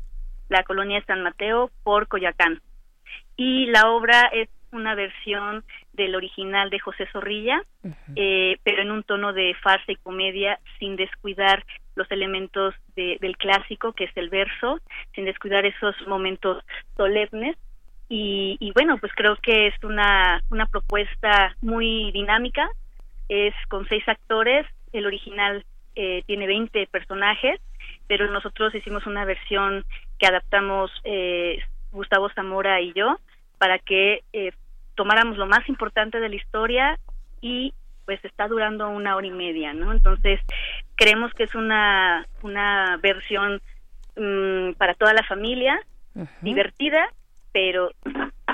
la colonia San Mateo, por Coyacán. Y la obra es una versión del original de José Zorrilla, eh, pero en un tono de farsa y comedia, sin descuidar los elementos del clásico, que es el verso, sin descuidar esos momentos solemnes. Y, bueno, pues creo que es una, una propuesta muy dinámica, es con seis actores, el original eh, tiene 20 personajes, pero nosotros hicimos una versión que adaptamos eh, Gustavo Zamora y yo para que eh, tomáramos lo más importante de la historia y pues está durando una hora y media, ¿no? Entonces, creemos que es una, una versión mm, para toda la familia, divertida, pero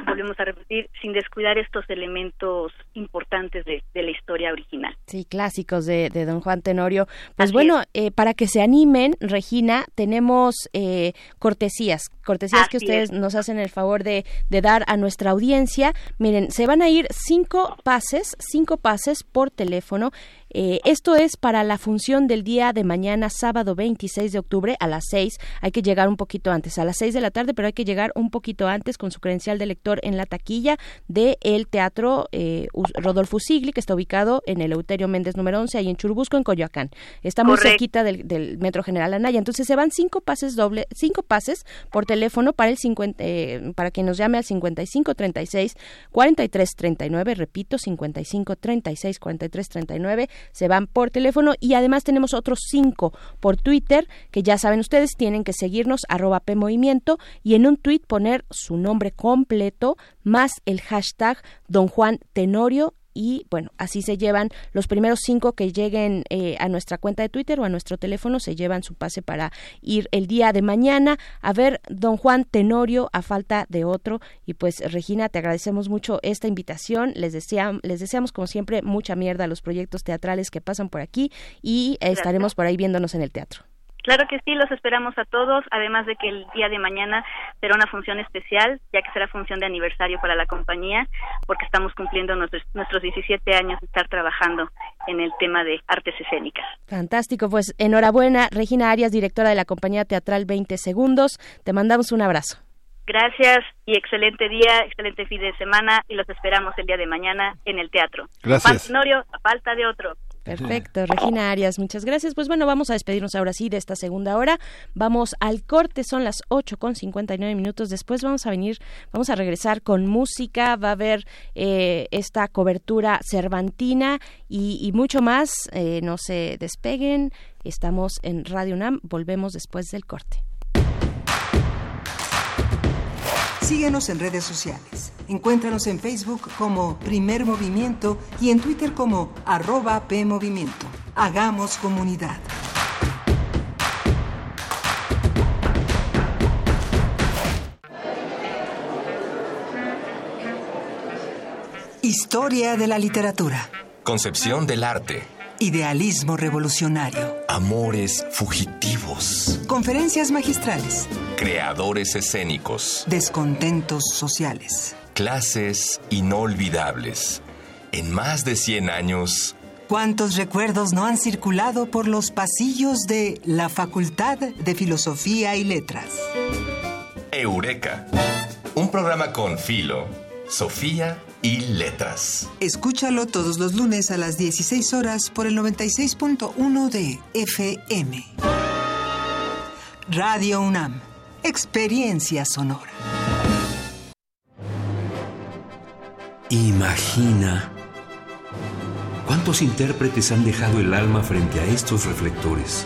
volvemos a repetir, sin descuidar estos elementos importantes de, la historia original. Sí, clásicos de, don Juan Tenorio. Pues bueno, eh, para que se animen, Regina, tenemos eh, cortesías, cortesías que ustedes nos hacen el favor de, de dar a nuestra audiencia. Miren, se van a ir cinco pases, cinco pases por teléfono eh, esto es para la función del día de mañana, sábado 26 de octubre a las 6. Hay que llegar un poquito antes, a las 6 de la tarde, pero hay que llegar un poquito antes con su credencial de lector en la taquilla del el Teatro eh, Rodolfo Sigli, que está ubicado en el Euterio Méndez número 11, ahí en Churubusco, en Coyoacán. Está muy cerquita del, Metro General Anaya. Entonces se van cinco pases doble, cinco pases por teléfono para el 50, eh, para que nos llame al 55 36 43 39, repito, 55 36 43 39 se van por teléfono. Y además tenemos otros cinco por Twitter que ya saben ustedes tienen que seguirnos arroba PMovimiento y en un tweet poner su nombre completo más el hashtag Don Juan Tenorio y bueno, así se llevan los primeros cinco que lleguen eh, a nuestra cuenta de Twitter o a nuestro teléfono, se llevan su pase para ir el día de mañana a ver Don Juan Tenorio a falta de otro. Y pues Regina, te agradecemos mucho esta invitación, les, deseamos, les deseamos como siempre mucha mierda a los proyectos teatrales que pasan por aquí y estaremos por ahí viéndonos en el teatro. Claro que sí, los esperamos a todos, además de que el día de mañana será una función especial, ya que será función de aniversario para la compañía, porque estamos cumpliendo nuestros, nuestros 17 años de estar trabajando en el tema de artes escénicas. Fantástico, pues enhorabuena, Regina Arias, directora de la compañía teatral 20 Segundos, te mandamos un abrazo. Gracias y excelente día, excelente fin de semana y los esperamos el día de mañana en el teatro. Gracias. Norio, a falta de otro. Perfecto, Regina Arias, muchas gracias. Pues bueno, vamos a despedirnos ahora sí de esta segunda hora. Vamos al corte, son las 8 con 59 minutos. Después vamos a venir, vamos a regresar con música, va a haber eh, esta cobertura cervantina y, mucho más. Eh, no se despeguen, estamos en Radio UNAM, volvemos después del corte. Síguenos en redes sociales. Encuéntranos en Facebook como Primer Movimiento y en Twitter como arroba PMovimiento. Hagamos comunidad. Historia de la literatura. Concepción del arte. Idealismo revolucionario. Amores fugitivos. Conferencias magistrales. Creadores escénicos. Descontentos sociales. Clases inolvidables. En más de 100 años. ¿Cuántos recuerdos no han circulado por los pasillos de la Facultad de Filosofía y Letras? Eureka. Un programa con Filo, Sofía y Letras. Escúchalo todos los lunes a las 16 horas por el 96.1 de FM. Radio UNAM. Experiencia sonora. Imagina cuántos intérpretes han dejado el alma frente a estos reflectores.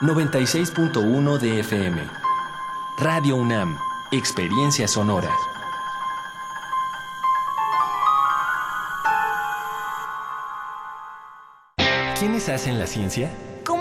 96.1 de FM. Radio UNAM, Experiencia Sonora. ¿Quiénes hacen la ciencia?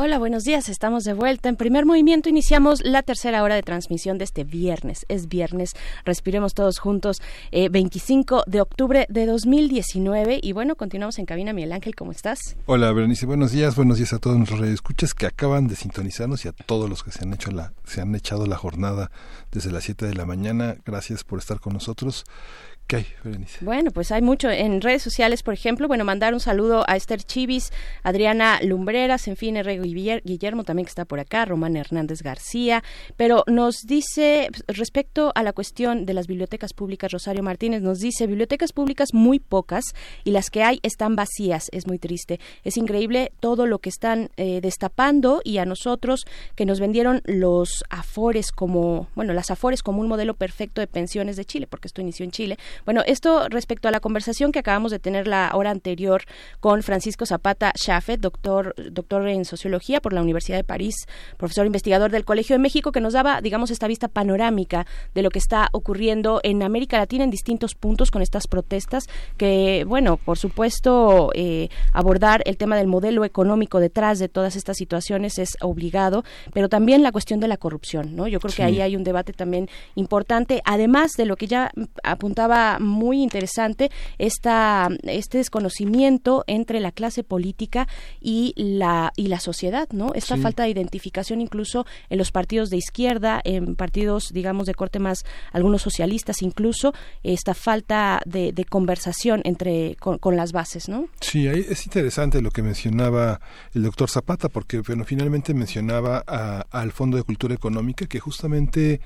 Hola, buenos días. Estamos de vuelta. En primer movimiento iniciamos la tercera hora de transmisión de este viernes. Es viernes. Respiremos todos juntos. 25 eh, de octubre de 2019. Y bueno, continuamos en cabina. Miguel Ángel, ¿cómo estás? Hola, Berenice. Buenos días. Buenos días a todos nuestros radioescuchas que acaban de sintonizarnos y a todos los que se han hecho la, se han echado la jornada desde las 7 de la mañana. Gracias por estar con nosotros. ¿Qué hay, Bueno, pues hay mucho en redes sociales, por ejemplo, bueno, mandar un saludo a Esther Chivis, Adriana Lumbreras, en fin, R. Guillermo también que está por acá, Román Hernández García, pero nos dice, respecto a la cuestión de las bibliotecas públicas, Rosario Martínez nos dice, bibliotecas públicas muy pocas y las que hay están vacías, es muy triste. Es increíble todo lo que están eh, destapando y a nosotros que nos vendieron los afores como, bueno, las afores como un modelo perfecto de pensiones de Chile, porque esto inició en Chile, bueno, esto respecto a la conversación que acabamos de tener la hora anterior con Francisco Zapata Chaffet, doctor, doctor en sociología por la Universidad de París, profesor investigador del Colegio de México, que nos daba, digamos, esta vista panorámica de lo que está ocurriendo en América Latina en distintos puntos con estas protestas, que, bueno, por supuesto, eh, abordar el tema del modelo económico detrás de todas estas situaciones es obligado, pero también la cuestión de la corrupción, ¿no? Yo creo que ahí hay un debate también importante, además de lo que ya apuntaba muy interesante esta, este desconocimiento entre la clase política y la, y la sociedad, ¿no? Esta falta de identificación incluso en los partidos de izquierda, en partidos, digamos, de corte más, algunos socialistas incluso, esta falta de, conversación entre, con, las bases, ¿no? Sí, es interesante lo que mencionaba el doctor Zapata, porque bueno, finalmente mencionaba al Fondo de Cultura Económica, que justamente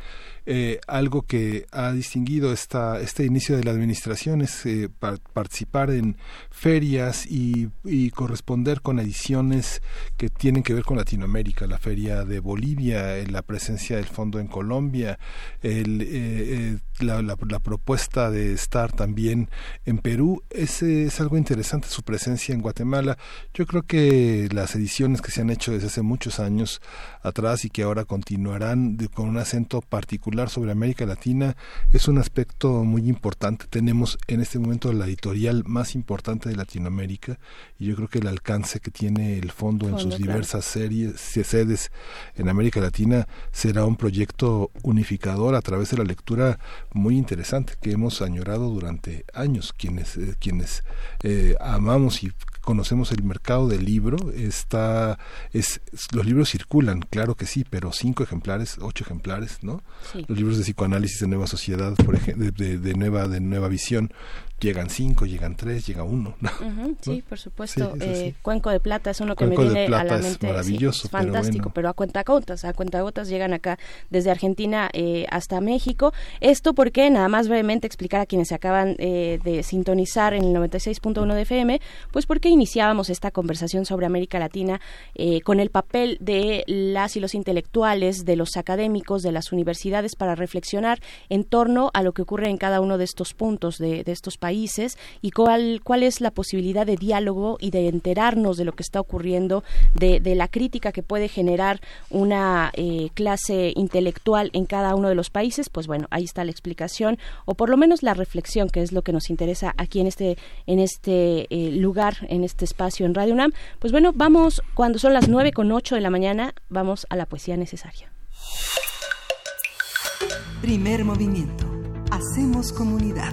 eh, algo que ha distinguido esta, este inicio de la administración es eh, participar en ferias y, corresponder con ediciones que tienen que ver con Latinoamérica, la feria de Bolivia, eh, la presencia del fondo en Colombia, el, la, la, propuesta de estar también en Perú, es, es algo interesante su presencia en Guatemala. Yo creo que las ediciones que se han hecho desde hace muchos años atrás y que ahora continuarán con un acento particular sobre América Latina es un aspecto muy importante. Tenemos en este momento la editorial más importante de Latinoamérica y yo creo que el alcance que tiene el fondo en sus diversas series, sedes en América Latina será un proyecto unificador a través de la lectura muy interesante que hemos añorado durante años quienes eh, quienes eh, amamos y conocemos el mercado del libro está es los libros circulan claro que sí pero cinco ejemplares ocho ejemplares no los libros de psicoanálisis de nueva sociedad por ejemplo de, de, nueva de nueva visión llegan cinco, llegan tres, llega uno. Sí, por supuesto. Eh, Cuenco de Plata es uno que me viene a la mente. Es maravilloso. fantástico, pero, a cuenta gotas, a cuenta gotas llegan acá desde Argentina eh, hasta México. Esto porque, nada más brevemente explicar a quienes se acaban eh, de sintonizar en el 96.1 de FM, pues porque iniciábamos esta conversación sobre América Latina con el papel de las y los intelectuales, de los académicos, de las universidades para reflexionar en torno a lo que ocurre en cada uno de estos puntos de, de estos países y cuál, cuál es la posibilidad de diálogo y de enterarnos de lo que está ocurriendo, de, la crítica que puede generar una eh, clase intelectual en cada uno de los países, pues bueno, ahí está la explicación o por lo menos la reflexión que es lo que nos interesa aquí en este, en este eh, lugar, en este espacio en Radio UNAM. Pues bueno, vamos, cuando son las nueve con ocho de la mañana, vamos a la poesía necesaria. Primer movimiento. Hacemos comunidad.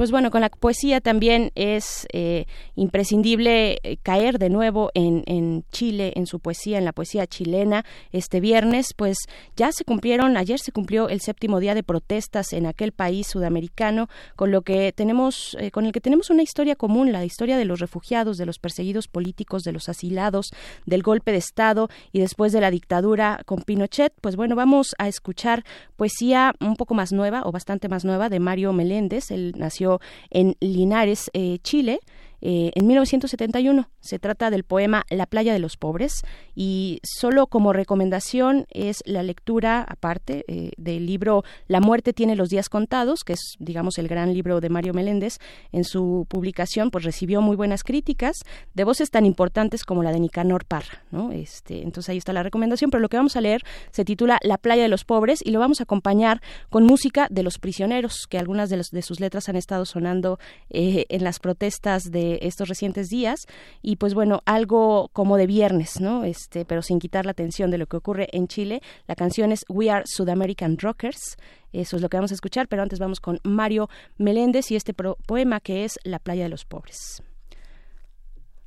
Pues bueno, con la poesía también es eh, imprescindible eh, caer de nuevo en, Chile, en su poesía, en la poesía chilena. Este viernes, pues ya se cumplieron, ayer se cumplió el séptimo día de protestas en aquel país sudamericano, con lo que tenemos, eh, con el que tenemos una historia común, la historia de los refugiados, de los perseguidos políticos, de los asilados, del golpe de Estado y después de la dictadura con Pinochet. Pues bueno, vamos a escuchar poesía un poco más nueva o bastante más nueva de Mario Meléndez. Él nació en Linares, eh, Chile. Eh, en 1971 se trata del poema La playa de los pobres Y solo como recomendación es la lectura, aparte eh, del libro La muerte tiene los días contados, que es, digamos, el gran libro de Mario Meléndez. En su publicación, pues recibió muy buenas críticas de voces tan importantes como la de Nicanor Parra, ¿no? Este, entonces ahí está la recomendación, pero lo que vamos a leer se titula La playa de los pobres y lo vamos a acompañar con música de los prisioneros, que algunas de, de sus letras han estado sonando eh, en las protestas de estos recientes días y pues bueno, algo como de viernes, ¿no? Este, pero sin quitar la atención de lo que ocurre en Chile. La canción es We Are South American Rockers. Eso es lo que vamos a escuchar, pero antes vamos con Mario Meléndez y este poema que es La playa de los pobres.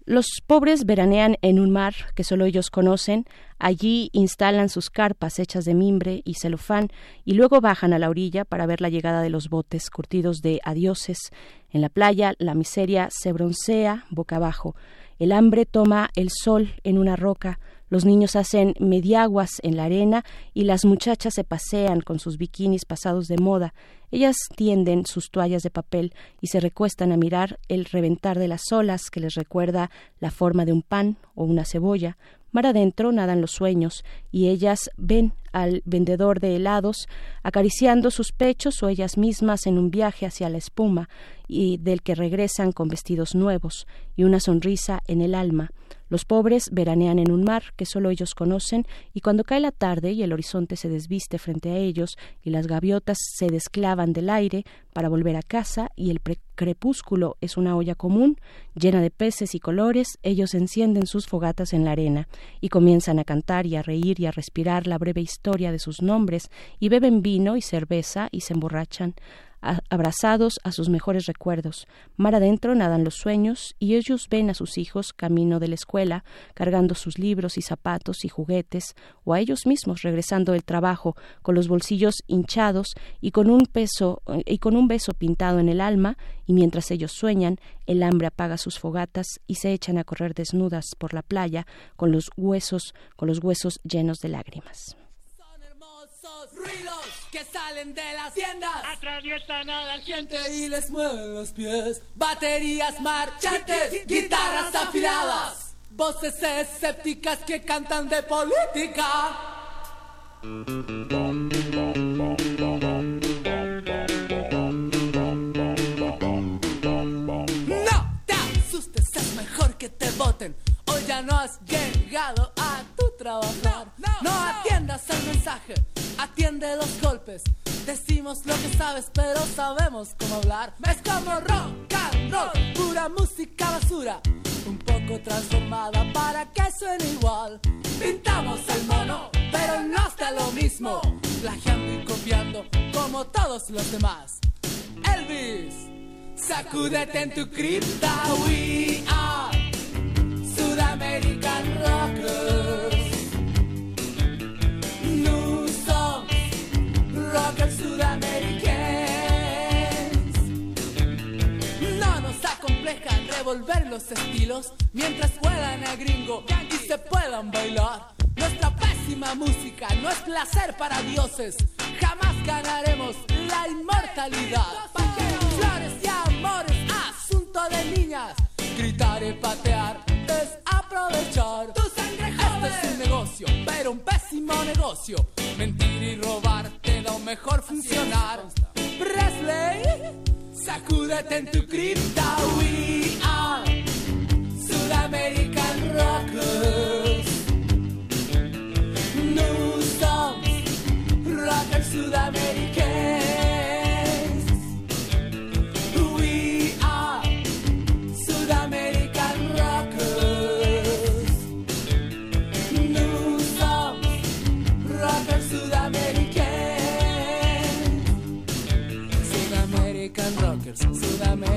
Los pobres veranean en un mar que solo ellos conocen, allí instalan sus carpas hechas de mimbre y celofán y luego bajan a la orilla para ver la llegada de los botes curtidos de adioses. En la playa la miseria se broncea boca abajo, el hambre toma el sol en una roca, los niños hacen mediaguas en la arena y las muchachas se pasean con sus bikinis pasados de moda. Ellas tienden sus toallas de papel y se recuestan a mirar el reventar de las olas que les recuerda la forma de un pan o una cebolla. Mar adentro nadan los sueños y ellas ven al vendedor de helados acariciando sus pechos o ellas mismas en un viaje hacia la espuma y del que regresan con vestidos nuevos y una sonrisa en el alma. Los pobres veranean en un mar que solo ellos conocen y cuando cae la tarde y el horizonte se desviste frente a ellos y las gaviotas se desclavan del aire para volver a casa y el crepúsculo es una olla común llena de peces y colores, ellos encienden sus fogatas en la arena y comienzan a cantar y a reír y a respirar la breve historia de sus nombres y beben vino y cerveza y se emborrachan abrazados a sus mejores recuerdos. Mar adentro nadan los sueños y ellos ven a sus hijos camino de la escuela, cargando sus libros y zapatos y juguetes, o a ellos mismos regresando del trabajo con los bolsillos hinchados y con un peso y con un beso pintado en el alma, y mientras ellos sueñan, el hambre apaga sus fogatas y se echan a correr desnudas por la playa con los huesos, con los huesos llenos de lágrimas ruidos que salen de las tiendas atraviesan a la gente y les mueven los pies. Baterías marchantes, guitarras afiladas, voces escépticas que cantan de política. No te asustes, es mejor que te voten. Hoy ya no has llegado a tu trabajar. No atiendas el mensaje atiende los golpes. Decimos lo que sabes, pero sabemos cómo hablar. Es como rock and roll, pura música basura. Un poco transformada para que suene igual. Pintamos el mono, pero no está lo mismo. Plagiando y copiando como todos los demás. Elvis, sacúdete en tu cripta. We are revolver los estilos mientras juegan a gringo y se puedan bailar. Nuestra pésima música no es placer para dioses. Jamás ganaremos la inmortalidad. Flores y amores, asunto de niñas. Gritar y patear es aprovechar. Un negocio, pero un pésimo negocio. Mentir y robar te da un mejor funcionar. Presley, sacúdete en tu cripta. We are Sudamerican Rockers. New songs, rockers sudamericanos.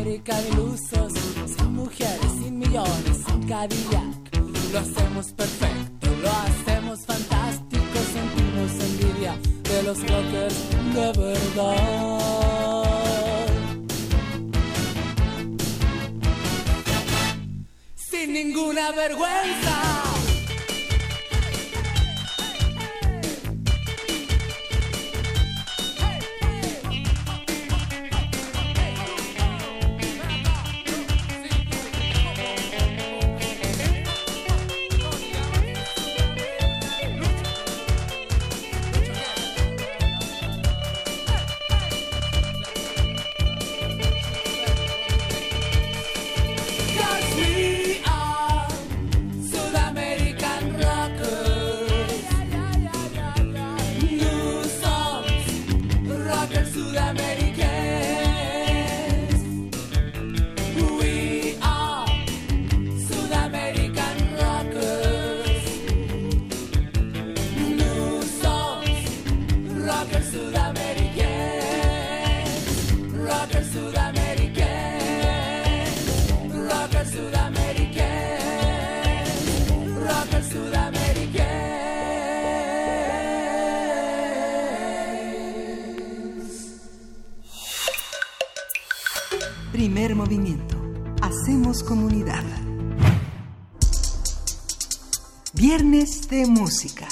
Sudamérica de ilusos, sin mujeres, sin millones, sin Cadillac. Lo hacemos perfecto, lo hacemos fantástico, sentimos envidia de los rockers de verdad. Sin ninguna vergüenza. Viernes de música.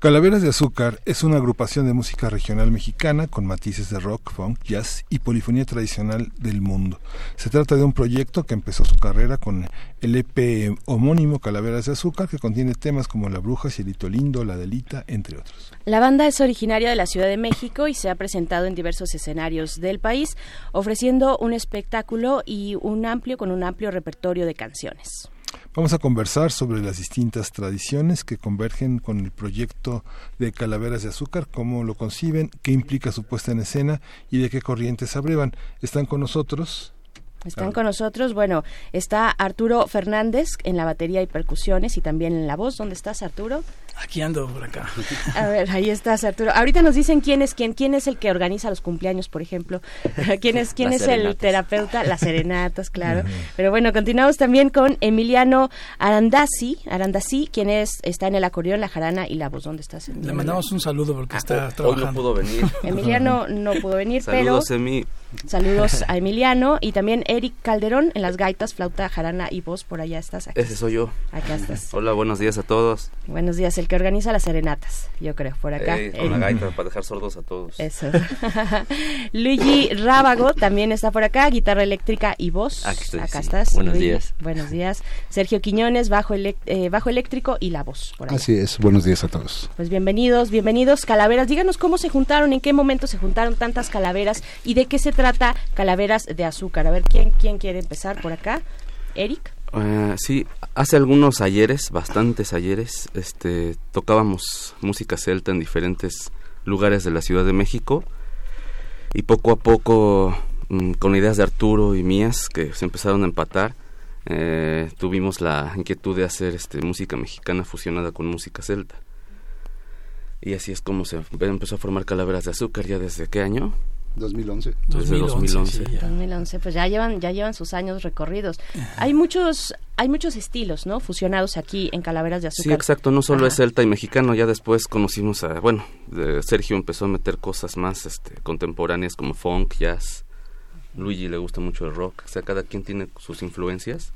Calaveras de Azúcar es una agrupación de música regional mexicana con matices de rock, funk, jazz y polifonía tradicional del mundo. Se trata de un proyecto que empezó su carrera con el EP homónimo Calaveras de Azúcar que contiene temas como La Bruja, Cielito Lindo, La Delita, entre otros. La banda es originaria de la Ciudad de México y se ha presentado en diversos escenarios del país, ofreciendo un espectáculo y un amplio con un amplio repertorio de canciones. Vamos a conversar sobre las distintas tradiciones que convergen con el proyecto de Calaveras de Azúcar, cómo lo conciben, qué implica su puesta en escena y de qué corrientes abrevan. Están con nosotros están con nosotros, bueno, está Arturo Fernández en la batería y percusiones y también en la voz. ¿Dónde estás, Arturo? Aquí ando por acá. A ver, ahí estás, Arturo. Ahorita nos dicen quién es quién, quién es el que organiza los cumpleaños, por ejemplo. ¿Quién es quién es el terapeuta? Las serenatas, claro. Pero bueno, continuamos también con Emiliano Arandasi, Arandasi, quien es está en el acordeón, la jarana y la voz. ¿Dónde estás? Le mandamos un saludo porque está trabajando. Hoy no pudo venir. Emiliano no pudo venir, Saludos, pero Emi. Saludos a Emiliano y también Eric Calderón en las gaitas, flauta, jarana y voz. Por allá estás. Aquí. Ese soy yo. Acá estás. Hola, buenos días a todos. Buenos días, el que organiza las serenatas, yo creo, por acá. Ey, con la gaita para dejar sordos a todos. Eso. Luigi Rábago también está por acá, guitarra eléctrica y voz. Aquí estoy, acá sí. estás. Buenos Luigi. días. Buenos días. Sergio Quiñones, bajo, eh, bajo eléctrico y la voz. Por acá. Así es, buenos días a todos. Pues bienvenidos, bienvenidos Calaveras. Díganos cómo se juntaron, en qué momento se juntaron tantas calaveras y de qué se trata Calaveras de Azúcar. A ver, ¿quién, quién quiere empezar por acá? Eric. Eh, sí, hace algunos ayeres, bastantes ayeres, este, tocábamos música celta en diferentes lugares de la Ciudad de México y poco a poco, mm, con ideas de Arturo y mías que se empezaron a empatar, eh, tuvimos la inquietud de hacer este, música mexicana fusionada con música celta. Y así es como se empezó a formar Calaveras de Azúcar, ¿ya desde qué año? 2011. Desde 2011. 2011, pues ya llevan ya llevan sus años recorridos. Hay muchos hay muchos estilos, ¿no? Fusionados aquí en Calaveras de Azúcar. Sí, exacto, no solo Ajá. es celta y mexicano, ya después conocimos a, bueno, eh, Sergio empezó a meter cosas más este, contemporáneas como funk, jazz, Luigi le gusta mucho el rock, o sea, cada quien tiene sus influencias.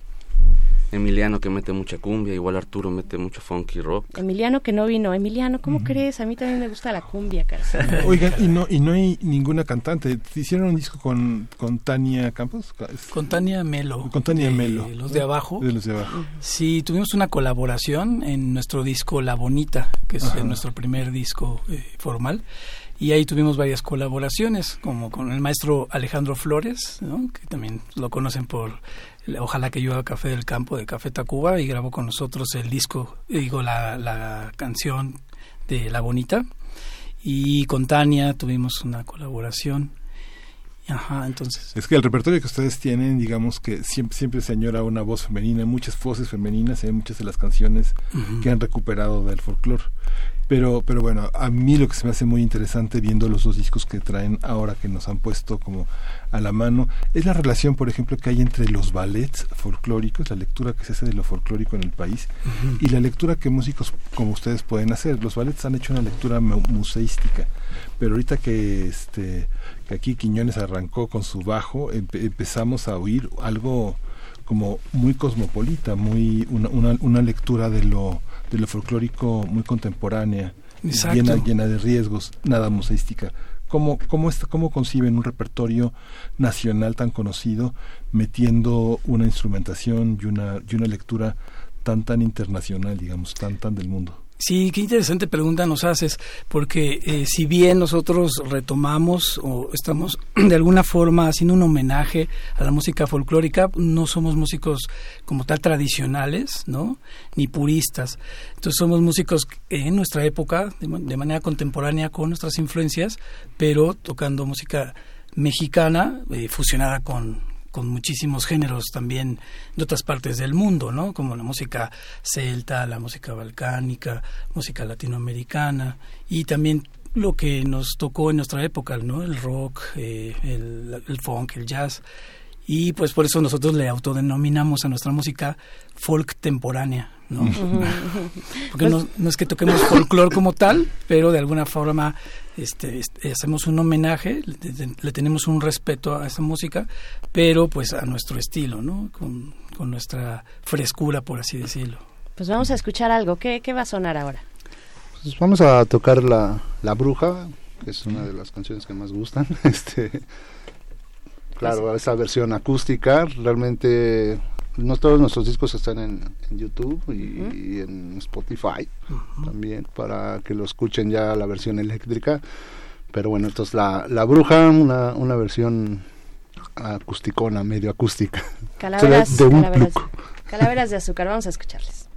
Emiliano que mete mucha cumbia, igual Arturo mete mucho funk y rock. Emiliano que no vino. Emiliano, ¿cómo crees? A mí también me gusta la cumbia, cara. Oigan, y no, y no hay ninguna cantante. ¿Hicieron un disco con, con Tania Campos? Con Tania Melo. Con Tania de Melo. Los de abajo. De los de abajo. Sí, tuvimos una colaboración en nuestro disco La Bonita, que es Ajá. eh, nuestro primer disco eh, formal. Y ahí tuvimos varias colaboraciones, como con el maestro Alejandro Flores, ¿no? que también lo conocen por Ojalá que haga Café del Campo de Café Tacuba y grabó con nosotros el disco, digo, la, la canción de La Bonita. Y con Tania tuvimos una colaboración. Ajá, entonces. Es que el repertorio que ustedes tienen, digamos que siempre, siempre se añora una voz femenina, muchas voces femeninas en muchas de las canciones que han recuperado del folclore. Pero, pero bueno, a mí lo que se me hace muy interesante viendo los dos discos que traen ahora que nos han puesto como a la mano es la relación, por ejemplo, que hay entre los ballets folclóricos, la lectura que se hace de lo folclórico en el país y la lectura que músicos como ustedes pueden hacer. Los ballets han hecho una lectura mu- museística, pero ahorita que este que aquí Quiñones arrancó con su bajo, empe- empezamos a oír algo como muy cosmopolita, muy una, una, una lectura de lo de lo folclórico muy contemporánea, Exacto. llena llena de riesgos, nada museística. ¿Cómo, cómo, está- ¿Cómo conciben un repertorio nacional tan conocido metiendo una instrumentación y una, y una lectura tan tan internacional, digamos, tan tan del mundo? Sí, qué interesante pregunta nos haces, porque eh, si bien nosotros retomamos o estamos de alguna forma haciendo un homenaje a la música folclórica, no somos músicos como tal tradicionales, ¿no? Ni puristas. Entonces somos músicos en nuestra época, de, de manera contemporánea con nuestras influencias, pero tocando música mexicana eh, fusionada con con muchísimos géneros también de otras partes del mundo, ¿no? Como la música celta, la música balcánica, música latinoamericana y también lo que nos tocó en nuestra época, ¿no? El rock, eh, el, el funk, el jazz. Y pues por eso nosotros le autodenominamos a nuestra música folk temporánea, ¿no? Porque no, no, es que toquemos folclore como tal, pero de alguna forma este, este, hacemos un homenaje, le, le, tenemos un respeto a esa música, pero pues a nuestro estilo, ¿no? Con, con nuestra frescura, por así decirlo. Pues vamos a escuchar algo. ¿Qué, qué va a sonar ahora? Pues vamos a tocar la, la Bruja, que es una de las canciones que más gustan. Este, claro, esa versión acústica, realmente no todos nuestros discos están en, en YouTube y, uh -huh. y, en Spotify uh -huh. también para que lo escuchen ya la versión eléctrica. Pero bueno, entonces la, la bruja, una, una versión acusticona, medio acústica. Calaveras de, calaveras, calaveras de azúcar, vamos a escucharles.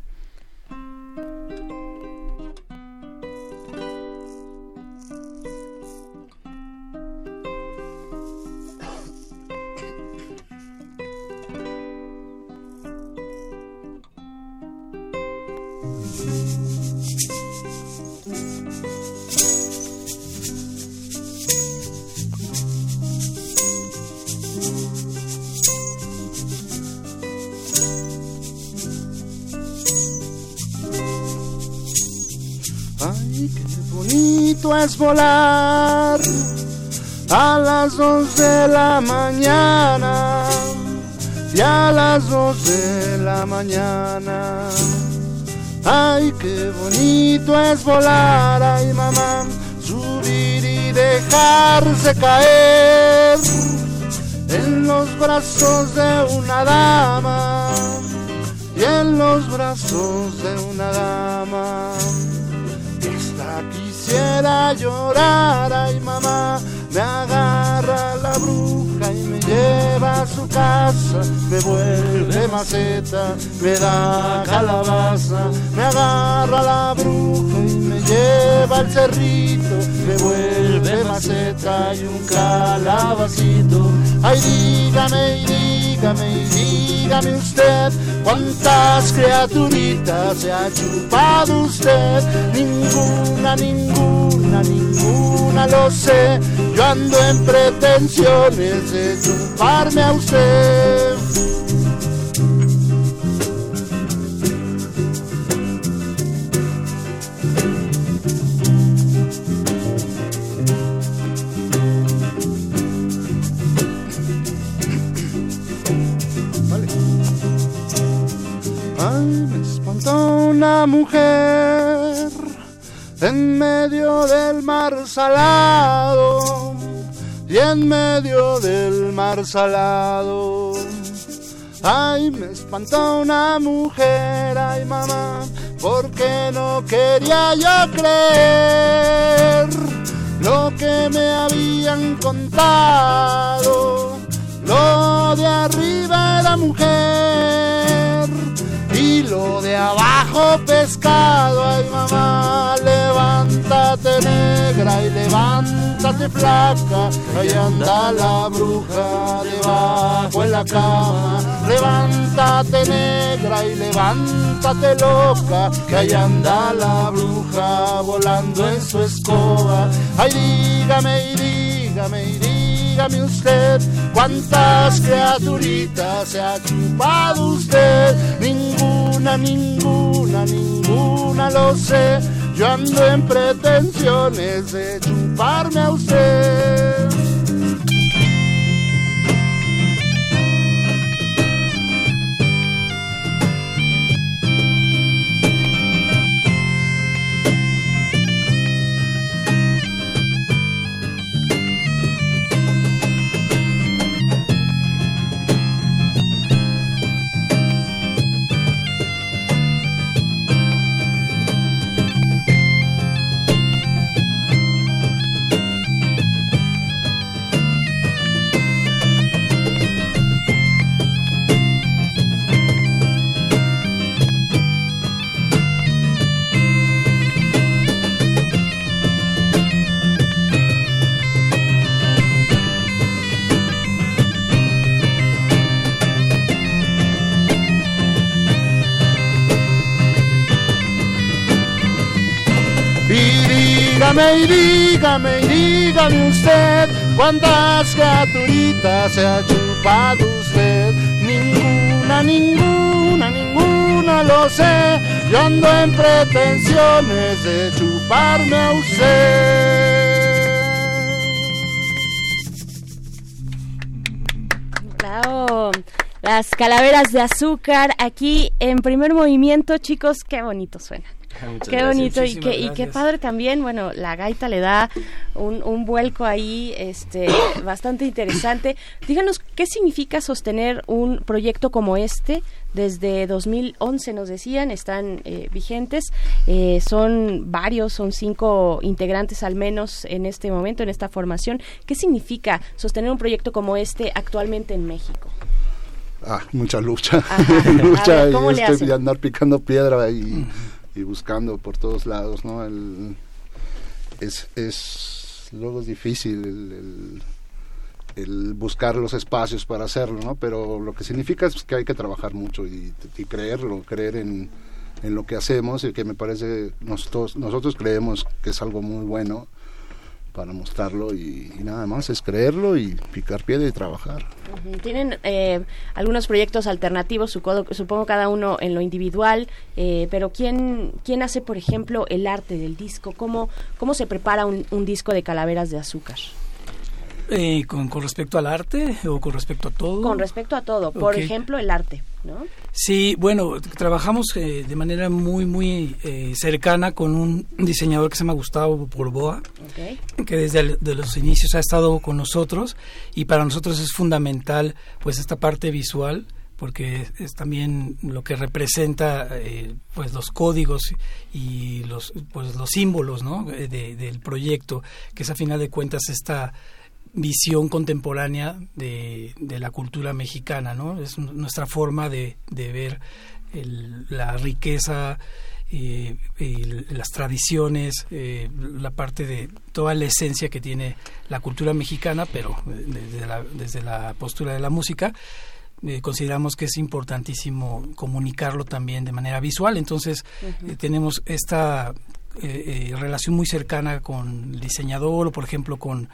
Es volar a las dos de la mañana y a las dos de la mañana. Ay, qué bonito es volar, ay mamá, subir y dejarse caer en los brazos de una dama y en los brazos de una dama quisiera llorar, ay mamá, me agarra la bruja y me lleva a su casa, me vuelve maceta, me da calabaza, me agarra la bruja lleva al cerrito, me vuelve maceta y un calabacito, ay dígame y dígame y dígame usted, cuántas criaturitas se ha chupado usted, ninguna, ninguna, ninguna lo sé, yo ando en pretensiones de chuparme a usted. Una mujer en medio del mar salado y en medio del mar salado. Ay, me espantó una mujer, ay mamá, porque no quería yo creer lo que me habían contado. Lo de arriba era mujer de abajo pescado. Ay mamá, levántate negra y levántate flaca. Ahí anda la bruja debajo en la cama. Levántate negra y levántate loca. Que ahí anda la bruja volando en su escoba. Ay dígame y dígame y dígame dígame usted cuántas criaturitas se ha chupado usted. Ninguna, ninguna, ninguna lo sé. Yo ando en pretensiones de chuparme a usted. Dígame y dígame usted cuántas criaturitas se ha chupado usted. Ninguna, ninguna, ninguna lo sé. Yo ando en pretensiones de chuparme a usted. Las calaveras de azúcar aquí en primer movimiento, chicos, qué bonito suena. Muchas qué bonito y qué, y qué padre también, bueno, la gaita le da un, un vuelco ahí este, bastante interesante. Díganos, ¿qué significa sostener un proyecto como este? Desde 2011 nos decían, están eh, vigentes, eh, son varios, son cinco integrantes al menos en este momento, en esta formación. ¿Qué significa sostener un proyecto como este actualmente en México? Ah, mucha lucha. A lucha ver, ¿cómo y de andar picando piedra y, y buscando por todos lados, ¿no? El- es, es luego es difícil el, buscar los espacios para hacerlo, ¿no? Pero lo que significa es que hay que trabajar mucho y, y creerlo, creer en, en lo que hacemos y que me parece nosotros nosotros creemos que es algo muy bueno para mostrarlo y, nada más es creerlo y picar piedra y trabajar. Tienen eh, algunos proyectos alternativos, supongo, supongo cada uno en lo individual, eh, pero ¿quién, ¿quién hace, por ejemplo, el arte del disco? ¿Cómo, cómo se prepara un, un disco de calaveras de azúcar? Eh, con, con respecto al arte o con respecto a todo. Con respecto a todo, por ejemplo, el arte, ¿no? Sí, bueno, trabajamos eh, de manera muy, muy eh, cercana con un diseñador que se llama Gustavo Porboa, que desde el- de los inicios ha estado con nosotros y para nosotros es fundamental pues esta parte visual porque es, es también lo que representa eh, pues los códigos y los pues los símbolos ¿no? Eh, de- del proyecto que es a final de cuentas esta visión contemporánea de, de la cultura mexicana, ¿no? Es nuestra forma de, de ver el- la riqueza, eh, y las tradiciones, eh, la parte de toda la esencia que tiene la cultura mexicana, pero desde la, desde la postura de la música. eh, consideramos que es importantísimo comunicarlo también de manera visual. Entonces, tenemos esta eh, eh, relación muy cercana con el diseñador o, por ejemplo, con,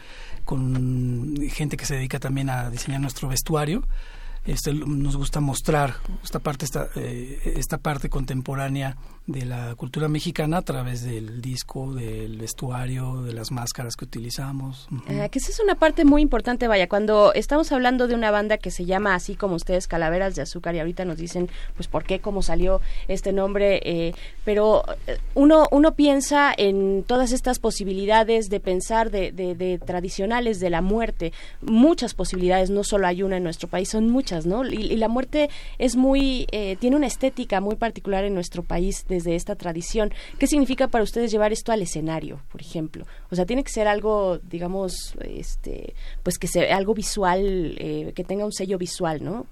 con gente que se dedica también a diseñar nuestro vestuario. Este, nos gusta mostrar esta parte esta, eh, esta parte contemporánea de la cultura mexicana a través del disco, del vestuario, de las máscaras que utilizamos. Ah, que esa es una parte muy importante, vaya, cuando estamos hablando de una banda que se llama así como ustedes, Calaveras de Azúcar, y ahorita nos dicen, pues, por qué, cómo salió este nombre, eh, pero eh, uno, uno piensa en todas estas posibilidades de pensar de, de- de tradicionales de la muerte, muchas posibilidades, no solo hay una en nuestro país, son muchas, ¿no? Y, y la muerte es muy, eh, tiene una estética muy particular en nuestro país desde esta tradición. ¿Qué significa para ustedes llevar esto al escenario, por ejemplo? O sea, tiene que ser algo, digamos, este, pues que sea algo visual, eh, que tenga un sello visual, ¿no?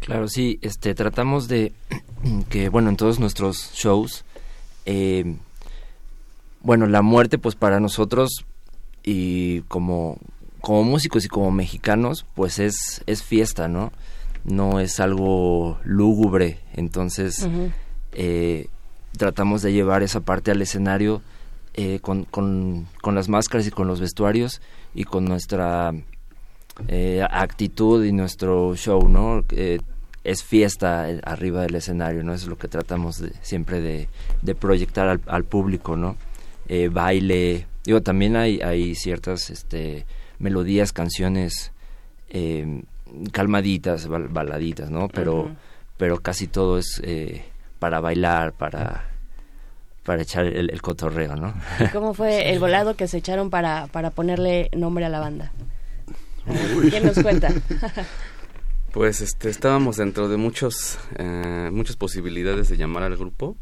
Claro, sí, este, tratamos de que, bueno, en todos nuestros shows, eh, bueno, la muerte, pues para nosotros y como, como músicos y como mexicanos, pues es, es fiesta, ¿no? No es algo lúgubre, entonces eh, tratamos de llevar esa parte al escenario eh, con, con, con las máscaras y con los vestuarios y con nuestra eh, actitud y nuestro show, ¿no? Eh, es fiesta eh, arriba del escenario, ¿no? Eso es lo que tratamos de, siempre de, de proyectar al, al público, ¿no? Baile, digo, también hay, hay ciertas este, melodías, canciones calmaditas, bal- baladitas, ¿no? Pero, pero casi todo es eh, para bailar, para, para echar el, el cotorreo, ¿no? ¿Cómo fue el volado que se echaron para, para ponerle nombre a la banda? ¿Quién nos cuenta? Pues este, estábamos dentro de muchos, eh, muchas posibilidades de llamar al grupo.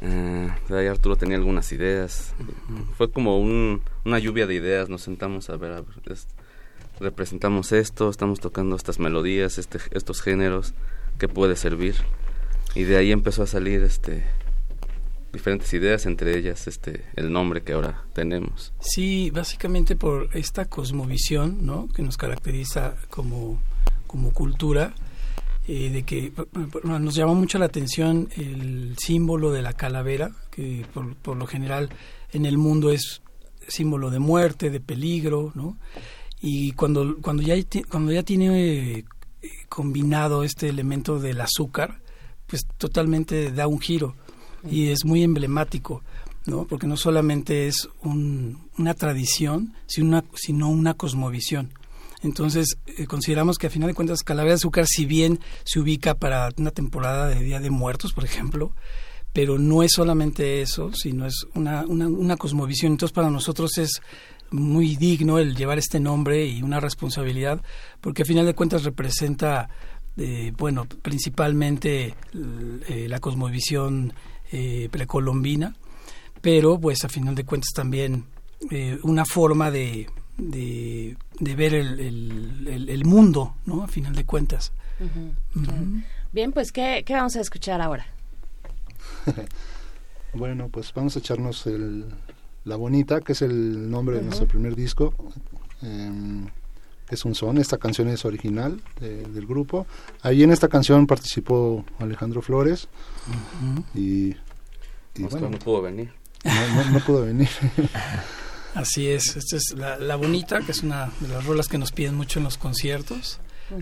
Eh, de ahí Arturo tenía algunas ideas. Fue como un, una lluvia de ideas. Nos sentamos a ver, a ver, es- representamos esto, estamos tocando estas melodías, este, estos géneros, ¿qué puede servir? Y de ahí empezó a salir este, diferentes ideas, entre ellas este, el nombre que ahora tenemos. Sí, básicamente por esta cosmovisión, ¿no? Que nos caracteriza como, como cultura, eh, de que nos llama mucho la atención el símbolo de la calavera, que por, por lo general en el mundo es símbolo de muerte, de peligro, ¿no? Y cuando, cuando, ya, cuando ya tiene eh, combinado este elemento del azúcar, pues totalmente da un giro y es muy emblemático, ¿no? Porque no solamente es una tradición, sino una, una cosmovisión. Entonces, eh, consideramos que a final de cuentas Calavera de Azúcar, si bien se ubica para una temporada de Día de Muertos, por ejemplo, pero no es solamente eso, sino es una, una, una cosmovisión. Entonces, para nosotros es muy digno el llevar este nombre y una responsabilidad, porque a final de cuentas representa, eh, bueno, principalmente eh, la cosmovisión eh, precolombina, pero pues a final de cuentas también una forma de, de, ver el, el, mundo, ¿no? A final de cuentas. Bien, pues ¿qué, ¿qué vamos a escuchar ahora? bueno, pues vamos a echarnos el, La Bonita, que es el nombre de nuestro primer disco. Es un son, esta canción es original del grupo. Ahí en esta canción participó Alejandro Flores y, y bueno, no pudo venir. No, pudo venir. Así es, esta es la, la, Bonita, que es una de las rolas que nos piden mucho en los conciertos.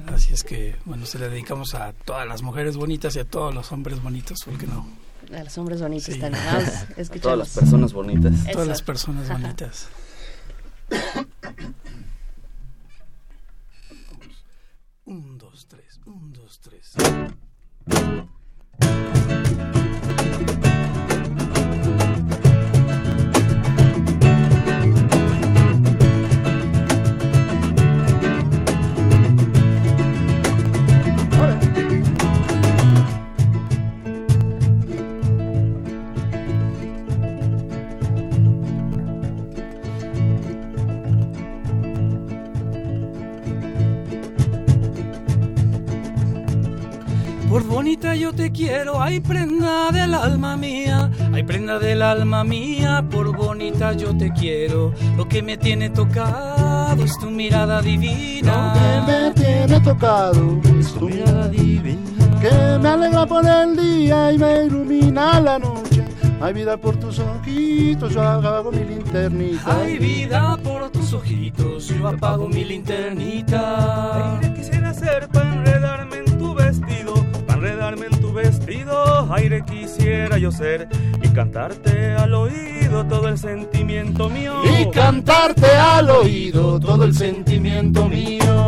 Así es que, bueno, se le dedicamos a todas las mujeres bonitas y a todos los hombres bonitos, ¿por qué no? A los hombres bonitos también. Vamos a todas las personas bonitas. Todas las personas bonitas. un, dos, tres, un, dos, tres. Yo te quiero, ay prenda del alma mía, ay prenda del alma mía, por bonita yo te quiero. Lo que me tiene tocado es tu mirada divina. Lo que me tiene tocado es tu mirada divina. Que me alegra por el día y me ilumina la noche. Ay vida por tus ojitos, yo apago mi linternita. Ay vida por tus ojitos, yo apago mi linternita. Ay, quisiera ser para enredarme en en tu vestido, aire quisiera yo ser y cantarte al oído todo el sentimiento mío. Y cantarte al oído todo el sentimiento mío.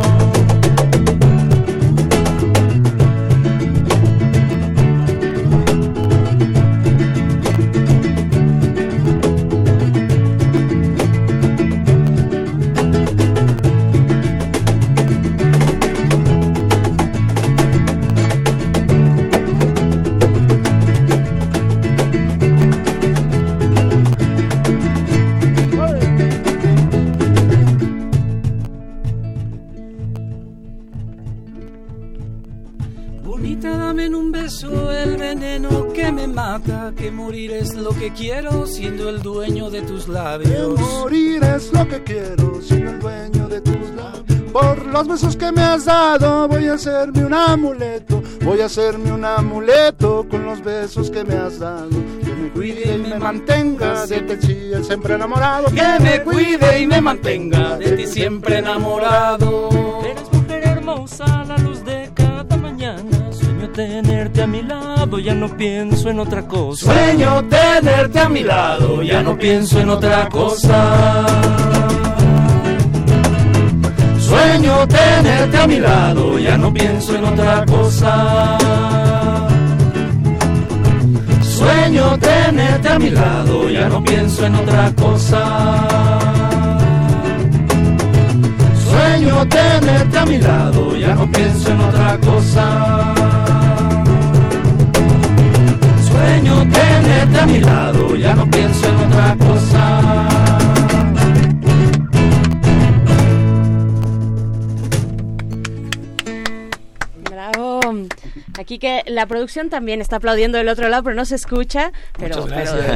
Morir es lo que quiero siendo el dueño de tus labios. Morir es lo que quiero siendo el dueño de tus labios. Por los besos que me has dado voy a hacerme un amuleto, voy a hacerme un amuleto con los besos que me has dado. Que me cuide y me mantenga de ti siempre enamorado. Que me cuide y me mantenga de ti siempre enamorado. Eres mujer hermosa, la luz de tenerte a mi lado, ya no pienso en otra cosa. Sueño tenerte a mi lado, ya no pienso en otra cosa. Sueño tenerte a mi lado, ya no pienso en otra cosa. Sueño tenerte a mi lado, ya no pienso en otra cosa. Sueño tenerte a mi lado, ya no pienso en otra cosa. Sueño tenerte a mi lado, ya no pienso en otra cosa. Aquí que la producción también está aplaudiendo del otro lado, pero no se escucha. Pero,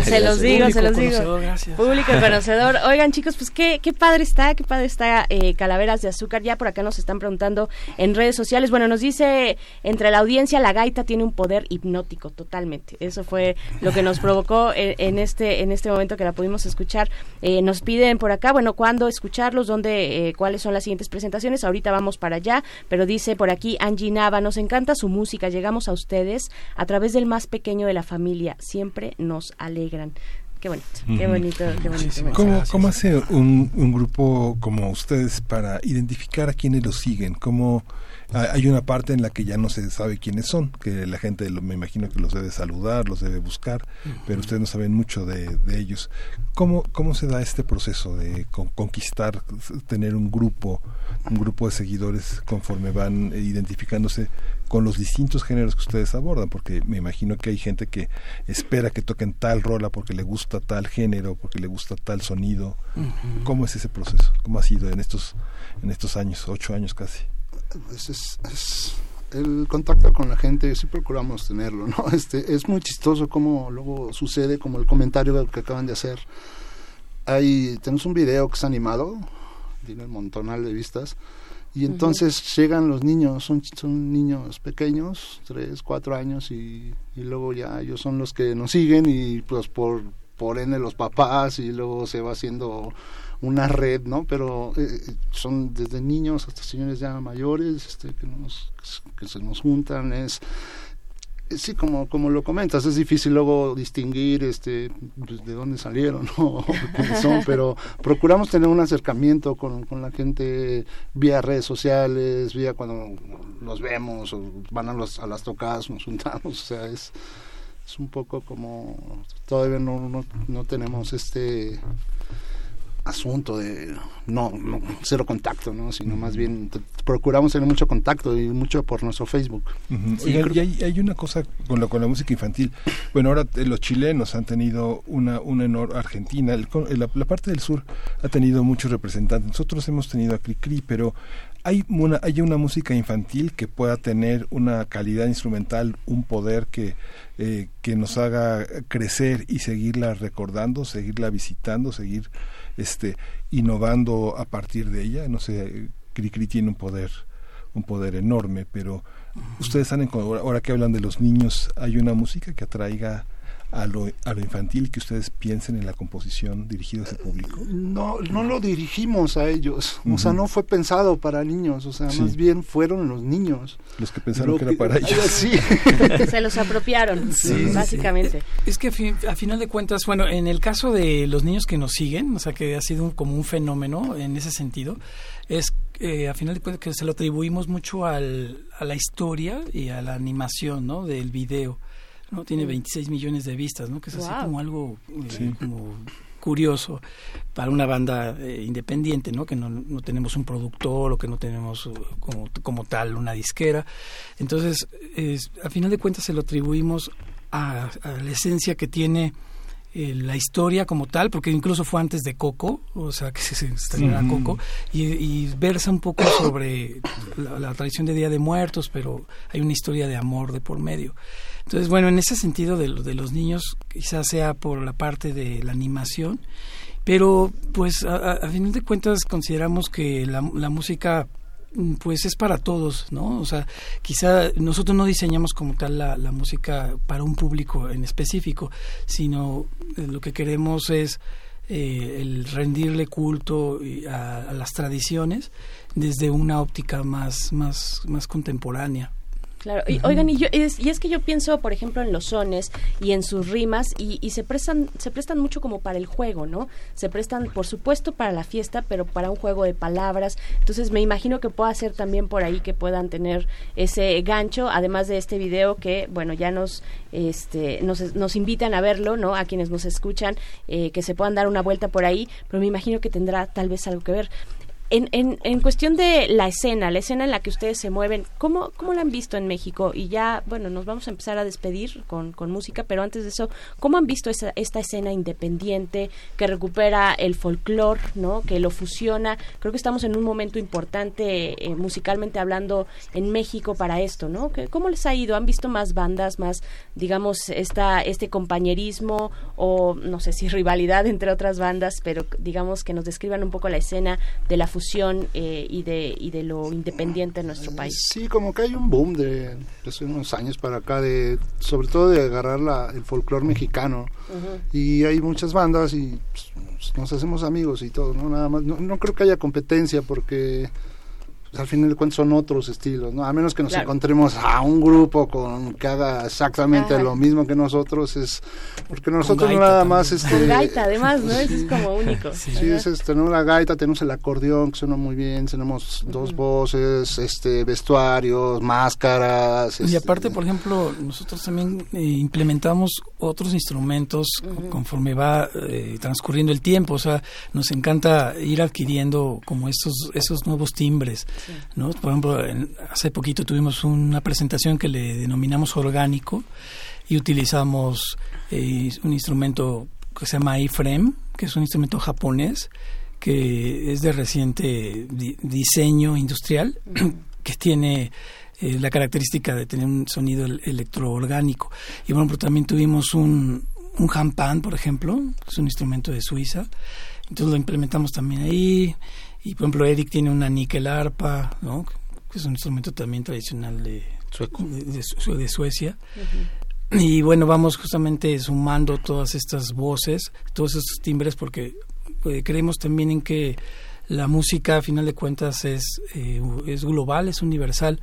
se los digo, Público se los digo. conocedor. Público conocedor. Oigan, chicos, pues qué, qué padre está, qué padre está eh, Calaveras de Azúcar. Ya por acá nos están preguntando en redes sociales. Bueno, nos dice entre la audiencia, la gaita tiene un poder hipnótico totalmente. Eso fue lo que nos provocó en, en este en este momento que la pudimos escuchar. Eh, nos piden por acá, bueno, cuándo escucharlos, dónde, eh, cuáles son las siguientes presentaciones. Ahorita vamos para allá, pero dice por aquí Angie Nava, nos encanta su música. Llegamos a ustedes a través del más pequeño de la familia. Siempre nos alegran. Qué bonito, qué bonito, qué bonito. ¿Cómo, cómo hace un, un grupo como ustedes para identificar a quienes los siguen? ¿Cómo, ha- hay una parte en la que ya no se sabe quiénes son, que la gente lo- me imagino que los debe saludar, los debe buscar, pero ustedes no saben mucho de, de ellos. ¿Cómo, ¿Cómo se da este proceso de con- conquistar, tener un grupo, un grupo de seguidores conforme van identificándose con los distintos géneros que ustedes abordan? Porque me imagino que hay gente que espera que toquen tal rola porque le gusta tal género, porque le gusta tal sonido. Ujú. ¿Cómo es ese proceso? ¿Cómo ha sido en estos, en estos años, ocho años casi? Pues es, es- el contacto con la gente sí procuramos tenerlo, ¿no? Este, es muy chistoso como luego sucede, como el comentario que acaban de hacer. Hay, tenemos un video que es animado, tiene un montonal de vistas, y entonces llegan los niños, son, son niños pequeños, tres, cuatro años, y, y luego ya ellos son los que nos siguen, y pues por, por ende los papás, y luego se va haciendo una red, ¿no? Pero eh, son desde niños hasta señores ya mayores, este, que, nos, que se nos juntan, es sí como como lo comentas es difícil luego distinguir este pues, de dónde salieron ¿no? o quiénes son pero procuramos tener un acercamiento con, con la gente vía redes sociales vía cuando los vemos o van a los a las tocadas nos juntamos o sea es es un poco como todavía no no, no tenemos este asunto de no, no, cero contacto no sino más bien procuramos tener mucho contacto y mucho por nuestro Facebook. Sí, creo- y hay, hay una cosa con, lo, con la música infantil. Bueno, ahora eh, los chilenos han tenido una, una enorme Argentina, el con- la, la parte del sur ha tenido muchos representantes. Nosotros hemos tenido a Cricri, pero hay una, hay una música infantil que pueda tener una calidad instrumental, un poder que, eh, que nos haga crecer y seguirla recordando, seguirla visitando, seguir este innovando a partir de ella. No sé, Cricri tiene un poder un poder enorme, pero ustedes han ahora que hablan de los niños, ¿hay una música que atraiga a lo, a lo infantil que ustedes piensen en la composición dirigida a ese público? no no lo dirigimos a ellos o sea no fue pensado para niños o sea Sí. más bien fueron los niños Los que pensaron Lo que era para ellos. sí Se los apropiaron, básicamente. Es que a, fin- a final de cuentas, bueno, en el caso de los niños que nos siguen, o sea, que ha sido un- como un fenómeno en ese sentido, es eh, a final de cuentas que se lo atribuimos mucho al, a la historia y a la animación, ¿no? Del video, ¿no? Tiene Mm. 26 millones de vistas, ¿no? Que es así como algo eh, Sí. como curioso para una banda eh, independiente, ¿no? Que no, no tenemos un productor o que no tenemos uh, como, como tal una disquera. Entonces, es, a final de cuentas se lo atribuimos a, a la esencia que tiene eh, la historia como tal, porque incluso fue antes de Coco, o sea, que se, estrenara Ujú. Coco, y, y versa un poco sobre la, la tradición de Día de Muertos, pero hay una historia de amor de por medio. Entonces, bueno, en ese sentido de, de los niños, quizás sea por la parte de la animación, pero pues a, a- final de cuentas consideramos que la, la música mm, pues es para todos, ¿no? O sea, quizá nosotros no diseñamos como tal la, música para un público en específico, sino eh, lo que queremos es eh, el rendirle culto a, a las tradiciones desde una óptica más, más, más contemporánea. Claro, y, oigan, y, yo, es, y es que yo pienso, por ejemplo, en los sones y en sus rimas, y, y se prestan se prestan mucho como para el juego, ¿no? Se prestan, por supuesto, para la fiesta, pero para un juego de palabras. Entonces, me imagino que pueda ser también por ahí que puedan tener ese gancho, además de este video que, bueno, ya nos este nos, nos invitan a verlo, ¿no? A quienes nos escuchan, eh, que se puedan dar una vuelta por ahí, pero me imagino que tendrá tal vez algo que ver En, en, en, cuestión de la escena, la escena en la que ustedes se mueven, ¿cómo, ¿cómo la han visto en México? Y ya, bueno, nos vamos a empezar a despedir con, con música, pero antes de eso, ¿cómo han visto esa, esta escena independiente que recupera el folclore, ¿no? que lo fusiona? Creo que estamos en un momento importante eh, musicalmente hablando en México para esto, ¿no? ¿Cómo les ha ido? ¿Han visto más bandas, más, digamos, esta, este compañerismo o, no sé si rivalidad entre otras bandas, pero digamos que nos describan un poco la escena de la fusión eh, y, de, y de lo independiente en nuestro país. Sí, como que hay un boom de, hace unos años para acá, de sobre todo de agarrar la, el folclore mexicano. Y hay muchas bandas y pues, nos hacemos amigos y todo, ¿no? Nada más, no, no creo que haya competencia porque pues, al final de cuentas son otros estilos, ¿no? A menos que nos encontremos a un grupo con que haga exactamente lo mismo que nosotros, es porque nosotros nada más este gaita además, ¿no? Eso es como único. Sí, es este, tenemos la gaita, tenemos el acordeón que suena muy bien, tenemos dos voces, este vestuarios, máscaras. Y este, aparte, por ejemplo, nosotros también eh, implementamos otros instrumentos conforme va eh, transcurriendo el tiempo, o sea, nos encanta ir adquiriendo como estos esos nuevos timbres. Por ejemplo, hace poquito tuvimos una presentación que le denominamos orgánico y utilizamos eh, un instrumento que se llama iframe, que es un instrumento japonés que es de reciente diseño industrial, que tiene eh, la característica de tener un sonido electroorgánico. Y bueno, pero también tuvimos un, un hampan, por ejemplo, que es un instrumento de Suiza. Entonces lo implementamos también ahí. Y por ejemplo, Eric tiene una níquel arpa, ¿no? que es un instrumento también tradicional de, de, Suecia. Y bueno, vamos justamente sumando todas estas voces, todos estos timbres, porque eh, creemos también en que la música, a final de cuentas, es, eh, es global, es universal.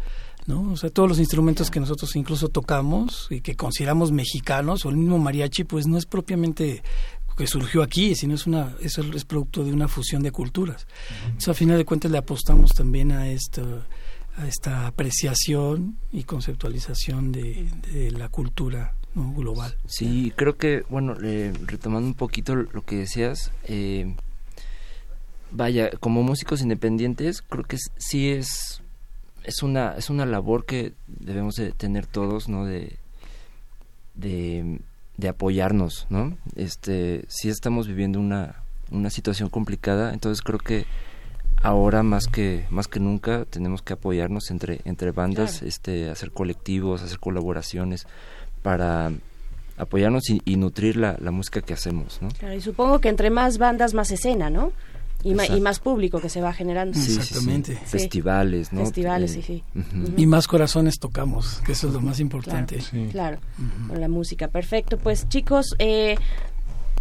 ¿no? O sea, todos los instrumentos que nosotros incluso tocamos y que consideramos mexicanos, o el mismo mariachi, pues no es propiamente que surgió aquí, sino es una eso es producto de una fusión de culturas. Entonces, a final de cuentas le apostamos también a esta a esta apreciación y conceptualización de, la cultura global. Sí, creo que, bueno, retomando un poquito lo que decías, eh, vaya, como músicos independientes, creo que sí es es una es una labor que debemos de tener todos, ¿no? De de de apoyarnos, ¿no? Este, sí estamos viviendo una, una situación complicada, entonces creo que ahora más que más que nunca tenemos que apoyarnos entre entre bandas, este, hacer colectivos, hacer colaboraciones para apoyarnos y, nutrir la, la, música que hacemos, ¿no? Claro, y supongo que entre más bandas más escena, ¿no? Y, y, más público que se va generando. Exactamente. Festivales, ¿no? Festivales, sí, sí. Y más corazones tocamos, que eso es lo más importante. Claro, con la música. Perfecto. Pues chicos, eh,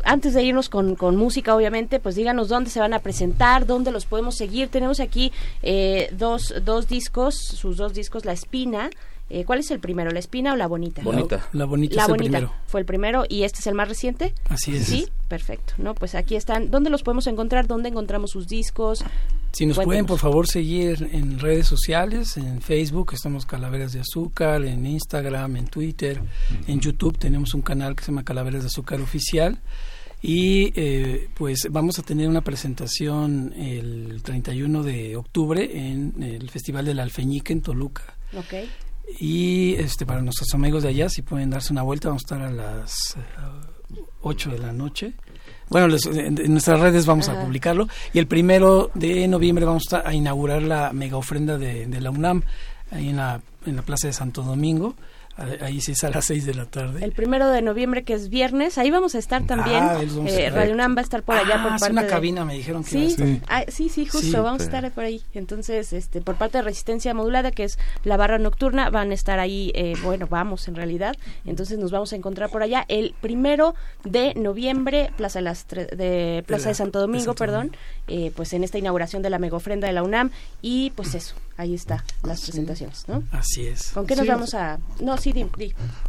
antes de irnos con, con, música, obviamente, pues díganos dónde se van a presentar, dónde los podemos seguir. Tenemos aquí eh, dos, dos discos, sus dos discos, La Espina eh, ¿Cuál es el primero, la espina o la bonita? Bonita. La, bonita es el primero. Fue el primero y este es el más reciente. Así es. Sí, perfecto. No, pues aquí están. ¿Dónde los podemos encontrar? ¿Dónde encontramos sus discos? Si nos pueden, por favor, seguir en redes sociales, en Facebook estamos Calaveras de Azúcar, en Instagram, en Twitter, en YouTube tenemos un canal que se llama Calaveras de Azúcar Oficial. Y eh, pues vamos a tener una presentación el 31 de octubre en el Festival del Alfeñique en Toluca. Okay. Y este para nuestros amigos de allá, si pueden darse una vuelta, vamos a estar a las 8 eh, de la noche. Bueno, en, nuestras redes vamos a publicarlo. Y el primero de noviembre vamos a, inaugurar la mega ofrenda de, de la UNAM, ahí en la, en la Plaza de Santo Domingo. Ahí sí es a las 6 de la tarde. El primero de noviembre, que es viernes, ahí vamos a estar también. Ah, eh, Radio UNAM va a estar por allá por ah, parte una cabina, me dijeron que sí, sí. Ah, sí, sí, justo, vamos a estar por ahí. Entonces, este, por parte de Resistencia Modulada, que es la barra nocturna, van a estar ahí, eh, bueno, vamos en realidad. Entonces nos vamos a encontrar por allá el primero de noviembre, Plaza de, las de, Plaza de, Santo Domingo, perdón, eh, pues en esta inauguración de la mega ofrenda de la UNAM. Y pues eso, ahí está las presentaciones, ¿no? Así es. ¿Con qué nos vamos a...? No, sí, di,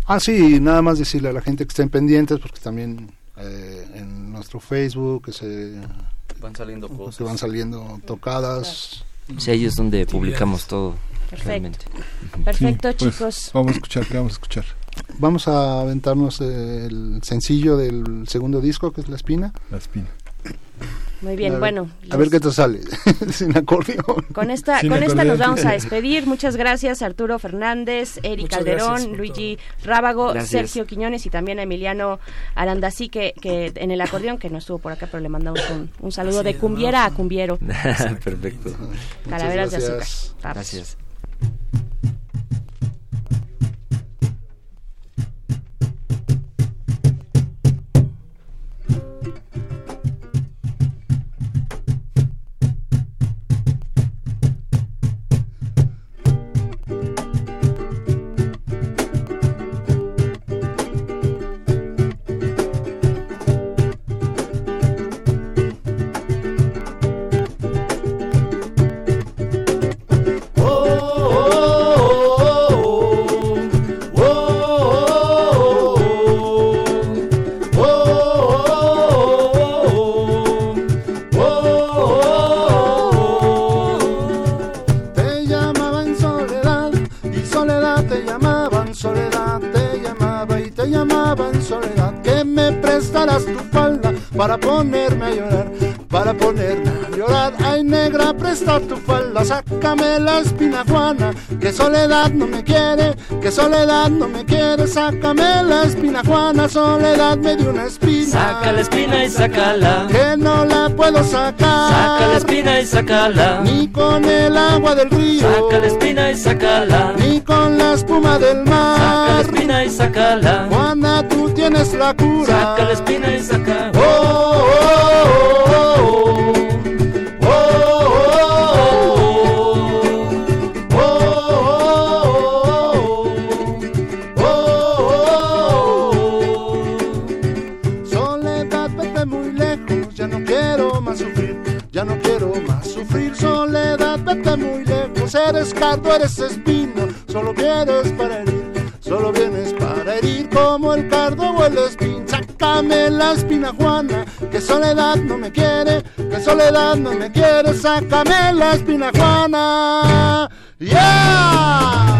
Ah, sí, nada más decirle a la gente que estén pendientes, porque también eh, en nuestro Facebook que se van saliendo cosas. Que van saliendo tocadas. Sí, ahí es donde publicamos todo. Perfecto. Perfecto, pues, chicos. Vamos a escuchar, ¿qué vamos a escuchar? Vamos a aventarnos el sencillo del segundo disco, que es La Espina. La Espina. Muy bien, A ver- bueno. A ver qué te sale. Sin acordeón. Con esta, Sin con esta nos vamos a despedir. Muchas gracias Arturo Fernández, Eric Muchas Calderón, Luigi Rábago, Gracias. Sergio Quiñones y también a Emiliano Arandasí que, que en el acordeón, que no estuvo por acá, pero le mandamos un, un saludo de cumbiera a cumbiero. Perfecto. Calaveras de azúcar. Vamos. Gracias. Soledad que me prestarás tu falda para ponerme a llorar para ponerme a llorar ay negra presta tu falda sácame la espina Juana que soledad no me quiere que soledad no me quiere sácame la espina Juana soledad me dio una espina Saca la espina y sácala. que no la puedo sacar Saca la espina y sácala. ni con el agua del río Saca la espina y sácala. ni con la espuma del mar. Saca la espina y sácala. Juana, tienes la cura. Saca la espina y saca. Oh, oh, oh, Soledad, vete muy lejos, ya no quiero más sufrir, ya no quiero más sufrir. Soledad, vete muy lejos, eres cardo, eres espino, solo quieres para como el cardo el espín. Sácame la espina, Juana, que soledad no me quiere, que soledad no me quiere. Sácame la espina, Juana. ¡Yeah!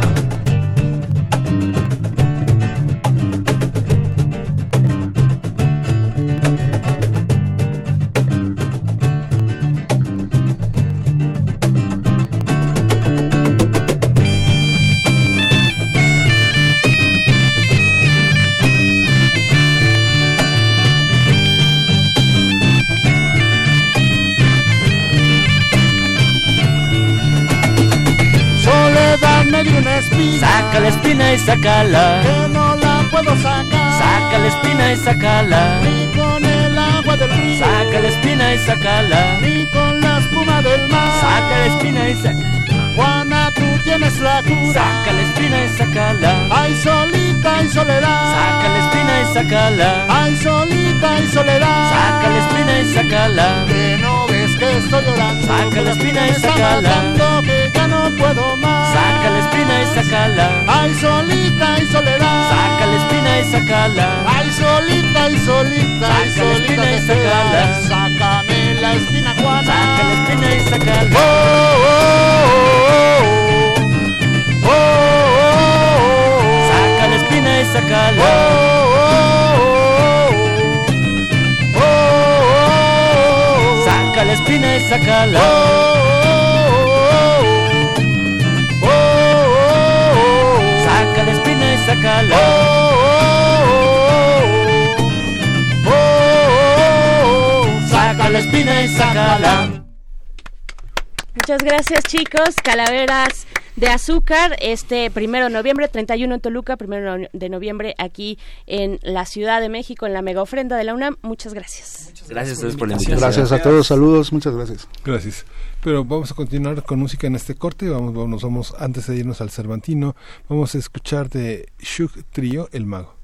Me dio una espina. Saca la espina y sácala. Que no la puedo sacar. Saca la espina y sácala. Ni con el agua del río. Saca la espina y sácala. Ni con la espuma del mar. Saca la espina y sácala. Juana, tú tienes la cura. Saca la espina y sácala. Ay, solita y soledad. Saca la espina y sácala. Ay, solita y soledad. Saca la espina y sácala. Que no ves que estoy llorando. Saca la espina y sácala. La espina y sácala. Ay, solita y soledad. Saca la espina y sácala. Ay, solita y solita y Saca la solita espina y quedas. Sácame la espina, Juana. Saca la espina y sácala. Oh, oh, oh, oh, oh, Saca la espina y sácala. Saca la espina y espina y sacala. Oh, oh, oh, oh, saca la espina y sacala. Muchas gracias chicos, calaveras de Azúcar, este primero de noviembre, 31 en Toluca, primero de noviembre aquí en la Ciudad de México, en la mega ofrenda de la UNAM. Muchas gracias. Gracias a ustedes por la invitación. Gracias a todos, saludos, muchas gracias. Gracias. Pero vamos a continuar con música en este corte. Vamos, vamos, vamos antes de irnos al Cervantino, vamos a escuchar de Shug Trio, El Mago.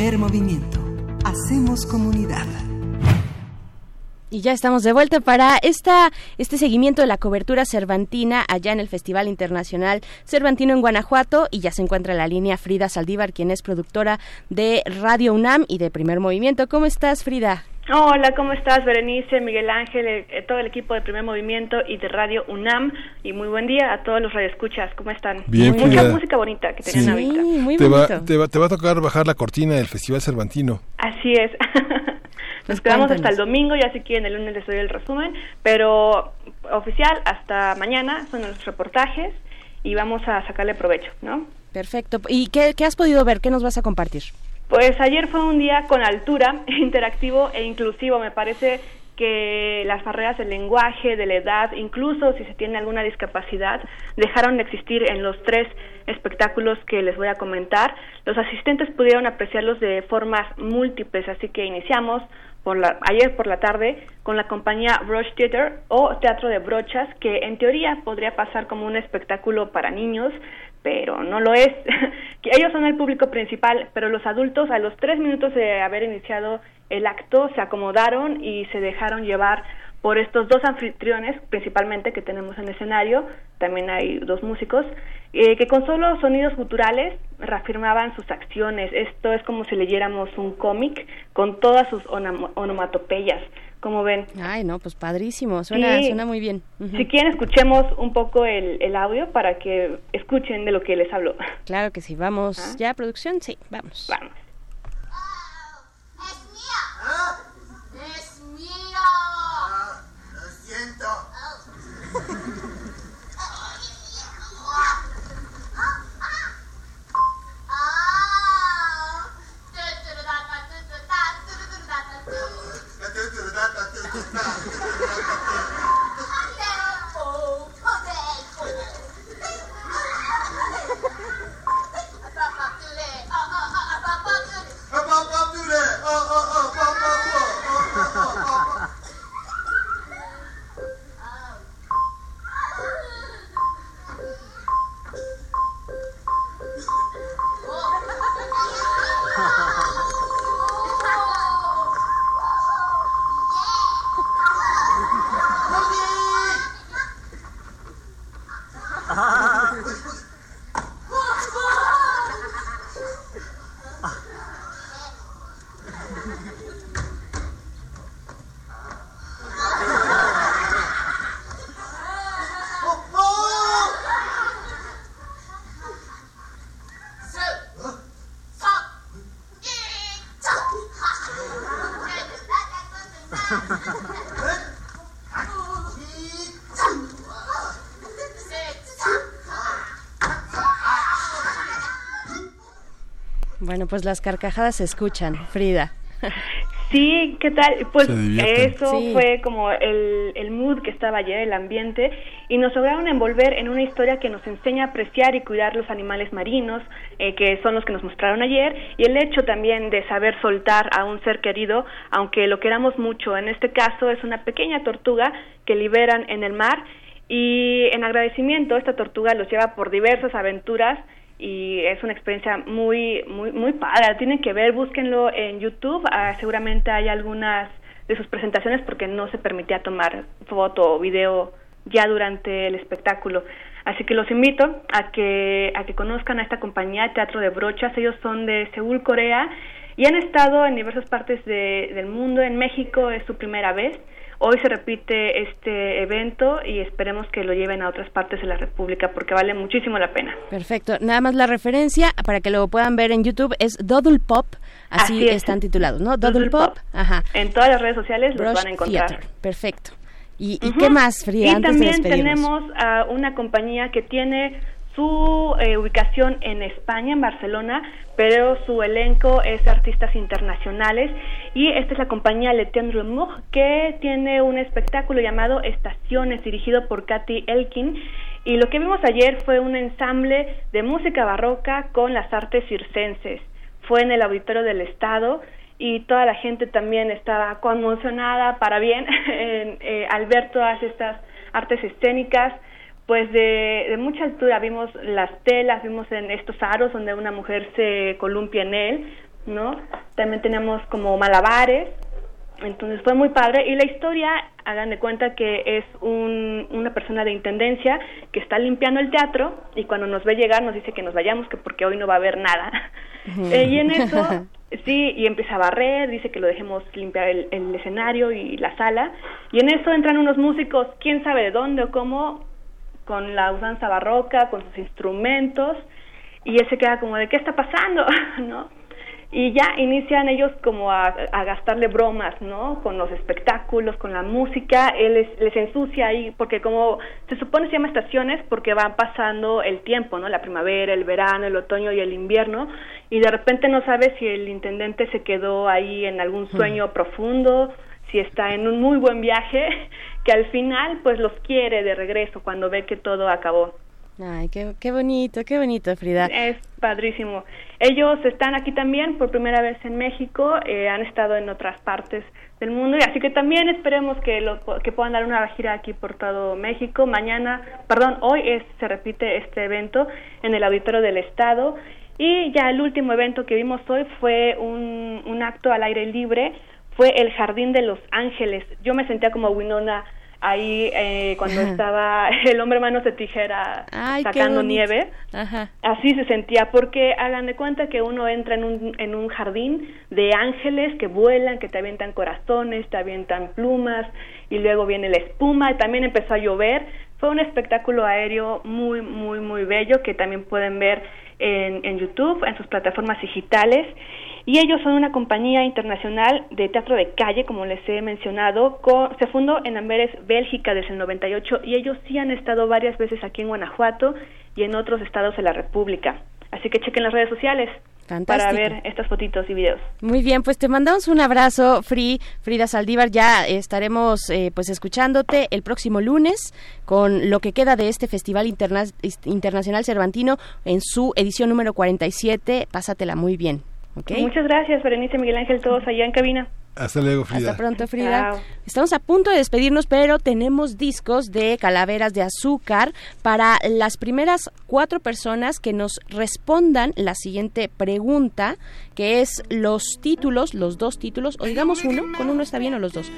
Primer movimiento. Hacemos comunidad. Y ya estamos de vuelta para esta, este seguimiento de la cobertura cervantina allá en el Festival Internacional Cervantino en Guanajuato. Y ya se encuentra la línea Frida Saldívar, quien es productora de Radio UNAM y de Primer Movimiento. ¿Cómo estás, Frida? Hola, ¿cómo estás, Berenice, Miguel Ángel, eh, todo el equipo de Primer Movimiento y de Radio UNAM? Y muy buen día a todos los radioescuchas, ¿cómo están? Bien, Mucha música bonita que tenían Sí, ahorita. muy Te va, te, va, te va a tocar bajar la cortina del Festival Cervantino. Así es. Nos quedamos Cuéntanos. hasta el domingo, ya si quieren el lunes les doy el resumen, pero oficial hasta mañana son los reportajes y vamos a sacarle provecho, ¿no? Perfecto. ¿Y qué, qué has podido ver? ¿Qué nos vas a compartir? Pues ayer fue un día con altura, interactivo e inclusivo. Me parece que las barreras del lenguaje, de la edad, incluso si se tiene alguna discapacidad, dejaron de existir en los tres espectáculos que les voy a comentar. Los asistentes pudieron apreciarlos de formas múltiples, así que iniciamos por la, ayer por la tarde con la compañía Brush Theater o Teatro de Brochas, que en teoría podría pasar como un espectáculo para niños, pero no lo es. ellos son el público principal, pero los adultos a los tres minutos de haber iniciado el acto se acomodaron y se dejaron llevar por estos dos anfitriones, principalmente que tenemos en escenario, también hay dos músicos, eh, que con solo sonidos guturales reafirmaban sus acciones. Esto es como si leyéramos un cómic con todas sus onomatopeyas. Como ven, Ay, no, pues padrísimo. Suena, Sí. suena muy bien. Si quieren escuchemos un poco el, el audio para que escuchen de lo que les hablo. Claro que sí. Vamos. ¿Ya, producción? Sí, vamos. Vamos. ¡Es mío! Lo siento. Bueno, pues las carcajadas se escuchan, Frida. Sí, ¿qué tal? Pues eso Sí. fue como el, el mood que estaba ayer, el ambiente, y nos lograron envolver en una historia que nos enseña a apreciar y cuidar los animales marinos, eh, que son los que nos mostraron ayer, y el hecho también de saber soltar a un ser querido, aunque lo queramos mucho. En este caso es una pequeña tortuga que liberan en el mar, y en agradecimiento esta tortuga los lleva por diversas aventuras y es una experiencia muy muy muy padre. Tienen que ver búsquenlo en YouTube. Ah, seguramente hay algunas de sus presentaciones porque no se permitía tomar foto o video ya durante el espectáculo. Así que los invito a que a que conozcan a esta compañía Teatro de Brochas. Ellos son de Seúl Corea y han estado en diversas partes de- del mundo. En México es su primera vez Hoy se repite este evento y esperemos que lo lleven a otras partes de la República porque vale muchísimo la pena. Perfecto. Nada más la referencia para que lo puedan ver en YouTube es Doodle Pop, así, Así es. están titulados, ¿no? Doodle, Doodle Pop. Pop. Ajá. En todas las redes sociales los Brush van a encontrar. Theater. Perfecto. ¿Y, qué más, Frida, Y antes también tenemos a una compañía que tiene su eh, ubicación en España, en Barcelona, pero su elenco es de artistas internacionales y esta es la compañía Le Tendre que tiene un espectáculo llamado Estaciones dirigido por Katy Elkin. Y lo que vimos ayer fue un ensamble de música barroca con las artes circenses. Fue en el auditorio del Estado y toda la gente también estaba conmocionada para bien en, eh, al ver todas estas artes escénicas. Pues de, de mucha altura vimos las telas, vimos en estos aros donde una mujer se columpia en él, ¿no? También teníamos como malabares, entonces fue muy padre y la historia, hagan de cuenta que es un, una persona de intendencia que está limpiando el teatro y cuando nos ve llegar nos dice que nos vayamos, que porque hoy no va a haber nada. Eh, y en eso, sí, y empieza a barrer, dice que lo dejemos limpiar el, el escenario y la sala. Y en eso entran unos músicos, quién sabe de dónde o cómo, con la usanza barroca, con sus instrumentos, y él se queda como de, ¿qué está pasando? ¿no? Y ya inician ellos como a, a, gastarle bromas, ¿no? Con los espectáculos, con la música, él les, les, ensucia ahí, porque como se supone se llama estaciones porque van pasando el tiempo, ¿no? La primavera, el verano, el otoño y el invierno, y de repente no sabe si el intendente se quedó ahí en algún sueño hmm. profundo, si está en un muy buen viaje, que al final pues los quiere de regreso cuando ve que todo acabó. Ay, qué, qué bonito, qué bonito, Frida. Es padrísimo. Ellos están aquí también por primera vez en México, eh, han estado en otras partes del mundo, y así que también esperemos que, lo, que puedan dar una gira aquí por todo México. Mañana, perdón, hoy es, se repite este evento en el Auditorio del Estado. Y ya el último evento que vimos hoy fue un, un acto al aire libre, fue el Jardín de los Ángeles. Yo me sentía como Winona ahí eh, cuando estaba el hombre manos de tijera sacando nieve, así se sentía, porque hagan de cuenta que uno entra en un, en un jardín de ángeles que vuelan, que te avientan corazones, te avientan plumas, y luego viene la espuma, y también empezó a llover, fue un espectáculo aéreo muy, muy, muy bello que también pueden ver en, en YouTube, en sus plataformas digitales, y ellos son una compañía internacional de teatro de calle, como les he mencionado, se fundó en Amberes, Bélgica desde el 98 y ellos sí han estado varias veces aquí en Guanajuato y en otros estados de la República. Así que chequen las redes sociales. para ver estas fotitos y videos. Muy bien, pues te mandamos un abrazo, Free, Frida Saldívar. Ya estaremos eh, pues escuchándote el próximo lunes con lo que queda de este Festival Internacional Cervantino en su edición número 47. Pásatela muy bien. Muchas gracias, Berenice Miguel Ángel, todos allá en cabina. Hasta luego, Frida. Hasta pronto, Frida. Estamos a punto de despedirnos, pero tenemos discos de calaveras de azúcar para las primeras cuatro personas que nos respondan la siguiente pregunta, que es los títulos, los dos títulos, o digamos uno, con uno está bien o los dos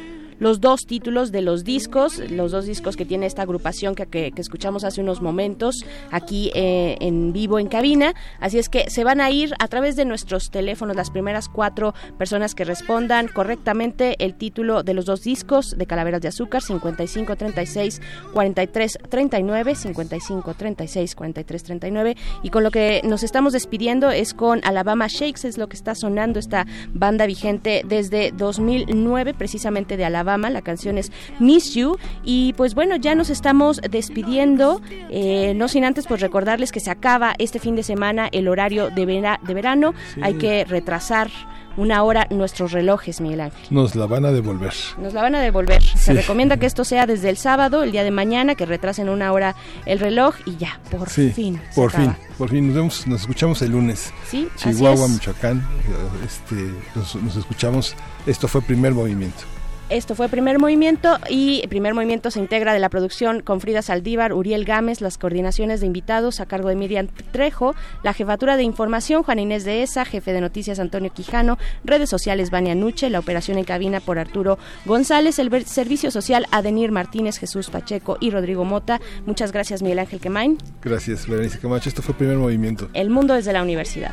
los dos títulos de los discos, los dos discos que tiene esta agrupación que, escuchamos hace unos momentos aquí eh, en vivo en cabina. Así es que se van a ir a través de nuestros teléfonos las primeras cuatro personas que respondan correctamente el título de los dos discos de Calaveras de Azúcar 55 36 43 39 55 36 43 39 y con lo que nos estamos despidiendo es con Alabama Shakes es lo que está sonando esta banda vigente desde 2009 precisamente de Alabama la canción es Miss You. Y pues bueno, ya nos estamos despidiendo. Eh, no sin antes pues recordarles que se acaba este fin de semana el horario de, de verano. Hay que retrasar una hora nuestros relojes, Miguel Ángel. Nos la van a devolver. Nos la van a devolver. Se recomienda que esto sea desde el sábado, el día de mañana, que retrasen una hora el reloj y ya, por fin. Por fin, por fin. Nos vemos, nos escuchamos el lunes. Sí, Chihuahua, Michoacán. Este, nos escuchamos. Esto fue primer movimiento. Esto fue Primer Movimiento y Primer Movimiento se integra de la producción con Frida Saldívar, Uriel Gámez, las coordinaciones de invitados a cargo de Miriam Trejo, la jefatura de información Juan Inés de Esa, jefe de noticias Antonio Quijano, redes sociales Vania Nuche, la operación en cabina por Arturo González, el servicio social Adenir Martínez, Jesús Pacheco y Rodrigo Mota. Muchas gracias Miguel Ángel Quemain. Gracias Berenice Camacho, esto fue Primer Movimiento. El mundo desde la universidad.